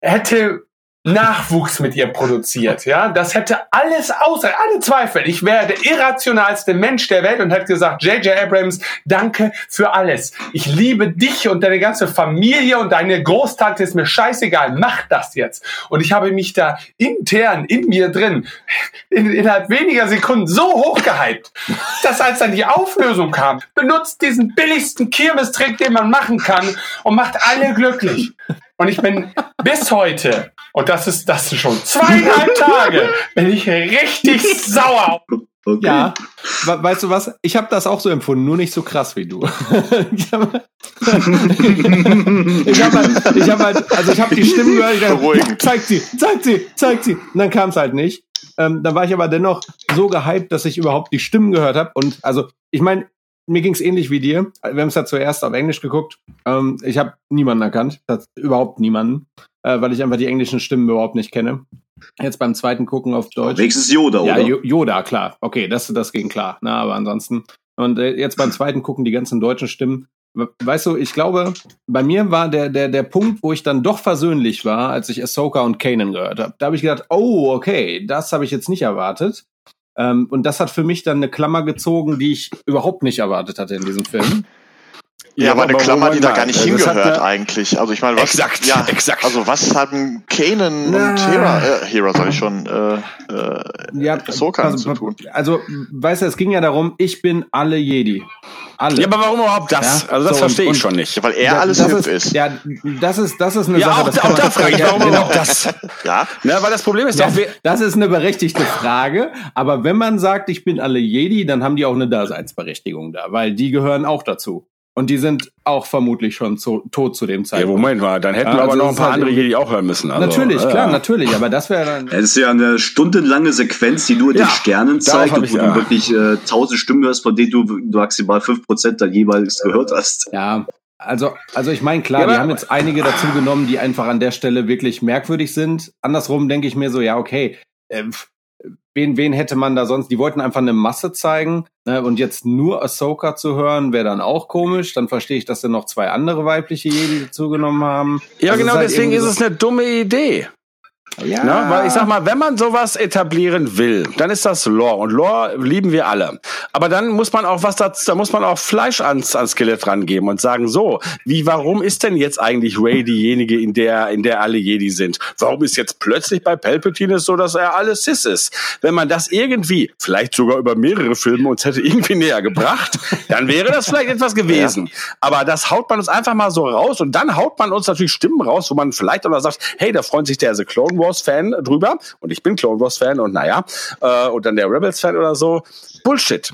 hätte Nachwuchs mit ihr produziert. Ja, das hätte alles außer alle Zweifel. Ich wäre der irrationalste Mensch der Welt und hätte gesagt, J.J. Abrams, danke für alles. Ich liebe dich und deine ganze Familie und deine Großtante ist mir scheißegal. Mach das jetzt. Und ich habe mich da intern in mir drin in, innerhalb weniger Sekunden so hochgehypt, dass als dann die Auflösung kam, benutzt diesen billigsten Kirmestrick, den man machen kann und macht alle glücklich. Und ich bin bis heute, und das ist, das ist schon zweieinhalb Tage, bin ich richtig sauer. Okay. Ja, weißt du was? Ich habe das auch so empfunden, nur nicht so krass wie du. ich habe hab halt, ich hab halt, also ich habe die Stimmen gehört, ich dachte, zeigt sie, zeigt sie, zeigt sie. Und dann kam es halt nicht. Ähm, dann war ich aber dennoch so gehypt, dass ich überhaupt die Stimmen gehört habe. Und also, ich meine, mir ging es ähnlich wie dir. Wir haben es ja zuerst auf Englisch geguckt. Ähm, ich habe niemanden erkannt, überhaupt niemanden, äh, weil ich einfach die englischen Stimmen überhaupt nicht kenne. Jetzt beim zweiten gucken auf Deutsch. Wenigstens Yoda, oder? Ja, Yoda, klar. Okay, das, das ging klar. Na, aber ansonsten. Und äh, jetzt beim zweiten gucken die ganzen deutschen Stimmen weißt du, ich glaube, bei mir war der, der, der Punkt, wo ich dann doch versöhnlich war, als ich Ahsoka und Kanan gehört habe. Da habe ich gedacht, oh, okay, das habe ich jetzt nicht erwartet. Ähm, und das hat für mich dann eine Klammer gezogen, die ich überhaupt nicht erwartet hatte in diesem Film. Ja, aber eine Klammer, die da gar nicht hingehört eigentlich. Also ich meine, was, exakt, ja, exakt. Also was haben Kanan Na. und Hera, äh, Hera sag ich schon, äh, äh, Ja, Ahsoka also, zu tun? Also, weißt du, es ging ja darum, ich bin alle Jedi. Alle. Ja, aber warum überhaupt das? Ja, also das so, verstehe und- ich schon nicht. Ja, weil er Ja, alles das hip ist. Ja, das ist, das ist eine Ja, Sache. auch, das auch da frage ich, warum genau. überhaupt das? Ja, Na, weil das Problem ist Ja, doch, das ist eine berechtigte Frage. Aber wenn man sagt, ich bin alle Jedi, dann haben die auch eine Daseinsberechtigung da, weil die gehören auch dazu. Und die sind auch vermutlich schon zu, tot zu dem ja, Zeitpunkt. Moment mal, dann hätten Ja, wir aber also noch ein paar halt andere irgendwie- Jedi auch hören müssen. Also, natürlich, ja. klar, natürlich. Aber das wäre dann. Es ist ja eine stundenlange Sequenz, die nur Ja, den Sternen zeigt und ich- wo ja. du wirklich äh, tausend Stimmen hörst, von denen du, du maximal fünf Prozent dann jeweils gehört hast. Ja, also, also ich meine, klar, Ja, die haben jetzt einige dazu genommen, die einfach an der Stelle wirklich merkwürdig sind. Andersrum denke ich mir so, ja, okay, äh, wen, wen hätte man da sonst? Die wollten einfach eine Masse zeigen. Ne? Und jetzt nur Ahsoka zu hören, wäre dann auch komisch. Dann verstehe ich, dass sie noch zwei andere weibliche Jedi dazugenommen haben. Ja, Also genau, ist halt deswegen irgendwie ist es eine dumme Idee. Ja, Ne? Weil ich sag mal, wenn man sowas etablieren will, dann ist das Lore. Und Lore lieben wir alle. Aber dann muss man auch was dazu, da muss man auch Fleisch ans, ans Skelett rangeben und sagen, so, wie, warum ist denn jetzt eigentlich Ray diejenige, in der, in der alle Jedi sind? Warum ist jetzt plötzlich bei Palpatine es so, dass er alles Sis ist? Wenn man das irgendwie, vielleicht sogar über mehrere Filme uns hätte irgendwie näher gebracht, dann wäre das vielleicht etwas gewesen. Aber das haut man uns einfach mal so raus und dann haut man uns natürlich Stimmen raus, wo man vielleicht auch noch sagt, hey, da freut sich der The Clone Wars Fan drüber und ich bin Clone Wars Fan und naja, äh, und dann der Rebels Fan oder so. Bullshit.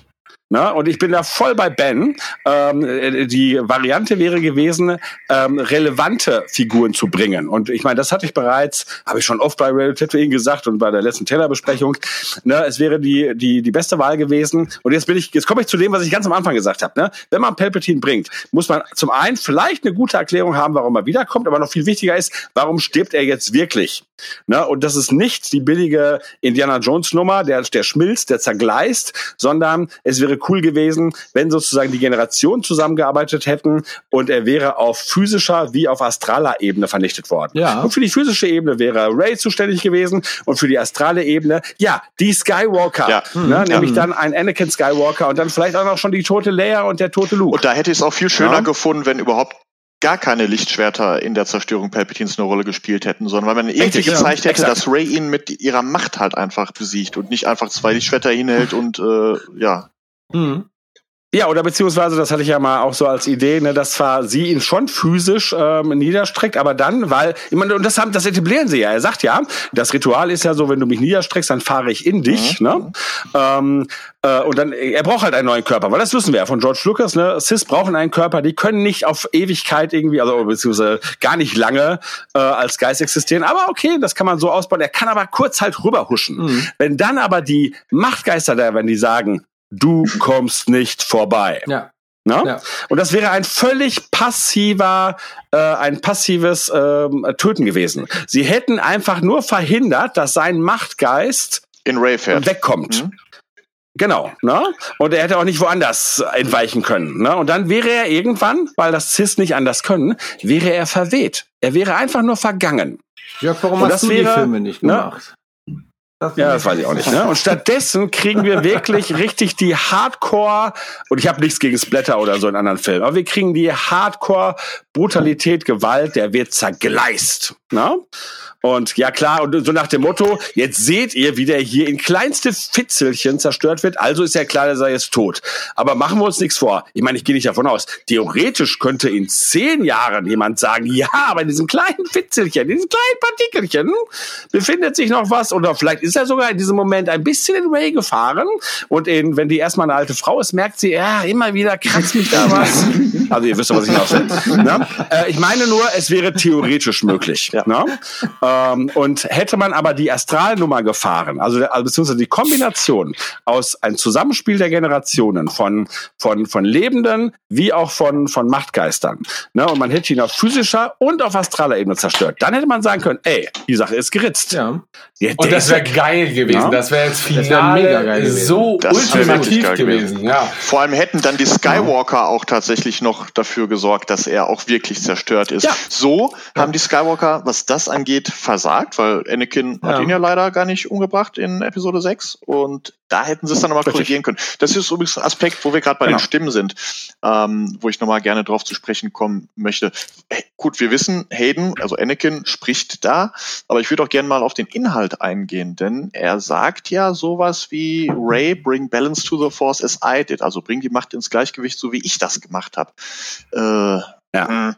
Na, und ich bin da voll bei Ben. Ähm, äh, die Variante wäre gewesen, ähm, relevante Figuren zu bringen. Und ich meine, das hatte ich bereits, habe ich schon oft bei Radio Tatooine gesagt und bei der letzten Taylor-Besprechung. Ne, es wäre die, die, die beste Wahl gewesen. Und jetzt bin ich, jetzt komme ich zu dem, was ich ganz am Anfang gesagt habe. Ne? Wenn man Palpatine bringt, muss man zum einen vielleicht eine gute Erklärung haben, warum er wiederkommt, aber noch viel wichtiger ist, warum stirbt er jetzt wirklich? Ne? Und das ist nicht die billige Indiana Jones Nummer, der, der schmilzt, der zergleist, sondern es wäre cool gewesen, wenn sozusagen die Generationen zusammengearbeitet hätten und er wäre auf physischer wie auf astraler Ebene vernichtet worden. Ja. Und für die physische Ebene wäre Ray zuständig gewesen und für die astrale Ebene, ja, die Skywalker. Ja. Ne? Nämlich Ja. dann ein Anakin Skywalker und dann vielleicht auch noch schon die tote Leia und der tote Luke. Und da hätte ich es auch viel schöner Ja. gefunden, wenn überhaupt gar keine Lichtschwerter in der Zerstörung Palpatines eine Rolle gespielt hätten, sondern weil man irgendwie Richtig, ja. gezeigt hätte, Exakt. dass Ray ihn mit ihrer Macht halt einfach besiegt und nicht einfach zwei Lichtschwerter hinhält und äh, ja. Hm. Ja, oder beziehungsweise, das hatte ich ja mal auch so als Idee, ne, dass zwar sie ihn schon physisch ähm, niederstreckt, aber dann, weil, ich meine, und das haben, das etablieren sie ja. Er sagt ja, das Ritual ist ja so, wenn du mich niederstreckst, dann fahre ich in dich, ne? Ähm, äh, und dann, er braucht halt einen neuen Körper, weil das wissen wir ja von George Lucas, ne? Cis brauchen einen Körper, die können nicht auf Ewigkeit irgendwie, also beziehungsweise gar nicht lange äh, als Geist existieren. Aber okay, das kann man so ausbauen. Er kann aber kurz halt rüberhuschen. Wenn dann aber die Machtgeister da, wenn die sagen, du kommst nicht vorbei. Ja. Ne? Ja. Und das wäre ein völlig passiver, äh, ein passives ähm, Töten gewesen. Sie hätten einfach nur verhindert, dass sein Machtgeist In Ray fährt. wegkommt. Mhm. Genau, ne? Und er hätte auch nicht woanders entweichen können, ne? Und dann wäre er irgendwann, weil das CIS nicht anders können, wäre er verweht. Er wäre einfach nur vergangen. Jörg, warum Und hast das du die wäre, Filme nicht ne? Das Ja, das weiß ich auch nicht. Ne? Und stattdessen kriegen wir wirklich richtig die Hardcore, und ich habe nichts gegen Splatter oder so in anderen Filmen, aber wir kriegen die Hardcore Brutalität, Gewalt, der wird zergleist. Ne? Und ja klar, und so nach dem Motto, jetzt seht ihr, wie der hier in kleinste Fitzelchen zerstört wird, also ist ja klar, dass er jetzt tot. Aber machen wir uns nichts vor. Ich meine, ich gehe nicht davon aus. Theoretisch könnte in zehn Jahren jemand sagen, ja, bei diesem kleinen Fitzelchen, diesem kleinen Partikelchen befindet sich noch was oder vielleicht ist er sogar in diesem Moment ein bisschen in Ray gefahren und in, wenn die erstmal eine alte Frau ist, merkt sie, ja, immer wieder kratzt mich da was. Also ihr wisst doch, was ich hinaus will. Ne? Äh, ich meine nur, es wäre theoretisch möglich. Ne? Ähm, und hätte man aber die Astralnummer gefahren, also, also beziehungsweise die Kombination aus ein Zusammenspiel der Generationen von, von, von Lebenden wie auch von, von Machtgeistern, ne? und man hätte ihn auf physischer und auf astraler Ebene zerstört, dann hätte man sagen können, ey, die Sache ist geritzt. Ja. Der, Und das ist wäre weg. Geil gewesen. Ja? Das wäre jetzt Finale wär mega so das ultimativ gewesen. gewesen. Ja. Vor allem hätten dann die Skywalker auch tatsächlich noch dafür gesorgt, dass er auch wirklich zerstört ist. Ja. So haben die Skywalker, was das angeht, versagt, weil Anakin hat ihn ja leider gar nicht umgebracht in Episode 6 und da hätten sie es dann nochmal korrigieren können. Das ist übrigens ein Aspekt, wo wir gerade bei genau. den Stimmen sind, ähm, wo ich nochmal gerne drauf zu sprechen kommen möchte. Hey, gut, wir wissen, Hayden, also Anakin, spricht da, aber ich würde auch gerne mal auf den Inhalt eingehen, denn er sagt ja sowas wie Ray, bring balance to the force as I did, also bring die Macht ins Gleichgewicht, so wie ich das gemacht habe. Äh, ja.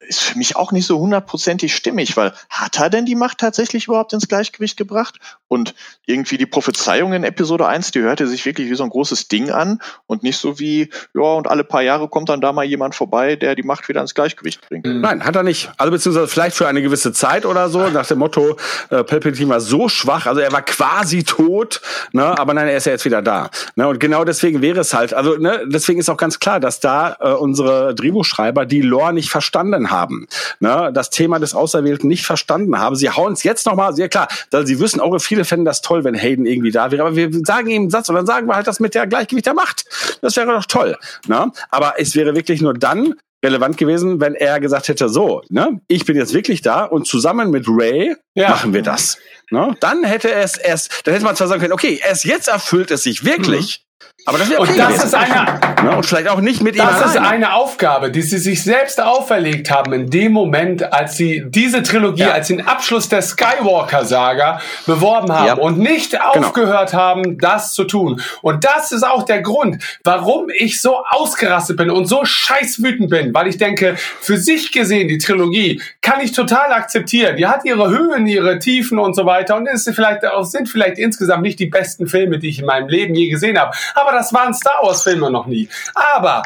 Ist für mich auch nicht so hundertprozentig stimmig, weil hat er denn die Macht tatsächlich überhaupt ins Gleichgewicht gebracht? Und irgendwie die Prophezeiung in Episode 1, die hörte sich wirklich wie so ein großes Ding an und nicht so wie, ja, und alle paar Jahre kommt dann da mal jemand vorbei, der die Macht wieder ins Gleichgewicht bringt. Mhm. Nein, hat er nicht. Also beziehungsweise vielleicht für eine gewisse Zeit oder so, nach dem Motto, äh, Palpatine war so schwach, also er war quasi tot, ne, aber nein, er ist ja jetzt wieder da. Ne, und genau deswegen wäre es halt, also ne, deswegen ist auch ganz klar, dass da äh, unsere Drehbuchschreiber die Lore nicht verstanden haben. Ne, das Thema des Auserwählten nicht verstanden haben. Sie hauen es jetzt nochmal, sehr klar, weil sie wissen auch, viele fänden das toll, wenn Hayden irgendwie da wäre. Aber wir sagen ihm einen Satz und dann sagen wir halt das mit der Gleichgewicht der Macht. Das wäre doch toll. Ne? Aber es wäre wirklich nur dann relevant gewesen, wenn er gesagt hätte, so, ne, ich bin jetzt wirklich da und zusammen mit Ray ja. machen wir das. Ne? Dann hätte es erst, dann hätte man zwar sagen können, okay, erst jetzt erfüllt es sich wirklich. Mhm. Aber das okay und das ist eine, ja, und vielleicht auch nicht mit Das ist eine Aufgabe, die sie sich selbst auferlegt haben in dem Moment, als sie diese Trilogie ja. als den Abschluss der Skywalker-Saga beworben haben ja. und nicht genau. aufgehört haben, das zu tun. Und das ist auch der Grund, warum ich so ausgerastet bin und so scheißwütend bin, weil ich denke, für sich gesehen, die Trilogie kann ich total akzeptieren. Die hat ihre Höhen, ihre Tiefen und so weiter und ist vielleicht auch, sind vielleicht insgesamt nicht die besten Filme, die ich in meinem Leben je gesehen habe. Aber das waren Star Wars Filme noch nie. Aber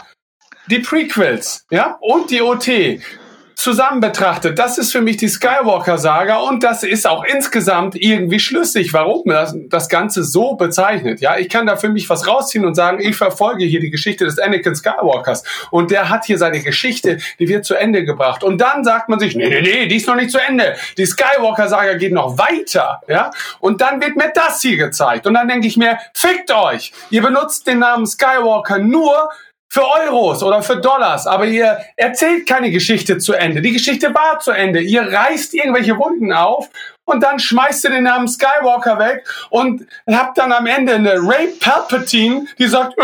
die Prequels, ja, und die OT zusammen betrachtet, das ist für mich die Skywalker-Saga und das ist auch insgesamt irgendwie schlüssig, warum das, das Ganze so bezeichnet. Ja, ich kann da für mich was rausziehen und sagen, ich verfolge hier die Geschichte des Anakin Skywalkers und der hat hier seine Geschichte, die wird zu Ende gebracht. Und dann sagt man sich, nee, nee, nee, die ist noch nicht zu Ende. Die Skywalker-Saga geht noch weiter. Ja, und dann wird mir das hier gezeigt und dann denke ich mir, fickt euch. Ihr benutzt den Namen Skywalker nur für Euros oder für Dollars, aber ihr erzählt keine Geschichte zu Ende. Die Geschichte war zu Ende. Ihr reißt irgendwelche Wunden auf und dann schmeißt ihr den Namen Skywalker weg und habt dann am Ende eine Ray Palpatine, die sagt,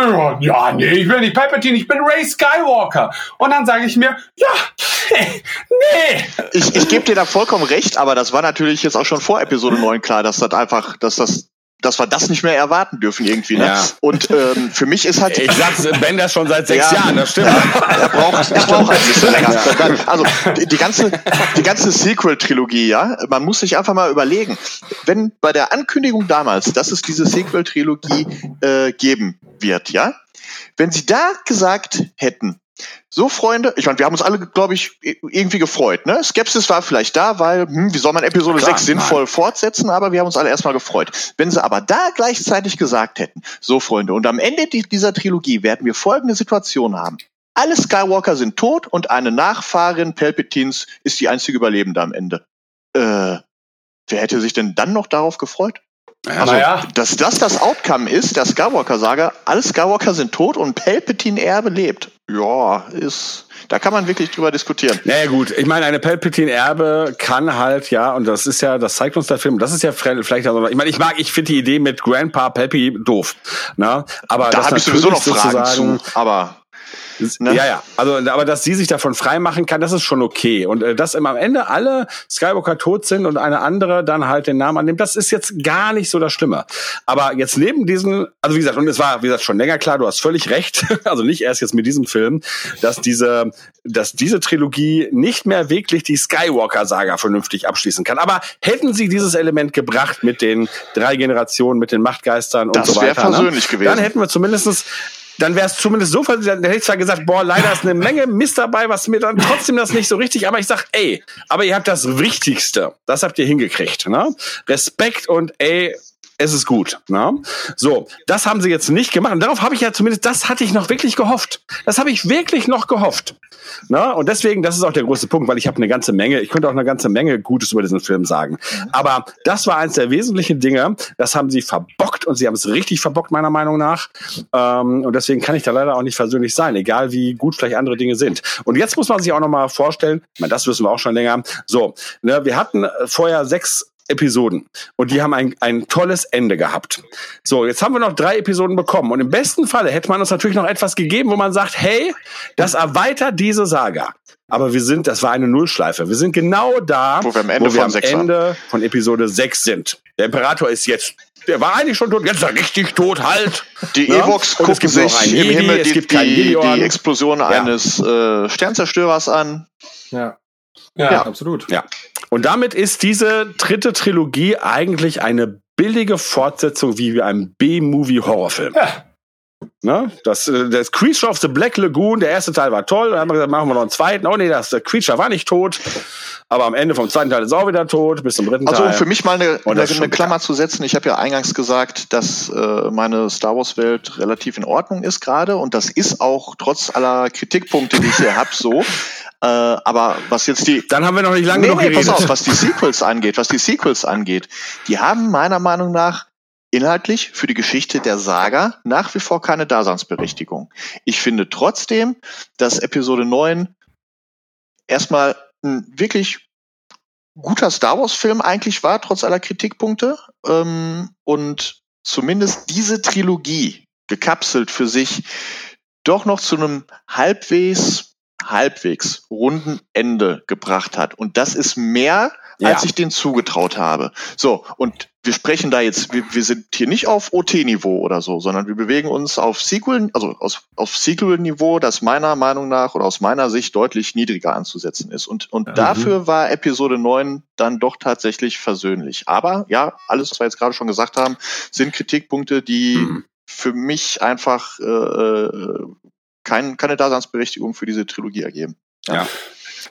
ja, nee, ich bin nicht Palpatine, ich bin Ray Skywalker. Und dann sage ich mir, ja, nee. Ich, ich gebe dir da vollkommen recht, aber das war natürlich jetzt auch schon vor Episode 9 klar, dass das einfach, dass das dass wir das nicht mehr erwarten dürfen irgendwie. Ne? Ja. Und ähm, für mich ist halt. Ich sag's Ben das schon seit sechs ja, Jahren, das stimmt. er braucht, er braucht halt ein bisschen länger. Also die, die ganze, die ganze Sequel-Trilogie, ja, man muss sich einfach mal überlegen, wenn bei der Ankündigung damals, dass es diese Sequel-Trilogie äh, geben wird, ja, wenn sie da gesagt hätten, so, Freunde, ich meine, wir haben uns alle, glaube ich, irgendwie gefreut. Ne? Skepsis war vielleicht da, weil, hm, wie soll man Episode Klar, 6 sinnvoll nein. fortsetzen, aber wir haben uns alle erstmal gefreut. Wenn sie aber da gleichzeitig gesagt hätten, so, Freunde, und am Ende dieser Trilogie werden wir folgende Situation haben. Alle Skywalker sind tot und eine Nachfahrin Palpatines ist die einzige Überlebende am Ende. Äh, wer hätte sich denn dann noch darauf gefreut? Also, ja. dass das das Outcome ist, der Skywalker-Saga, alle Skywalker sind tot und Palpatine-Erbe lebt. Ja, ist, da kann man wirklich drüber diskutieren. Naja gut, ich meine, eine Palpatine-Erbe kann halt, ja, und das ist ja, das zeigt uns der Film, das ist ja vielleicht, also, ich meine, ich mag, ich finde die Idee mit Grandpa Palpy doof, ne? aber da habe ich sowieso noch Fragen zu, aber Ne? Ja, ja. Also, aber dass sie sich davon freimachen kann, das ist schon okay. Und äh, dass am Ende alle Skywalker tot sind und eine andere dann halt den Namen annimmt, das ist jetzt gar nicht so das Schlimme. Aber jetzt neben diesen, also wie gesagt, und es war, wie gesagt, schon länger klar, du hast völlig recht, also nicht erst jetzt mit diesem Film, dass diese, dass diese Trilogie nicht mehr wirklich die Skywalker-Saga vernünftig abschließen kann. Aber hätten sie dieses Element gebracht mit den drei Generationen, mit den Machtgeistern das und so weiter, ne? gewesen. dann hätten wir zumindestens dann wäre es zumindest so, dann hätte ich zwar gesagt, boah, leider ist eine Menge Mist dabei, was mir dann trotzdem das nicht so richtig, aber ich sag, ey, aber ihr habt das Wichtigste, das habt ihr hingekriegt, ne? Respekt und ey, es ist gut. Ne? So, das haben sie jetzt nicht gemacht. Und darauf habe ich ja zumindest, das hatte ich noch wirklich gehofft. Das habe ich wirklich noch gehofft. Ne? Und deswegen, das ist auch der große Punkt, weil ich habe eine ganze Menge, ich könnte auch eine ganze Menge Gutes über diesen Film sagen. Aber das war eins der wesentlichen Dinge, das haben sie verbockt und sie haben es richtig verbockt, meiner Meinung nach. Ähm, und deswegen kann ich da leider auch nicht versöhnlich sein, egal wie gut vielleicht andere Dinge sind. Und jetzt muss man sich auch nochmal vorstellen, ich meine, das wissen wir auch schon länger, so, ne, wir hatten vorher sechs Episoden. Und die haben ein, ein tolles Ende gehabt. So, jetzt haben wir noch drei Episoden bekommen. Und im besten Falle hätte man uns natürlich noch etwas gegeben, wo man sagt, hey, das erweitert diese Saga. Aber wir sind, das war eine Nullschleife. Wir sind genau da, wo wir am Ende, wir von, am Ende von Episode 6 sind. Der Imperator ist jetzt der war eigentlich schon tot, jetzt ist er richtig tot, halt. Die Ja? Evox Und es gucken sich im Jedi, Himmel es die, gibt die, die Explosion Ja. eines äh, Sternzerstörers an. Ja, Ja. Ja. absolut. Ja. Und damit ist diese dritte Trilogie eigentlich eine billige Fortsetzung wie einem B-Movie-Horrorfilm. Ja. Ne? Das, äh, das Creature of the Black Lagoon, der erste Teil war toll, dann haben wir gesagt, machen wir noch einen zweiten. Oh nee, das der Creature war nicht tot, aber am Ende vom zweiten Teil ist er auch wieder tot, bis zum dritten Also um Teil. für mich mal eine, eine, das eine Klammer zu setzen, ich habe ja eingangs gesagt, dass äh, meine Star Wars Welt relativ in Ordnung ist gerade und das ist auch trotz aller Kritikpunkte, die ich hier habe, so. Äh, aber was jetzt die Dann haben wir noch nicht lange nee, genug nee, geredet. pass auf, was die Sequels angeht, was die Sequels angeht, die haben meiner Meinung nach inhaltlich für die Geschichte der Saga nach wie vor keine Daseinsberechtigung. Ich finde trotzdem, dass Episode 9 erstmal ein wirklich guter Star Wars Film eigentlich war, trotz aller Kritikpunkte. Ähm, und zumindest diese Trilogie gekapselt für sich doch noch zu einem halbwegs halbwegs runden Ende gebracht hat. Und das ist mehr, als Ja. ich denen zugetraut habe. So, und wir sprechen da jetzt, wir, wir sind hier nicht auf OT-Niveau oder so, sondern wir bewegen uns auf Sequel, also aus, auf Sequel-Niveau, das meiner Meinung nach oder aus meiner Sicht deutlich niedriger anzusetzen ist. Und, und dafür war Episode 9 dann doch tatsächlich versöhnlich. Aber ja, alles, was wir jetzt gerade schon gesagt haben, sind Kritikpunkte, die Mhm. für mich einfach äh, äh, kein, keine Daseinsberechtigung für diese Trilogie ergeben. Ja.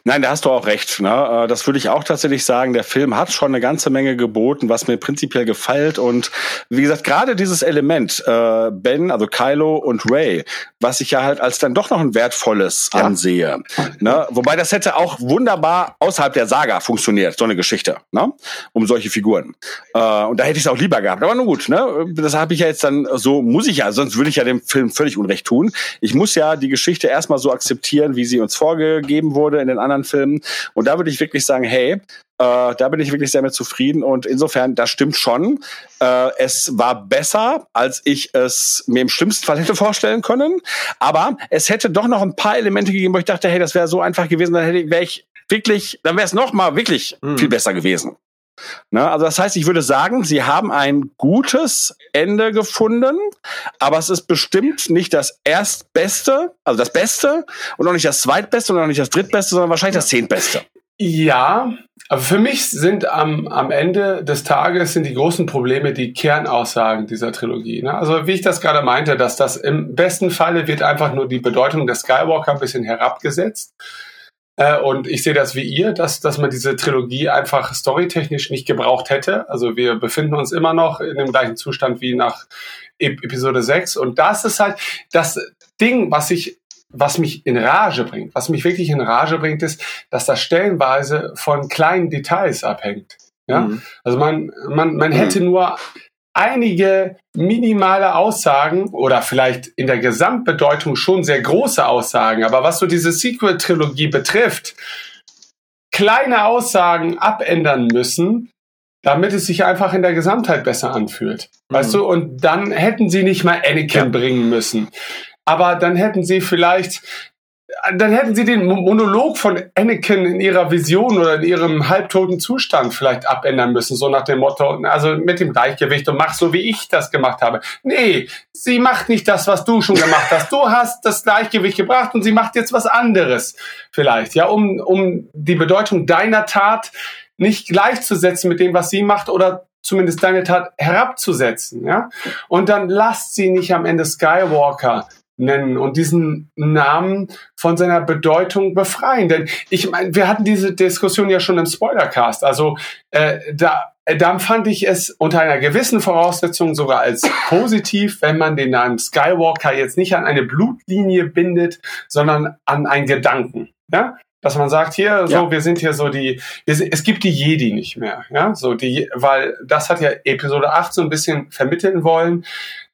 Nein, da hast du auch recht. Ne? Äh, Das würde ich auch tatsächlich sagen. Der Film hat schon eine ganze Menge geboten, was mir prinzipiell gefällt. Und wie gesagt, gerade dieses Element, äh, Ben, also Kylo und Ray, was ich ja halt als dann doch noch ein wertvolles Ja. ansehe. Ne? Wobei das hätte auch wunderbar außerhalb der Saga funktioniert, so eine Geschichte, ne? um solche Figuren. Äh, und da hätte ich es auch lieber gehabt. Aber nun gut, ne? das habe ich ja jetzt dann so, muss ich ja, sonst würde ich ja dem Film völlig Unrecht tun. Ich muss ja die Geschichte erstmal so akzeptieren, wie sie uns vorgegeben wurde in den anderen Filmen. Und da würde ich wirklich sagen, hey, äh, da bin ich wirklich sehr mit zufrieden und insofern, das stimmt schon. Äh, es war besser, als ich es mir im schlimmsten Fall hätte vorstellen können. Aber es hätte doch noch ein paar Elemente gegeben, wo ich dachte, hey, das wäre so einfach gewesen, dann hätte wäre ich wirklich, dann wäre es noch mal wirklich Mhm. viel besser gewesen. Ne? Also das heißt, ich würde sagen, sie haben ein gutes Ende gefunden, aber es ist bestimmt nicht das erstbeste, also das Beste und auch nicht das zweitbeste und auch nicht das drittbeste, sondern wahrscheinlich das zehntbeste. Ja, aber für mich sind am, am Ende des Tages sind die großen Probleme die Kernaussagen dieser Trilogie. Ne? Also wie ich das gerade meinte, dass das im besten Falle wird einfach nur die Bedeutung der Skywalker ein bisschen herabgesetzt. Äh, und ich sehe das wie ihr, dass, dass man diese Trilogie einfach storytechnisch nicht gebraucht hätte. Also wir befinden uns immer noch in dem gleichen Zustand wie nach Ep Episode 6. Und das ist halt das Ding, was ich was mich in Rage bringt, was mich wirklich in Rage bringt, ist, dass das stellenweise von kleinen Details abhängt. Ja? Mhm. Also man, man, man hätte nur einige minimale Aussagen oder vielleicht in der Gesamtbedeutung schon sehr große Aussagen, aber was so diese Sequel-Trilogie betrifft, kleine Aussagen abändern müssen, damit es sich einfach in der Gesamtheit besser anfühlt. Weißt du? Und dann hätten sie nicht mal Anakin bringen müssen. Aber dann hätten sie vielleicht, dann hätten sie den Mo- Monolog von Anakin in ihrer Vision oder in ihrem halbtoten Zustand vielleicht abändern müssen, so nach dem Motto, also mit dem Gleichgewicht und mach so, wie ich das gemacht habe. Nee, sie macht nicht das, was du schon gemacht hast. Du hast das Gleichgewicht gebracht und sie macht jetzt was anderes vielleicht, ja, um, um die Bedeutung deiner Tat nicht gleichzusetzen mit dem, was sie macht oder zumindest deine Tat herabzusetzen, ja. Und dann lasst sie nicht am Ende Skywalker nennen und diesen Namen von seiner Bedeutung befreien. Denn ich meine, wir hatten diese Diskussion ja schon im Spoilercast. Also äh, da äh, dann fand ich es unter einer gewissen Voraussetzung sogar als positiv, wenn man den Namen Skywalker jetzt nicht an eine Blutlinie bindet, sondern an einen Gedanken. Ja, dass man sagt, hier, so, ja. wir sind hier so die, sind, es gibt die Jedi nicht mehr, ja, so die, weil das hat ja Episode 8 so ein bisschen vermitteln wollen.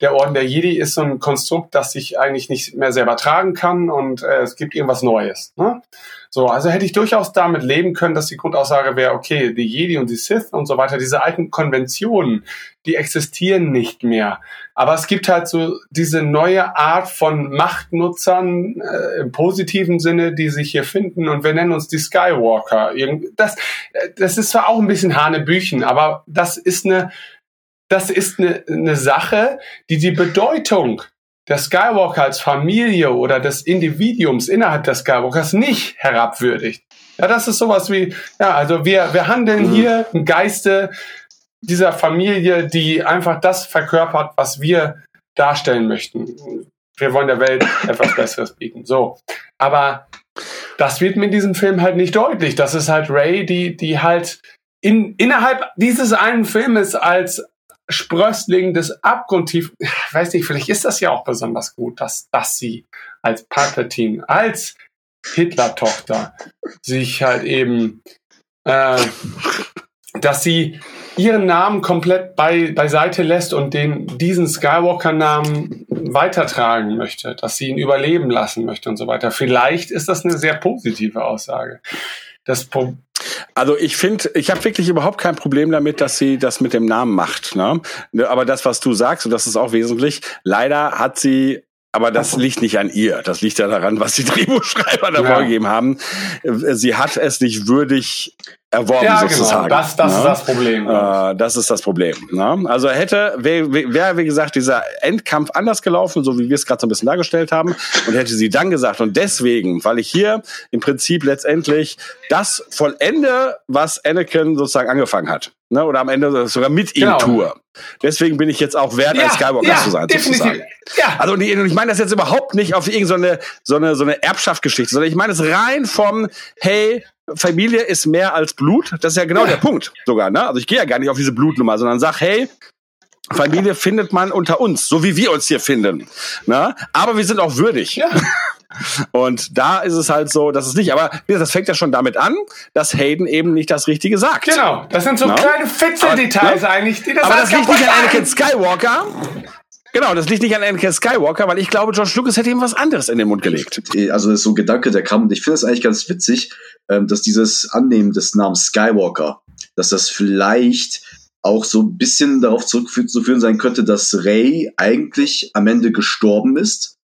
Der Orden der Jedi ist so ein Konstrukt, das sich eigentlich nicht mehr selber tragen kann und äh, es gibt irgendwas Neues. Ne? So, also hätte ich durchaus damit leben können, dass die Grundaussage wäre, okay, die Jedi und die Sith und so weiter, diese alten Konventionen, die existieren nicht mehr. Aber es gibt halt so diese neue Art von Machtnutzern äh, im positiven Sinne, die sich hier finden und wir nennen uns die Skywalker. Das, äh, das ist zwar auch ein bisschen Hanebüchen, aber das ist eine, das ist eine, eine Sache, die die Bedeutung der Skywalker als Familie oder des Individuums innerhalb des Skywalkers nicht herabwürdigt. Ja, das ist sowas wie, ja, also wir, wir handeln mhm. hier im Geiste dieser Familie, die einfach das verkörpert, was wir darstellen möchten. Wir wollen der Welt etwas Besseres bieten. So. Aber das wird mir in diesem Film halt nicht deutlich. Das ist halt Ray, die, die halt in, innerhalb dieses einen Filmes als Sprössling des Abgrundtief, ich weiß nicht, vielleicht ist das ja auch besonders gut, dass, dass sie als Palpatine, als Hitler-Tochter sich halt eben, äh, dass sie ihren Namen komplett bei, beiseite lässt und den, diesen Skywalker-Namen weitertragen möchte, dass sie ihn überleben lassen möchte und so weiter. Vielleicht ist das eine sehr positive Aussage. Das Pro also ich finde, ich habe wirklich überhaupt kein Problem damit, dass sie das mit dem Namen macht. Ne? Aber das, was du sagst, und das ist auch wesentlich, leider hat sie aber das liegt nicht an ihr. Das liegt ja daran, was die Drehbuchschreiber da ja. vorgegeben haben. Sie hat es nicht würdig erworben ja, genau. sozusagen. Genau. Das, das ne? ist das Problem. Äh, das ist das Problem. Ne? Also hätte, wäre, wär, wie gesagt, dieser Endkampf anders gelaufen, so wie wir es gerade so ein bisschen dargestellt haben, und hätte sie dann gesagt, und deswegen, weil ich hier im Prinzip letztendlich das vollende, was Anakin sozusagen angefangen hat. Ne? Oder am Ende sogar mit ihm genau. tue. Deswegen bin ich jetzt auch wert, ja, ein Skywalker ja, zu sein. Definitiv. Sozusagen. Ja. Also und ich meine das jetzt überhaupt nicht auf irgendeine so eine, so eine Erbschaftsgeschichte, sondern ich meine es rein vom, hey, Familie ist mehr als Blut. Das ist ja genau der Punkt sogar. Ne? Also ich gehe ja gar nicht auf diese Blutnummer, sondern sag, hey, Familie findet man unter uns, so wie wir uns hier finden. Ne? Aber wir sind auch würdig. Ja. Und da ist es halt so, dass es nicht, aber das fängt ja schon damit an, dass Hayden eben nicht das Richtige sagt. Genau, das sind so no? kleine Fitzeldetails ne? eigentlich, die das Aber das liegt nicht an Anakin Skywalker, Genau, das liegt nicht an Anakin Skywalker, weil ich glaube, George Lucas hätte ihm was anderes in den Mund gelegt. Also das ist so ein Gedanke, der kam, und ich finde es eigentlich ganz witzig, ähm, dass dieses Annehmen des Namens Skywalker, dass das vielleicht auch so ein bisschen darauf zurückzuführen sein könnte, dass Ray eigentlich am Ende gestorben ist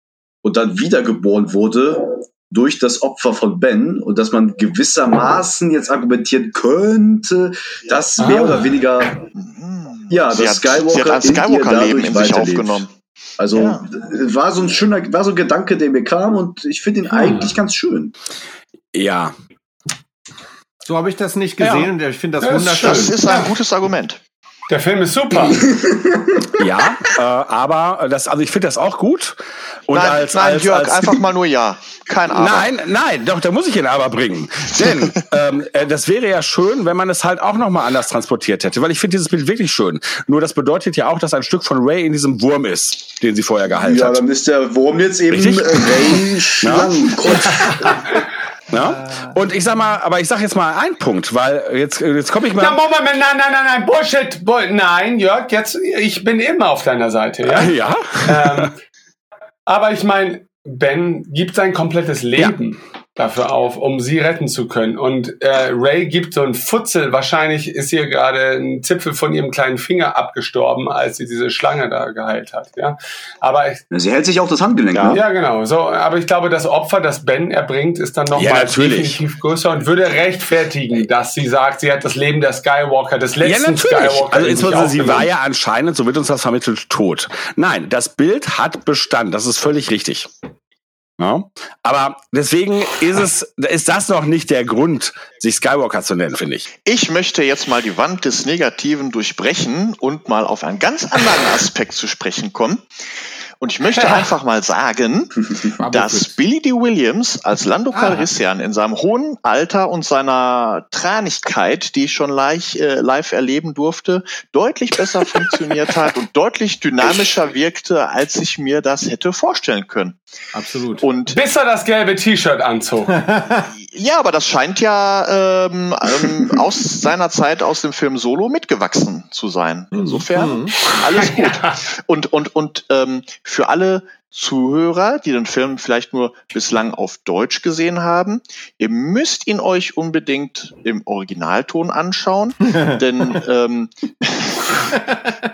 und dann wiedergeboren wurde durch das Opfer von Ben und dass man gewissermaßen jetzt argumentieren könnte, dass mehr ah. oder weniger ja, das hat, Skywalker, sie hat ein Skywalker-Leben in sich aufgenommen. Also ja. war so ein schöner, war so ein Gedanke, der mir kam und ich finde ihn hm. eigentlich ganz schön. Ja. So habe ich das nicht gesehen ja. und ich finde das, das wunderschön. Das ist ein gutes Argument. Der Film ist super. ja, äh, aber das, also ich finde das auch gut. Und nein, als, nein, als, Jörg, als, einfach mal nur ja. Kein Aber. Nein, nein, doch, da muss ich ihn aber bringen. Denn ähm, äh, das wäre ja schön, wenn man es halt auch nochmal anders transportiert hätte. Weil ich finde dieses Bild wirklich schön. Nur das bedeutet ja auch, dass ein Stück von Ray in diesem Wurm ist, den sie vorher gehalten ja, hat. Ja, dann ist der Wurm jetzt eben Richtig? Ray Schlangenkopf. Ja? Und ich sag mal, aber ich sag jetzt mal einen Punkt, weil jetzt, jetzt komme ich mal. Na, Moment, nein, nein, nein, nein, Bullshit, Bull nein, Jörg, jetzt, ich bin immer auf deiner Seite, ja. Ja. Ähm, aber ich meine, Ben gibt sein komplettes Leben. Ja dafür auf, um sie retten zu können. Und äh, Ray gibt so ein Futzel. Wahrscheinlich ist ihr gerade ein Zipfel von ihrem kleinen Finger abgestorben, als sie diese Schlange da geheilt hat. Ja, aber ich, sie hält sich auch das Handgelenk. Ja, ne? ja, genau. So, aber ich glaube, das Opfer, das Ben erbringt, ist dann noch ja, mal definitiv größer und würde rechtfertigen, dass sie sagt, sie hat das Leben der Skywalker, des letzten ja, natürlich. Skywalker. Also insbesondere sie war ja anscheinend, so wird uns das vermittelt, tot. Nein, das Bild hat Bestand. Das ist völlig richtig. Ja? Aber deswegen ist es, ist das noch nicht der Grund, sich Skywalker zu nennen, finde ich. Ich möchte jetzt mal die Wand des Negativen durchbrechen und mal auf einen ganz anderen Aspekt zu sprechen kommen. Und ich möchte einfach mal sagen, dass Billy D. Williams als Lando ah. Calrissian in seinem hohen Alter und seiner Tranigkeit, die ich schon live, äh, live erleben durfte, deutlich besser funktioniert hat und deutlich dynamischer wirkte, als ich mir das hätte vorstellen können. Absolut. Und Bis er das gelbe T-Shirt anzog. ja, aber das scheint ja ähm, ähm, aus seiner Zeit aus dem Film Solo mitgewachsen zu sein. Mhm. Insofern mhm. alles gut. Und, und, und ähm, für alle Zuhörer, die den Film vielleicht nur bislang auf Deutsch gesehen haben, ihr müsst ihn euch unbedingt im Originalton anschauen, denn ähm,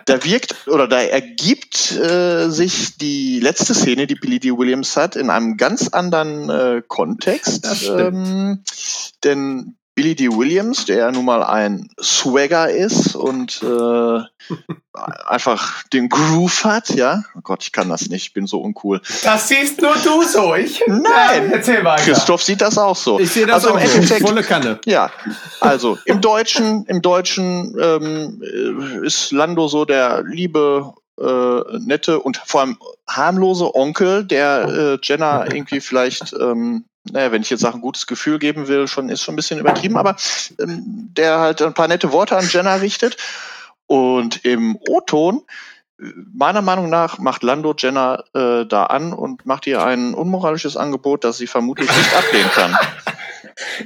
da wirkt oder da ergibt äh, sich die letzte Szene, die Billy D. Williams hat, in einem ganz anderen äh, Kontext. Ähm, denn Billy D. Williams, der nun mal ein Swagger ist und äh, einfach den Groove hat, ja. Oh Gott, ich kann das nicht, ich bin so uncool. Das siehst nur du so, ich? Nein, ja, erzähl weiter. Christoph sieht das auch so. Ich sehe das also auch im Endeffekt, volle Kanne. Ja, also im Deutschen, im Deutschen ähm, äh, ist Lando so der liebe äh, nette und vor allem harmlose Onkel, der äh, Jenna irgendwie vielleicht ähm, naja, wenn ich jetzt sage, ein gutes Gefühl geben will, schon ist schon ein bisschen übertrieben, aber ähm, der halt ein paar nette Worte an Jenna richtet. Und im O-Ton, meiner Meinung nach, macht Lando Jenna äh, da an und macht ihr ein unmoralisches Angebot, das sie vermutlich nicht ablehnen kann.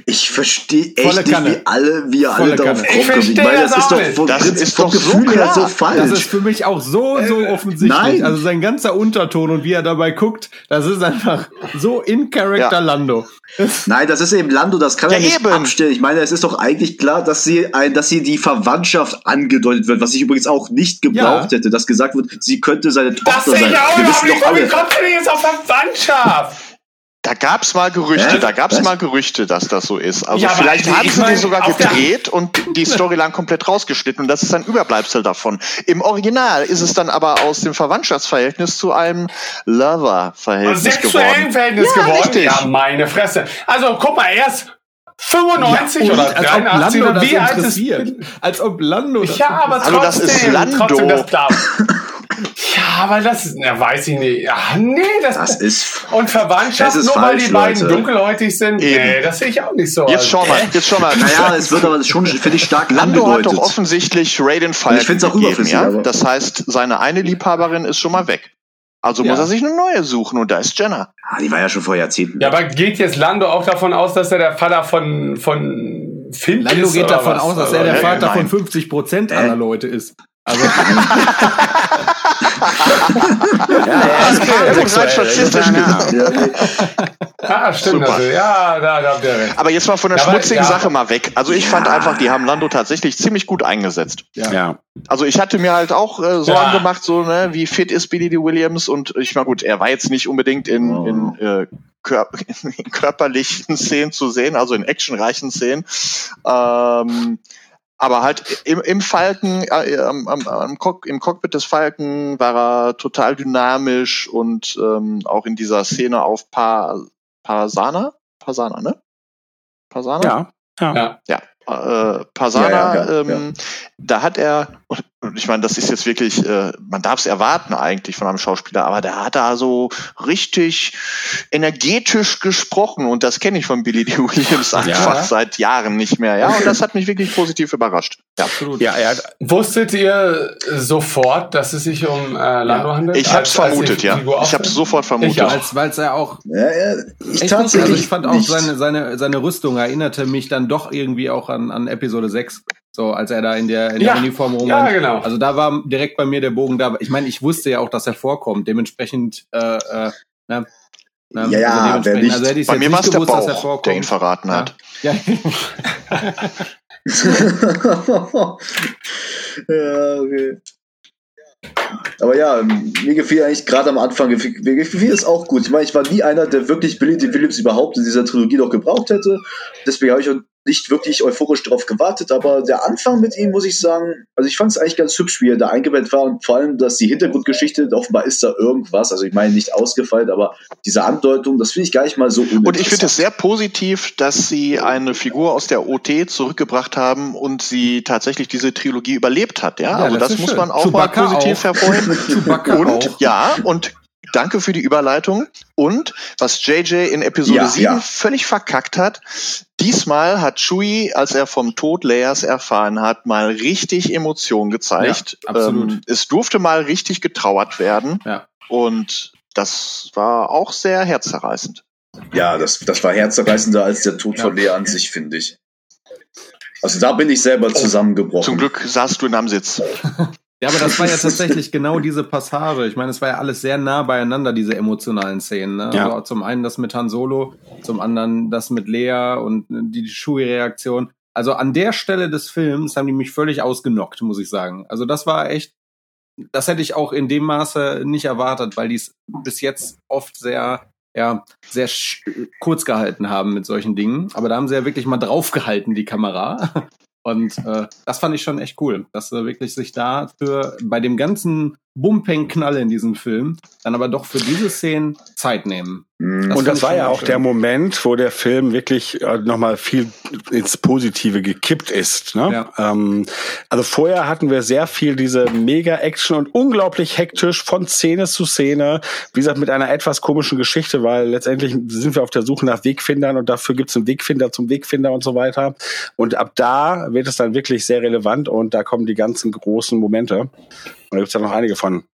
Ich verstehe echt nicht, wie alle, wie Volle alle darauf kommen. Ich, ich meine, das, ist doch vom, das ist vom Gefühl so her so falsch. Das ist für mich auch so, so äh, offensichtlich. Nein. Also sein ganzer Unterton und wie er dabei guckt, das ist einfach so in Character ja. Lando. Nein, das ist eben Lando, das kann ja, er nicht eben. abstellen. Ich meine, es ist doch eigentlich klar, dass sie, ein, dass sie die Verwandtschaft angedeutet wird, was ich übrigens auch nicht gebraucht ja. hätte, dass gesagt wird, sie könnte seine Tochter das sein. Das Wir wissen doch alle. Wie kommt denn jetzt auf Verwandtschaft? Da gab's mal Gerüchte, äh? da gab's Was? mal Gerüchte, dass das so ist. Also ja, vielleicht haben sie die sogar gedreht und die Storyline komplett rausgeschnitten und das ist ein Überbleibsel davon. Im Original ist es dann aber aus dem Verwandtschaftsverhältnis zu einem Lover-Verhältnis geworden. Sexuellen Verhältnis ja, geworden? Richtig. Ja, meine Fresse. Also guck mal, erst 95 ja, oder 83 oder wie alt ist Als ob Lando das Ja, aber trotzdem, also das ist Lando. trotzdem das aber das ist, na, weiß ich nicht. Ach, nee, das, das ist. Und Verwandtschaft, nur falsch, weil die beiden Leute. dunkelhäutig sind. Eben. Nee, das sehe ich auch nicht so. Jetzt schau mal, jetzt schau mal. Naja, es wird aber schon, finde ich, stark Lando hat doch offensichtlich Raiden Falcon Ich finde es auch überflüssig. Ja? Das heißt, seine eine Liebhaberin ist schon mal weg. Also ja. muss er sich eine neue suchen und da ist Jenna. Ah, die war ja schon vor Jahrzehnten. Ja, aber geht jetzt Lando auch davon aus, dass er der Vater von, von Finn Lando ist? geht davon was? aus, dass er der Vater von 50 Prozent aller Leute ist. Also ja, das ist rein statistisch Ah, stimmt. Also, ja, da, da habt ihr recht. Aber jetzt mal von der ja, schmutzigen ja. Sache mal weg. Also ich ja. fand einfach, die haben Lando tatsächlich ziemlich gut eingesetzt. Ja. Also ich hatte mir halt auch äh, Sorgen gemacht, so ne, wie fit ist Billy D. Williams und ich war gut, er war jetzt nicht unbedingt in, oh. in äh, Kör in körperlichen Szenen zu sehen, also in actionreichen Szenen. Ähm, aber halt im, im Falken, äh, am, am, Cock, im Cockpit des Falken war er total dynamisch und ähm, auch in dieser Szene auf pa Pasana, Pasana, ne? Pasana? Ja. Ja. ja äh, Pasana, ja, ja, ähm, da hat er, und, ich meine, das ist jetzt wirklich, äh, man darf es erwarten eigentlich von einem Schauspieler, aber der hat da so richtig energetisch gesprochen und das kenne ich von Billy D. Williams einfach seit Jahren nicht mehr, ja, und das hat mich wirklich positiv überrascht. Ja, absolut. Ja, er hat, wusstet ihr sofort, dass es sich um äh, Lando handelt? Ich habe es vermutet, ja. Ich habe es sofort vermutet. Weil es ja auch. Ja, ja, ich, tatsächlich also ich fand auch seine, seine, seine Rüstung erinnerte mich dann doch irgendwie auch an, an Episode 6. So, als er da in der, in ja, der Uniform rum. Ja, genau. Also da war direkt bei mir der Bogen da. Ich meine, ich wusste ja auch, dass er vorkommt. Dementsprechend, äh, äh, na, na, ja, ja, also, nicht. also Bei mir war es der Bauch, der ihn verraten hat. Ja. ja, okay. Aber ja, mir gefiel eigentlich gerade am Anfang, mir gefiel es auch gut. Ich meine, ich war nie einer, der wirklich Billy D. Williams überhaupt in dieser Trilogie noch gebraucht hätte. Deswegen habe ich nicht wirklich euphorisch darauf gewartet, aber der Anfang mit ihm, muss ich sagen, also ich fand es eigentlich ganz hübsch, wie er da eingebettet war und vor allem, dass die Hintergrundgeschichte, offenbar ist da irgendwas, also ich meine nicht ausgefeilt, aber diese Andeutung, das finde ich gar nicht mal so Und ich finde es sehr positiv, dass sie eine Figur aus der OT zurückgebracht haben und sie tatsächlich diese Trilogie überlebt hat, ja, ja also das, das muss schön. man auch Chewbacca mal positiv auch. hervorheben. und auch. ja, und danke für die Überleitung. Und was JJ in Episode ja, 7 ja. völlig verkackt hat, diesmal hat Chewie, als er vom Tod Leias erfahren hat, mal richtig Emotionen gezeigt. Ja, absolut. Ähm, es durfte mal richtig getrauert werden. Ja. Und das war auch sehr herzerreißend. Ja, das, das war herzerreißender als der Tod von Lea an sich, finde ich. Also da bin ich selber zusammengebrochen. Zum Glück saßt du in einem Sitz. Ja, aber das war ja tatsächlich genau diese Passage. Ich meine, es war ja alles sehr nah beieinander, diese emotionalen Szenen. Ne? Ja. Also zum einen das mit Han Solo, zum anderen das mit Lea und die Shui-Reaktion. Also an der Stelle des Films haben die mich völlig ausgenockt, muss ich sagen. Also das war echt, das hätte ich auch in dem Maße nicht erwartet, weil die es bis jetzt oft sehr ja, sehr kurz gehalten haben mit solchen Dingen. Aber da haben sie ja wirklich mal draufgehalten, die Kamera. Und äh, das fand ich schon echt cool, dass sie wirklich sich dafür bei dem ganzen Bumpeng-Knall in diesem Film dann aber doch für diese Szenen Zeit nehmen. Mhm. Das und das war ja auch schön. der Moment, wo der Film wirklich äh, nochmal viel ins Positive gekippt ist. Ne? Ja. Ähm, also vorher hatten wir sehr viel diese Mega-Action und unglaublich hektisch von Szene zu Szene. Wie gesagt, mit einer etwas komischen Geschichte, weil letztendlich sind wir auf der Suche nach Wegfindern und dafür gibt es einen Wegfinder zum Wegfinder und so weiter. Und ab da wird es dann wirklich sehr relevant und da kommen die ganzen großen Momente. Und da gibt es ja noch einige von.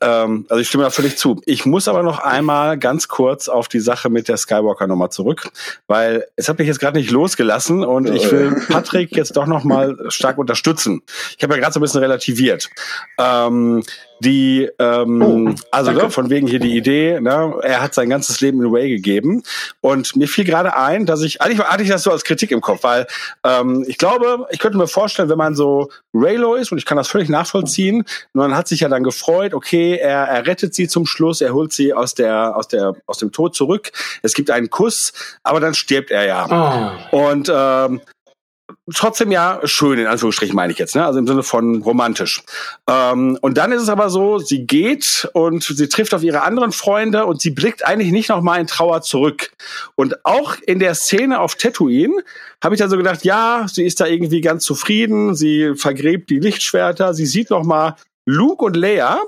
Ähm, also ich stimme da völlig zu. Ich muss aber noch einmal ganz kurz auf die Sache mit der Skywalker nochmal zurück, weil es hat mich jetzt gerade nicht losgelassen und ich will Patrick jetzt doch nochmal stark unterstützen. Ich habe ja gerade so ein bisschen relativiert. Ähm, die ähm, oh, also ne, von wegen hier die Idee, ne, er hat sein ganzes Leben in Way gegeben und mir fiel gerade ein, dass ich eigentlich hatte ich das so als Kritik im Kopf, weil ähm, ich glaube, ich könnte mir vorstellen, wenn man so Raylo ist und ich kann das völlig nachvollziehen, man hat sich ja dann gefreut, okay, er, er rettet sie zum Schluss, er holt sie aus der aus der aus dem Tod zurück, es gibt einen Kuss, aber dann stirbt er ja oh. und ähm, trotzdem ja schön, in Anführungsstrichen meine ich jetzt, ne? also im Sinne von romantisch. Ähm, und dann ist es aber so, sie geht und sie trifft auf ihre anderen Freunde und sie blickt eigentlich nicht nochmal in Trauer zurück. Und auch in der Szene auf Tatooine habe ich dann so gedacht, ja, sie ist da irgendwie ganz zufrieden, sie vergräbt die Lichtschwerter, sie sieht nochmal Luke und Leia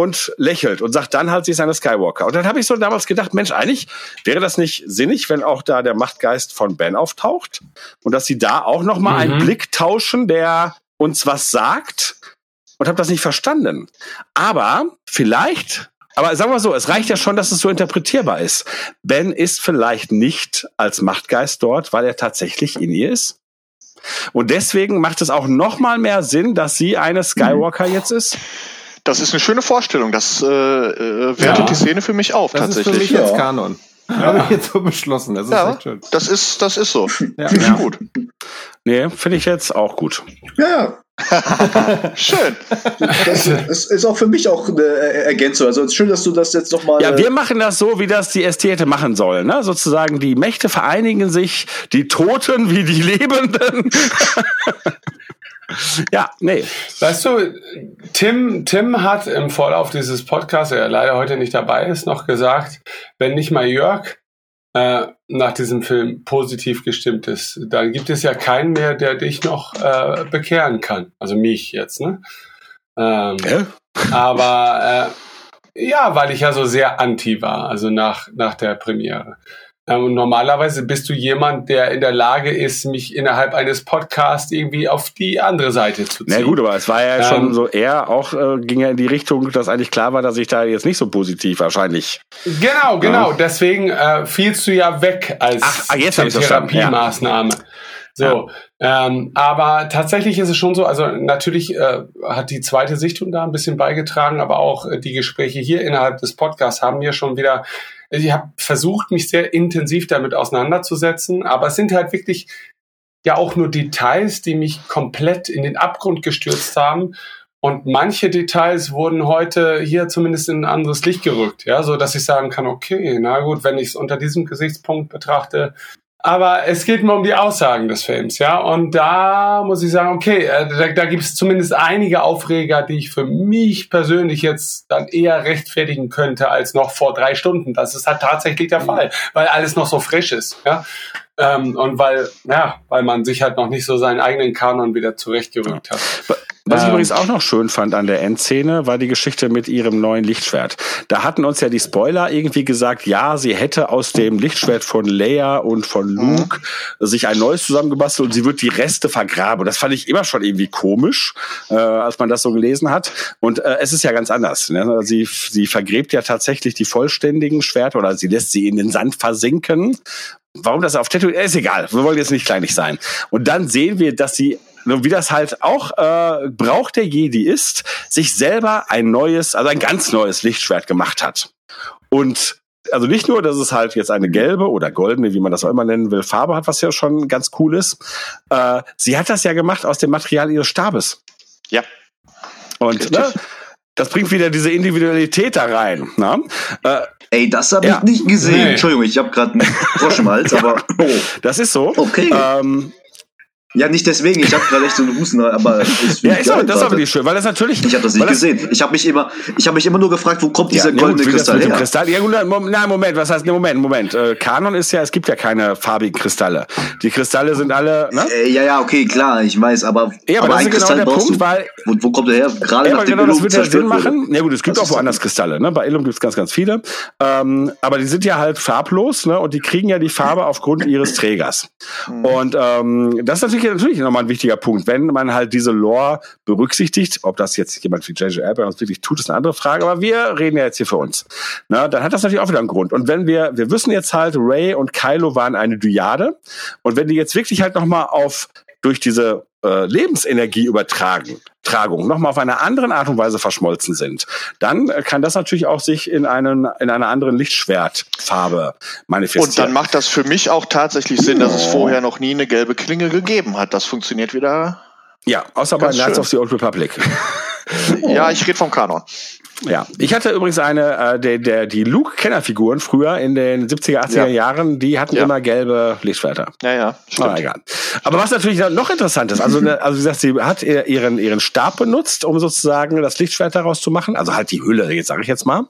und lächelt und sagt dann halt, sie ist eine Skywalker. Und dann habe ich so damals gedacht, Mensch, eigentlich wäre das nicht sinnig, wenn auch da der Machtgeist von Ben auftaucht und dass sie da auch noch mal mhm. einen Blick tauschen, der uns was sagt und habe das nicht verstanden. Aber vielleicht aber sagen wir so, es reicht ja schon, dass es so interpretierbar ist. Ben ist vielleicht nicht als Machtgeist dort, weil er tatsächlich in ihr ist. Und deswegen macht es auch noch mal mehr Sinn, dass sie eine Skywalker mhm. jetzt ist. Das ist eine schöne Vorstellung. Das äh, äh wertet ja. die Szene für mich auf, das tatsächlich. Ist für mich jetzt Kanon. Ja. Habe ich jetzt so beschlossen. Das ist ja, echt schön. Das ist, das ist so. Ja. Finde ich gut. Nee, finde ich jetzt auch gut. Ja, ja. schön. Das, das, ist auch für mich auch eine Ergänzung. Also es ist schön, dass du das jetzt nochmal. Ja, wir machen das so, wie das die Ästhete machen sollen. Ne? Sozusagen die Mächte vereinigen sich, die Toten wie die Lebenden. ja, nee. Weißt du, Tim, Tim hat im Vorlauf dieses Podcasts, der leider heute nicht dabei ist, noch gesagt, wenn nicht mal Jörg äh, nach diesem Film positiv gestimmt ist, dann gibt es ja keinen mehr, der dich noch äh, bekehren kann. Also mich jetzt, ne? Ähm, ja? Aber äh, ja, weil ich ja so sehr anti war, also nach, nach der Premiere. Ähm, und normalerweise bist du jemand, der in der Lage ist, mich innerhalb eines Podcasts irgendwie auf die andere Seite zu ziehen. Na gut, aber es war ja ähm, schon so eher auch, äh, ging ja in die Richtung, dass eigentlich klar war, dass ich da jetzt nicht so positiv wahrscheinlich. Genau, genau. Ja. Deswegen äh, fielst du ja weg als Ach, ah, jetzt Therapiemaßnahme. Ja. So, ja. ähm, aber tatsächlich ist es schon so, also natürlich äh, hat die zweite Sichtung da ein bisschen beigetragen, aber auch äh, die Gespräche hier innerhalb des Podcasts haben mir schon wieder ich habe versucht, mich sehr intensiv damit auseinanderzusetzen, aber es sind halt wirklich ja auch nur Details, die mich komplett in den Abgrund gestürzt haben. Und manche Details wurden heute hier zumindest in ein anderes Licht gerückt, ja, so dass ich sagen kann, okay, na gut, wenn ich es unter diesem Gesichtspunkt betrachte, aber es geht mir um die Aussagen des Films, ja. Und da muss ich sagen, okay, äh, da, da gibt es zumindest einige Aufreger, die ich für mich persönlich jetzt dann eher rechtfertigen könnte als noch vor drei Stunden. Das ist halt tatsächlich der Fall, weil alles noch so frisch ist, ja. Ähm, und weil, ja, weil man sich halt noch nicht so seinen eigenen Kanon wieder zurechtgerückt hat. Was ich ähm, übrigens auch noch schön fand an der Endszene, war die Geschichte mit ihrem neuen Lichtschwert. Da hatten uns ja die Spoiler irgendwie gesagt, ja, sie hätte aus dem Lichtschwert von Leia und von mhm. Luke mhm. sich ein neues zusammengebastelt und sie wird die Reste vergraben. Das fand ich immer schon irgendwie komisch, äh, als man das so gelesen hat. Und äh, es ist ja ganz anders. Ne? Sie, sie vergräbt ja tatsächlich die vollständigen Schwerter oder sie lässt sie in den Sand versinken Warum das auf Tattoo ist egal. Wir wollen jetzt nicht kleinig sein. Und dann sehen wir, dass sie wie das halt auch äh, Brauch der Jedi ist, sich selber ein neues, also ein ganz neues Lichtschwert gemacht hat. Und also nicht nur, dass es halt jetzt eine gelbe oder goldene, wie man das auch immer nennen will, Farbe hat, was ja schon ganz cool ist. Äh, sie hat das ja gemacht aus dem Material ihres Stabes. Ja. Und ne, das bringt wieder diese Individualität da rein. Ne? Äh, Ey, das habe ja. ich nicht gesehen. Nee. Entschuldigung, ich habe gerade einen Frosch im Hals, ja, aber. Oh. Das ist so. Okay. Ähm, ja, nicht deswegen. Ich habe gerade echt so einen Husten, aber ist ja, ist aber, das ist aber nicht schön, weil das natürlich. Ich habe das nicht gesehen. Ich habe mich immer, ich habe mich immer nur gefragt, wo kommt dieser ja, goldene gut, Kristall her? Kristall? Ja, gut, na, Moment, was heißt, ne, Moment, Moment. Äh, Kanon ist ja, es gibt ja keine farbigen Kristalle. Die Kristalle sind alle, ne? Äh, ja, ja, okay, klar, ich weiß, aber, ja, aber, aber das ist genau der Punkt, du. weil wo, wo kommt der her? Gerade ja, nach genau, das wird ja Sinn machen. Ja gut, es gibt auch woanders Kristalle, ne? Bei Illum gibt's ganz, ganz viele, ähm, aber die sind ja halt farblos, ne? Und die kriegen ja die Farbe aufgrund ihres Trägers. Hm. Und ähm, das ist natürlich natürlich nochmal ein wichtiger wichtiger Punkt. Wenn man halt diese Lore berücksichtigt, ob das jetzt jemand wie J.J. Abrams wirklich tut, ist eine andere Frage, aber wir reden ja jetzt hier für uns. Na, dann hat das natürlich auch wieder einen Grund. Und wenn wir, wir wissen jetzt halt, Ray und Kylo waren eine Dyade. Und wenn die jetzt wirklich halt nochmal auf durch diese äh, Lebensenergie übertragen, Tragung nochmal auf eine andere Art und Weise verschmolzen sind, dann kann das natürlich auch sich in, einen, in einer anderen Lichtschwertfarbe manifestieren. Und dann macht das für mich auch tatsächlich Sinn, dass es vorher noch nie eine gelbe Klinge gegeben hat. Das funktioniert wieder. Ja, außer bei Knights of the Old Republic. ja, ich rede vom Kanon. Ja, ich hatte übrigens eine, äh, der, der, die Luke-Kennerfiguren früher in den 70er, 80er ja. Jahren, die hatten ja. immer gelbe Lichtschwerter. Ja, ja. Stimmt. Aber egal. Aber was natürlich noch interessant ist, also, ne, also wie gesagt, sie hat ihren, ihren Stab benutzt, um sozusagen das Lichtschwert daraus zu machen. Also halt die Hülle, jetzt sage ich jetzt mal.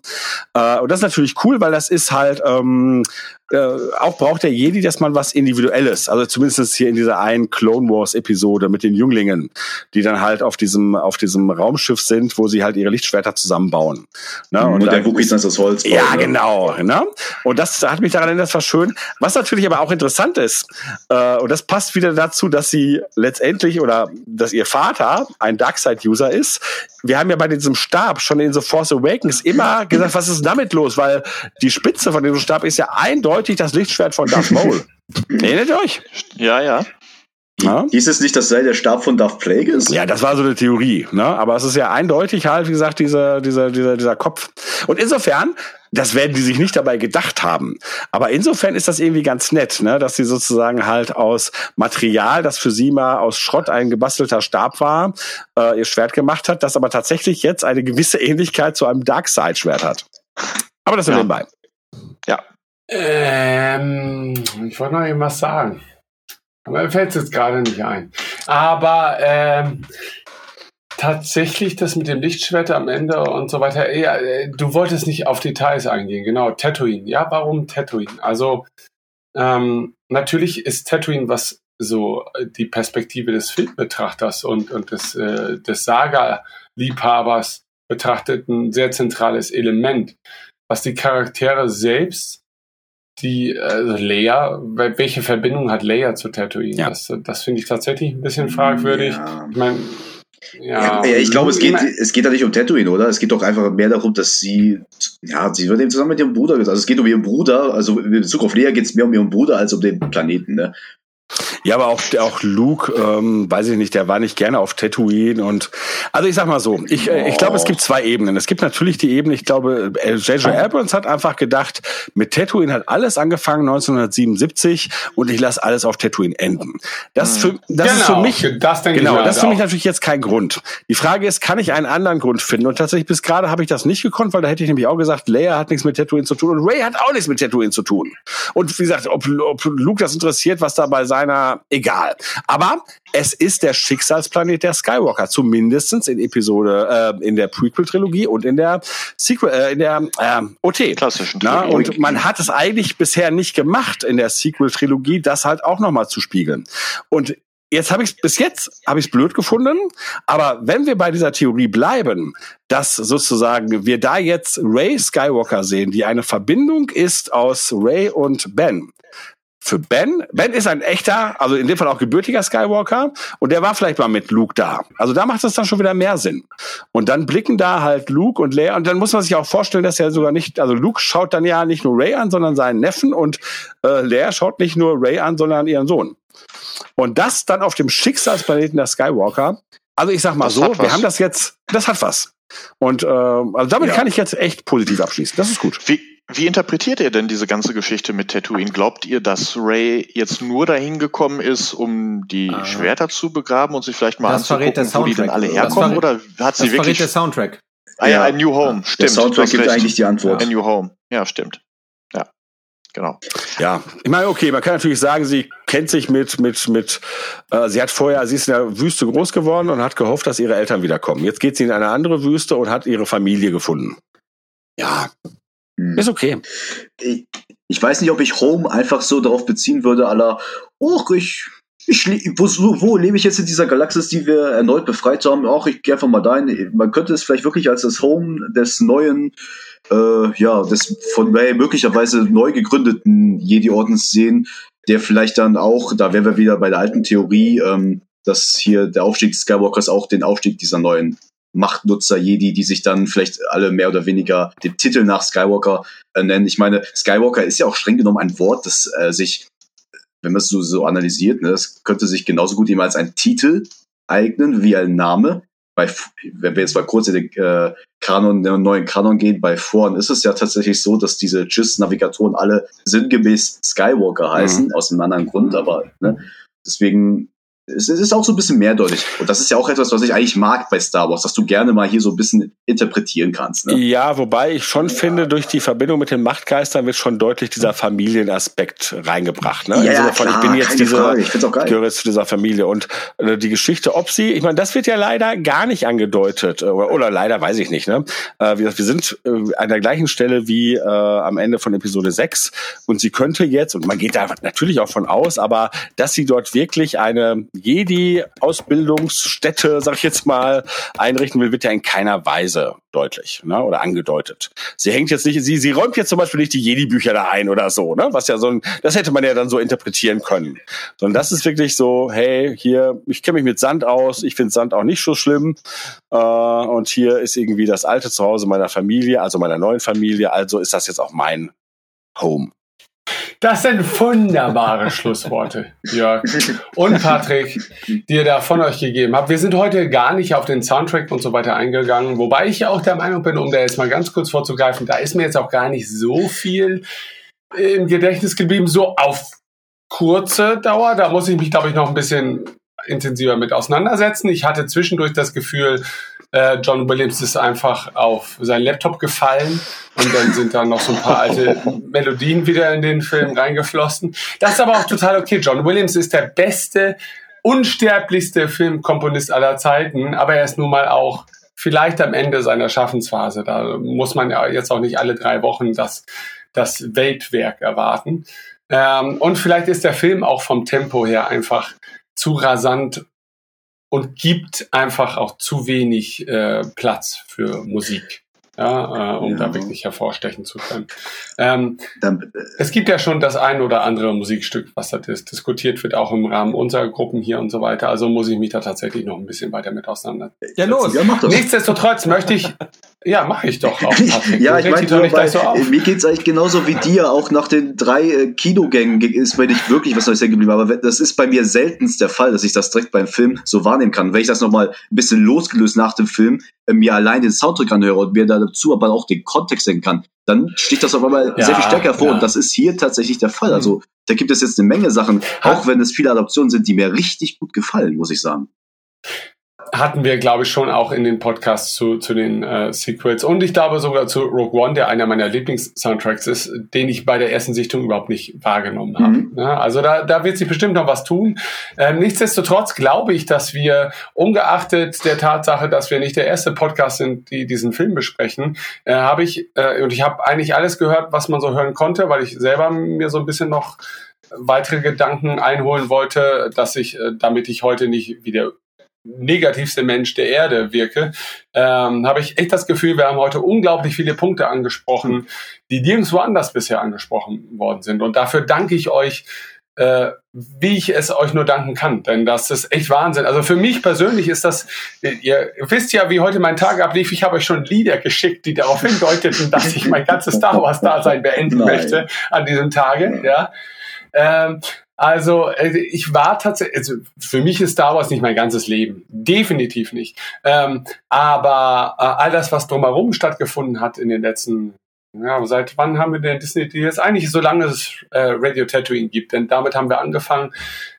Äh, und das ist natürlich cool, weil das ist halt ähm, äh, auch braucht der Jedi, dass man was Individuelles, also zumindest hier in dieser einen Clone Wars Episode mit den Jünglingen, die dann halt auf diesem auf diesem Raumschiff sind, wo sie halt ihre Lichtschwerter zusammenbauen. Ne? Und, und der Wookiee ist das Holz. Bauen, ja, ne? genau. Ne? Und das hat mich daran erinnert, das war schön. Was natürlich aber auch interessant ist, äh, und das passt wieder dazu, dass sie letztendlich oder dass ihr Vater ein Darkseid-User ist. Wir haben ja bei diesem Stab schon in The Force Awakens immer gesagt, was ist damit los? Weil die Spitze von diesem Stab ist ja eindeutig eindeutig das Lichtschwert von Darth Maul. Erinnert ihr euch? Ja, ja. Ja? Hieß es nicht, dass sei der Stab von Darth Plagueis? Ja, das war so eine Theorie, ne? Aber es ist ja eindeutig halt, wie gesagt, dieser, dieser, dieser, dieser Kopf. Und insofern, das werden die sich nicht dabei gedacht haben. Aber insofern ist das irgendwie ganz nett, ne? Dass sie sozusagen halt aus Material, das für sie mal aus Schrott ein gebastelter Stab war, äh, ihr Schwert gemacht hat, das aber tatsächlich jetzt eine gewisse Ähnlichkeit zu einem Darkseid-Schwert hat. Aber das ja. nebenbei. Ähm, ich wollte noch irgendwas sagen. Aber mir fällt es jetzt gerade nicht ein. Aber ähm, tatsächlich das mit dem Lichtschwert am Ende und so weiter. Ja, äh, du wolltest nicht auf Details eingehen. Genau, Tatooine. Ja, warum Tatooine? Also ähm, natürlich ist Tatooine was so die Perspektive des Filmbetrachters und, und des, äh, des Saga-Liebhabers betrachtet ein sehr zentrales Element. Was die Charaktere selbst die also Leia, welche Verbindung hat Leia zu Tatooine? Ja. Das, das finde ich tatsächlich ein bisschen fragwürdig. Ja. Ich meine, ja, ja, ich glaube, es geht, es geht da nicht um Tatooine, oder? Es geht doch einfach mehr darum, dass sie, ja, sie wird eben zusammen mit ihrem Bruder, also es geht um ihren Bruder, also in Bezug auf Lea geht es mehr um ihren Bruder als um den Planeten, ne? Ja, aber auch, auch Luke, ähm, weiß ich nicht, der war nicht gerne auf Tatooine und also ich sag mal so, ich, äh, ich glaube, es gibt zwei Ebenen. Es gibt natürlich die Ebene, ich glaube, J.J. Äh, Abrams hat einfach gedacht, mit Tatooine hat alles angefangen 1977 und ich lasse alles auf Tatooine enden. Das, für, das genau, ist für genau, mich, das genau, das ist für mich natürlich jetzt kein Grund. Die Frage ist, kann ich einen anderen Grund finden? Und tatsächlich bis gerade habe ich das nicht gekonnt, weil da hätte ich nämlich auch gesagt, Leia hat nichts mit Tatooine zu tun und Ray hat auch nichts mit Tatooine zu tun. Und wie gesagt, ob, ob Luke das interessiert, was da bei seiner egal. Aber es ist der Schicksalsplanet der Skywalker, zumindestens in Episode, äh, in der Prequel-Trilogie und in der Sequel, äh, in der äh, OT. Klassischen Na, Und man hat es eigentlich bisher nicht gemacht, in der Sequel-Trilogie das halt auch nochmal zu spiegeln. Und jetzt habe ich bis jetzt habe ich es blöd gefunden, aber wenn wir bei dieser Theorie bleiben, dass sozusagen wir da jetzt Ray Skywalker sehen, die eine Verbindung ist aus Ray und Ben, für Ben. Ben ist ein echter, also in dem Fall auch gebürtiger Skywalker und der war vielleicht mal mit Luke da. Also da macht es dann schon wieder mehr Sinn. Und dann blicken da halt Luke und Leia und dann muss man sich auch vorstellen, dass er sogar nicht, also Luke schaut dann ja nicht nur Ray an, sondern seinen Neffen und äh, Leia schaut nicht nur Ray an, sondern ihren Sohn. Und das dann auf dem Schicksalsplaneten der Skywalker. Also ich sag mal das so, wir haben das jetzt, das hat was. Und äh, also damit ja. kann ich jetzt echt positiv abschließen. Das ist gut. Wie, wie interpretiert ihr denn diese ganze Geschichte mit Tatooine? Glaubt ihr, dass Ray jetzt nur dahin gekommen ist, um die ah. Schwerter zu begraben und sich vielleicht mal das anzugucken, wo die denn alle herkommen? Oder hat sie das wirklich... der Soundtrack. Ah ja, ein New Home, stimmt. Der Soundtrack gibt eigentlich die Antwort. Ein New Home, ja, stimmt. Ja, genau. Ja, ich meine, okay, man kann natürlich sagen, sie kennt sich mit, mit, mit, äh, sie hat vorher, sie ist in der Wüste groß geworden und hat gehofft, dass ihre Eltern wiederkommen. Jetzt geht sie in eine andere Wüste und hat ihre Familie gefunden. Ja, hm. Ist okay. Ich, ich, weiß nicht, ob ich Home einfach so darauf beziehen würde, aller, oh, ich, ich wo, wo lebe ich jetzt in dieser Galaxis, die wir erneut befreit haben? Auch ich gehe einfach mal dahin. Man könnte es vielleicht wirklich als das Home des neuen, äh, ja, des von Ray möglicherweise neu gegründeten Jedi-Ordens sehen, der vielleicht dann auch, da wären wir wieder bei der alten Theorie, ähm, dass hier der Aufstieg des Skywalkers auch den Aufstieg dieser neuen Machtnutzer Jedi, die sich dann vielleicht alle mehr oder weniger den Titel nach Skywalker äh, nennen. Ich meine, Skywalker ist ja auch streng genommen ein Wort, das äh, sich, wenn man es so, so analysiert, ne, das könnte sich genauso gut eben als ein Titel eignen wie ein Name. Bei, wenn wir jetzt mal kurz in den äh, Kanon, den neuen Kanon gehen, bei Foren ist es ja tatsächlich so, dass diese JIS-Navigatoren alle sinngemäß Skywalker heißen, mhm. aus einem anderen Grund, aber ne, deswegen es ist auch so ein bisschen mehrdeutig. Und das ist ja auch etwas, was ich eigentlich mag bei Star Wars, dass du gerne mal hier so ein bisschen interpretieren kannst. Ne? Ja, wobei ich schon ja. finde, durch die Verbindung mit den Machtgeistern wird schon deutlich dieser Familienaspekt reingebracht. Ne? Ja, ja klar, ich bin jetzt diese, ich, gehöre jetzt zu dieser Familie. Und äh, die Geschichte, ob sie, ich meine, das wird ja leider gar nicht angedeutet. Oder, oder leider weiß ich nicht. Ne? Äh, wir, wir sind äh, an der gleichen Stelle wie äh, am Ende von Episode 6. Und sie könnte jetzt, und man geht da natürlich auch von aus, aber dass sie dort wirklich eine Jedi-Ausbildungsstätte, sag ich jetzt mal, einrichten will, wird ja in keiner Weise deutlich ne, oder angedeutet. Sie hängt jetzt nicht, sie, sie räumt jetzt zum Beispiel nicht die Jedi-Bücher da ein oder so, ne? Was ja so ein, das hätte man ja dann so interpretieren können. Sondern das ist wirklich so, hey, hier, ich kenne mich mit Sand aus, ich finde Sand auch nicht so schlimm. Äh, und hier ist irgendwie das alte Zuhause meiner Familie, also meiner neuen Familie, also ist das jetzt auch mein Home. Das sind wunderbare Schlussworte, Jörg und Patrick, die ihr da von euch gegeben habt. Wir sind heute gar nicht auf den Soundtrack und so weiter eingegangen, wobei ich auch der Meinung bin, um da jetzt mal ganz kurz vorzugreifen, da ist mir jetzt auch gar nicht so viel im Gedächtnis geblieben, so auf kurze Dauer. Da muss ich mich, glaube ich, noch ein bisschen intensiver mit auseinandersetzen. Ich hatte zwischendurch das Gefühl, äh, John Williams ist einfach auf seinen Laptop gefallen und dann sind da noch so ein paar alte Melodien wieder in den Film reingeflossen. Das ist aber auch total okay. John Williams ist der beste, unsterblichste Filmkomponist aller Zeiten, aber er ist nun mal auch vielleicht am Ende seiner Schaffensphase. Da muss man ja jetzt auch nicht alle drei Wochen das, das Weltwerk erwarten. Ähm, und vielleicht ist der Film auch vom Tempo her einfach zu rasant und gibt einfach auch zu wenig äh, Platz für Musik ja, äh, um ja. da wirklich hervorstechen zu können. Ähm, Dann, äh, es gibt ja schon das ein oder andere Musikstück, was da dis diskutiert wird, auch im Rahmen unserer Gruppen hier und so weiter. Also muss ich mich da tatsächlich noch ein bisschen weiter mit auseinandersetzen. Ja, los. Ja, mach das. Nichtsdestotrotz möchte ich, ja, mache ich doch auch, Patrick. ja, ich meine, so mir geht's eigentlich genauso wie dir. Auch nach den drei äh, Kinogängen ist mir nicht wirklich was Neues hängen geblieben. Aber das ist bei mir seltenst der Fall, dass ich das direkt beim Film so wahrnehmen kann. Wenn ich das nochmal ein bisschen losgelöst nach dem Film, äh, mir allein den Soundtrack anhöre und mir da dazu aber auch den Kontext sehen kann, dann sticht das auf einmal ja, sehr viel stärker hervor. Ja. Und das ist hier tatsächlich der Fall. Also da gibt es jetzt eine Menge Sachen, auch wenn es viele Adaptionen sind, die mir richtig gut gefallen, muss ich sagen hatten wir, glaube ich, schon auch in den Podcasts zu, zu den äh, Sequels. Und ich glaube sogar zu Rogue One, der einer meiner Lieblings-Soundtracks ist, den ich bei der ersten Sichtung überhaupt nicht wahrgenommen habe. Mhm. Ja, also da, da wird sich bestimmt noch was tun. Ähm, nichtsdestotrotz glaube ich, dass wir, ungeachtet der Tatsache, dass wir nicht der erste Podcast sind, die diesen Film besprechen, äh, habe ich, äh, und ich habe eigentlich alles gehört, was man so hören konnte, weil ich selber mir so ein bisschen noch weitere Gedanken einholen wollte, dass ich, äh, damit ich heute nicht wieder negativste Mensch der Erde wirke, ähm, habe ich echt das Gefühl, wir haben heute unglaublich viele Punkte angesprochen, die nirgendwo anders bisher angesprochen worden sind. Und dafür danke ich euch, äh, wie ich es euch nur danken kann. Denn das ist echt Wahnsinn. Also für mich persönlich ist das, ihr wisst ja, wie heute mein Tag ablief. Ich habe euch schon Lieder geschickt, die darauf hindeuteten, dass ich mein ganzes Star Wars-Dasein beenden Nein. möchte an diesem Tage. Ja. Ähm, also äh, ich war tatsächlich, also für mich ist Star Wars nicht mein ganzes Leben, definitiv nicht. Ähm, aber äh, all das, was drumherum stattgefunden hat in den letzten, ja, seit wann haben wir denn Disney jetzt eigentlich, solange es äh, Radio Tatooine gibt, denn damit haben wir angefangen,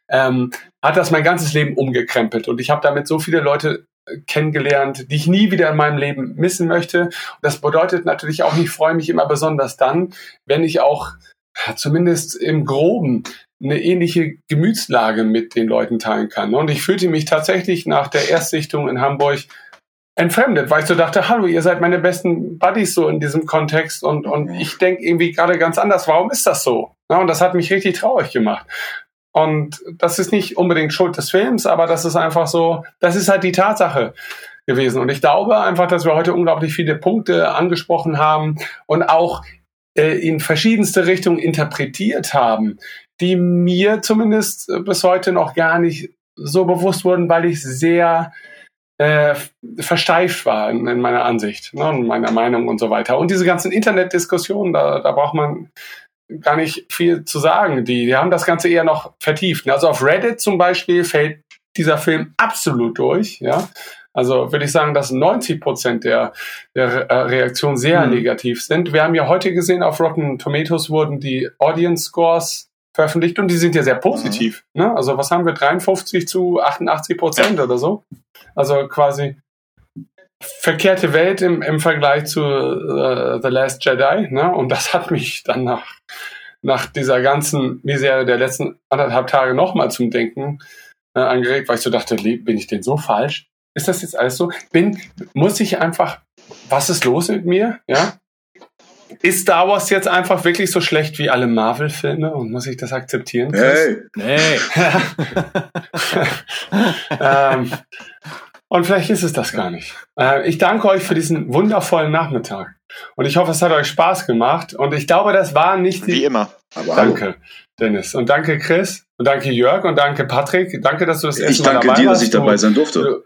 ähm, hat das mein ganzes Leben umgekrempelt und ich habe damit so viele Leute äh, kennengelernt, die ich nie wieder in meinem Leben missen möchte. Und das bedeutet natürlich auch, ich freue mich immer besonders dann, wenn ich auch zumindest im Groben eine ähnliche Gemütslage mit den Leuten teilen kann. Und ich fühlte mich tatsächlich nach der Erstsichtung in Hamburg entfremdet, weil ich so dachte, hallo, ihr seid meine besten Buddies so in diesem Kontext und, und ich denke irgendwie gerade ganz anders, warum ist das so? Ja, und das hat mich richtig traurig gemacht. Und das ist nicht unbedingt Schuld des Films, aber das ist einfach so, das ist halt die Tatsache gewesen. Und ich glaube einfach, dass wir heute unglaublich viele Punkte angesprochen haben und auch äh, in verschiedenste Richtungen interpretiert haben, die mir zumindest äh, bis heute noch gar nicht so bewusst wurden, weil ich sehr äh, versteift war in, in meiner Ansicht, ne, in meiner Meinung und so weiter. Und diese ganzen Internetdiskussionen, da, da braucht man gar nicht viel zu sagen. Die, die haben das Ganze eher noch vertieft. Also auf Reddit zum Beispiel fällt dieser Film absolut durch, ja. Also würde ich sagen, dass 90 Prozent der, der äh, Reaktionen sehr mhm. negativ sind. Wir haben ja heute gesehen, auf Rotten Tomatoes wurden die Audience Scores veröffentlicht und die sind ja sehr positiv. Mhm. Ne? Also was haben wir? 53 zu 88 Prozent oder so. Also quasi verkehrte Welt im, im Vergleich zu uh, The Last Jedi. Ne? Und das hat mich dann nach, nach dieser ganzen Misere der letzten anderthalb Tage nochmal zum Denken äh, angeregt, weil ich so dachte, bin ich denn so falsch? Ist das jetzt alles so? Bin, muss ich einfach, was ist los mit mir? Ja? Ist Star Wars jetzt einfach wirklich so schlecht wie alle Marvel-Filme und muss ich das akzeptieren? Hey. Nee. ähm, und vielleicht ist es das gar nicht. Äh, ich danke euch für diesen wundervollen Nachmittag. Und ich hoffe, es hat euch Spaß gemacht. Und ich glaube, das war nicht die. Wie immer. Aber danke, Dennis. Und danke, Chris. Und danke, Jörg. Und danke, Patrick. Danke, dass du das erste Mal dabei warst. Ich danke dir, dass ich dabei sein durfte.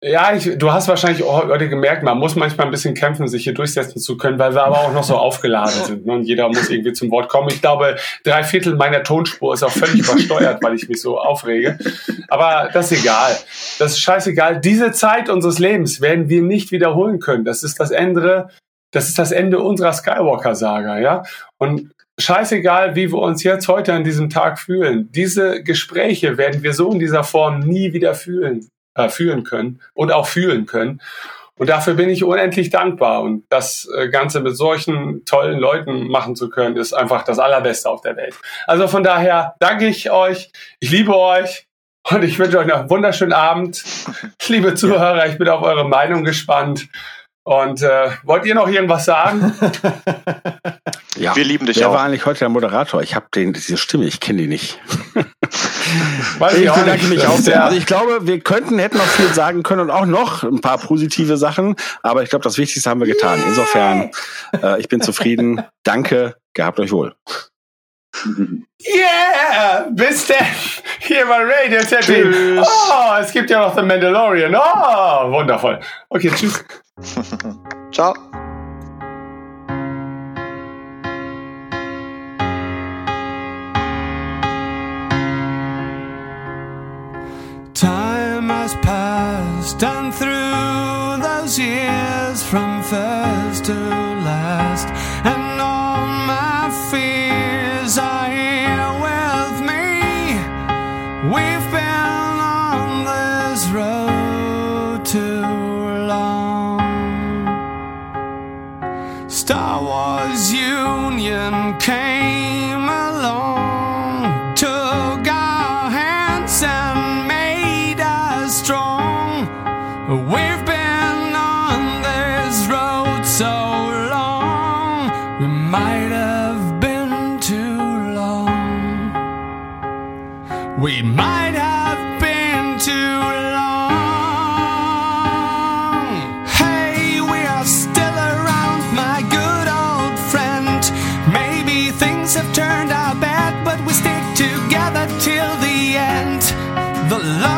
Ja, ich, du hast wahrscheinlich heute gemerkt, man muss manchmal ein bisschen kämpfen, sich hier durchsetzen zu können, weil wir aber auch noch so aufgeladen sind. Ne? Und jeder muss irgendwie zum Wort kommen. Ich glaube, drei Viertel meiner Tonspur ist auch völlig übersteuert, weil ich mich so aufrege. Aber das ist egal. Das ist scheißegal. Diese Zeit unseres Lebens werden wir nicht wiederholen können. Das ist das Ende, das ist das Ende unserer Skywalker-Saga, ja. Und scheißegal, wie wir uns jetzt heute an diesem Tag fühlen. Diese Gespräche werden wir so in dieser Form nie wieder fühlen äh, führen können und auch fühlen können. Und dafür bin ich unendlich dankbar. Und das äh, Ganze mit solchen tollen Leuten machen zu können, ist einfach das Allerbeste auf der Welt. Also von daher danke ich euch. Ich liebe euch. Und ich wünsche euch noch einen wunderschönen Abend. Liebe Zuhörer, ich bin auf eure Meinung gespannt. Und äh, wollt ihr noch irgendwas sagen? ja, wir lieben dich Wer auch. Wer war eigentlich heute der Moderator? Ich habe diese Stimme, ich kenne die nicht. Weiß ich, ich bedanke mich auch sehr. Also ich glaube, wir könnten, hätten noch viel sagen können und auch noch ein paar positive Sachen, aber ich glaube, das Wichtigste haben wir getan. Insofern, äh, ich bin zufrieden. Danke, gehabt euch wohl. Yeah! Bis denn! Hier bei Radio Tattoo. Oh, es gibt ja noch The Mandalorian. Oh, wundervoll. Okay, tschüss. Ciao. Time has passed and through those years from first to last and all my fears are here with me. We've been on this road too long. Star Wars Union came We might have been too long. Hey, we are still around, my good old friend. Maybe things have turned out bad, but we stick together till the end. The love.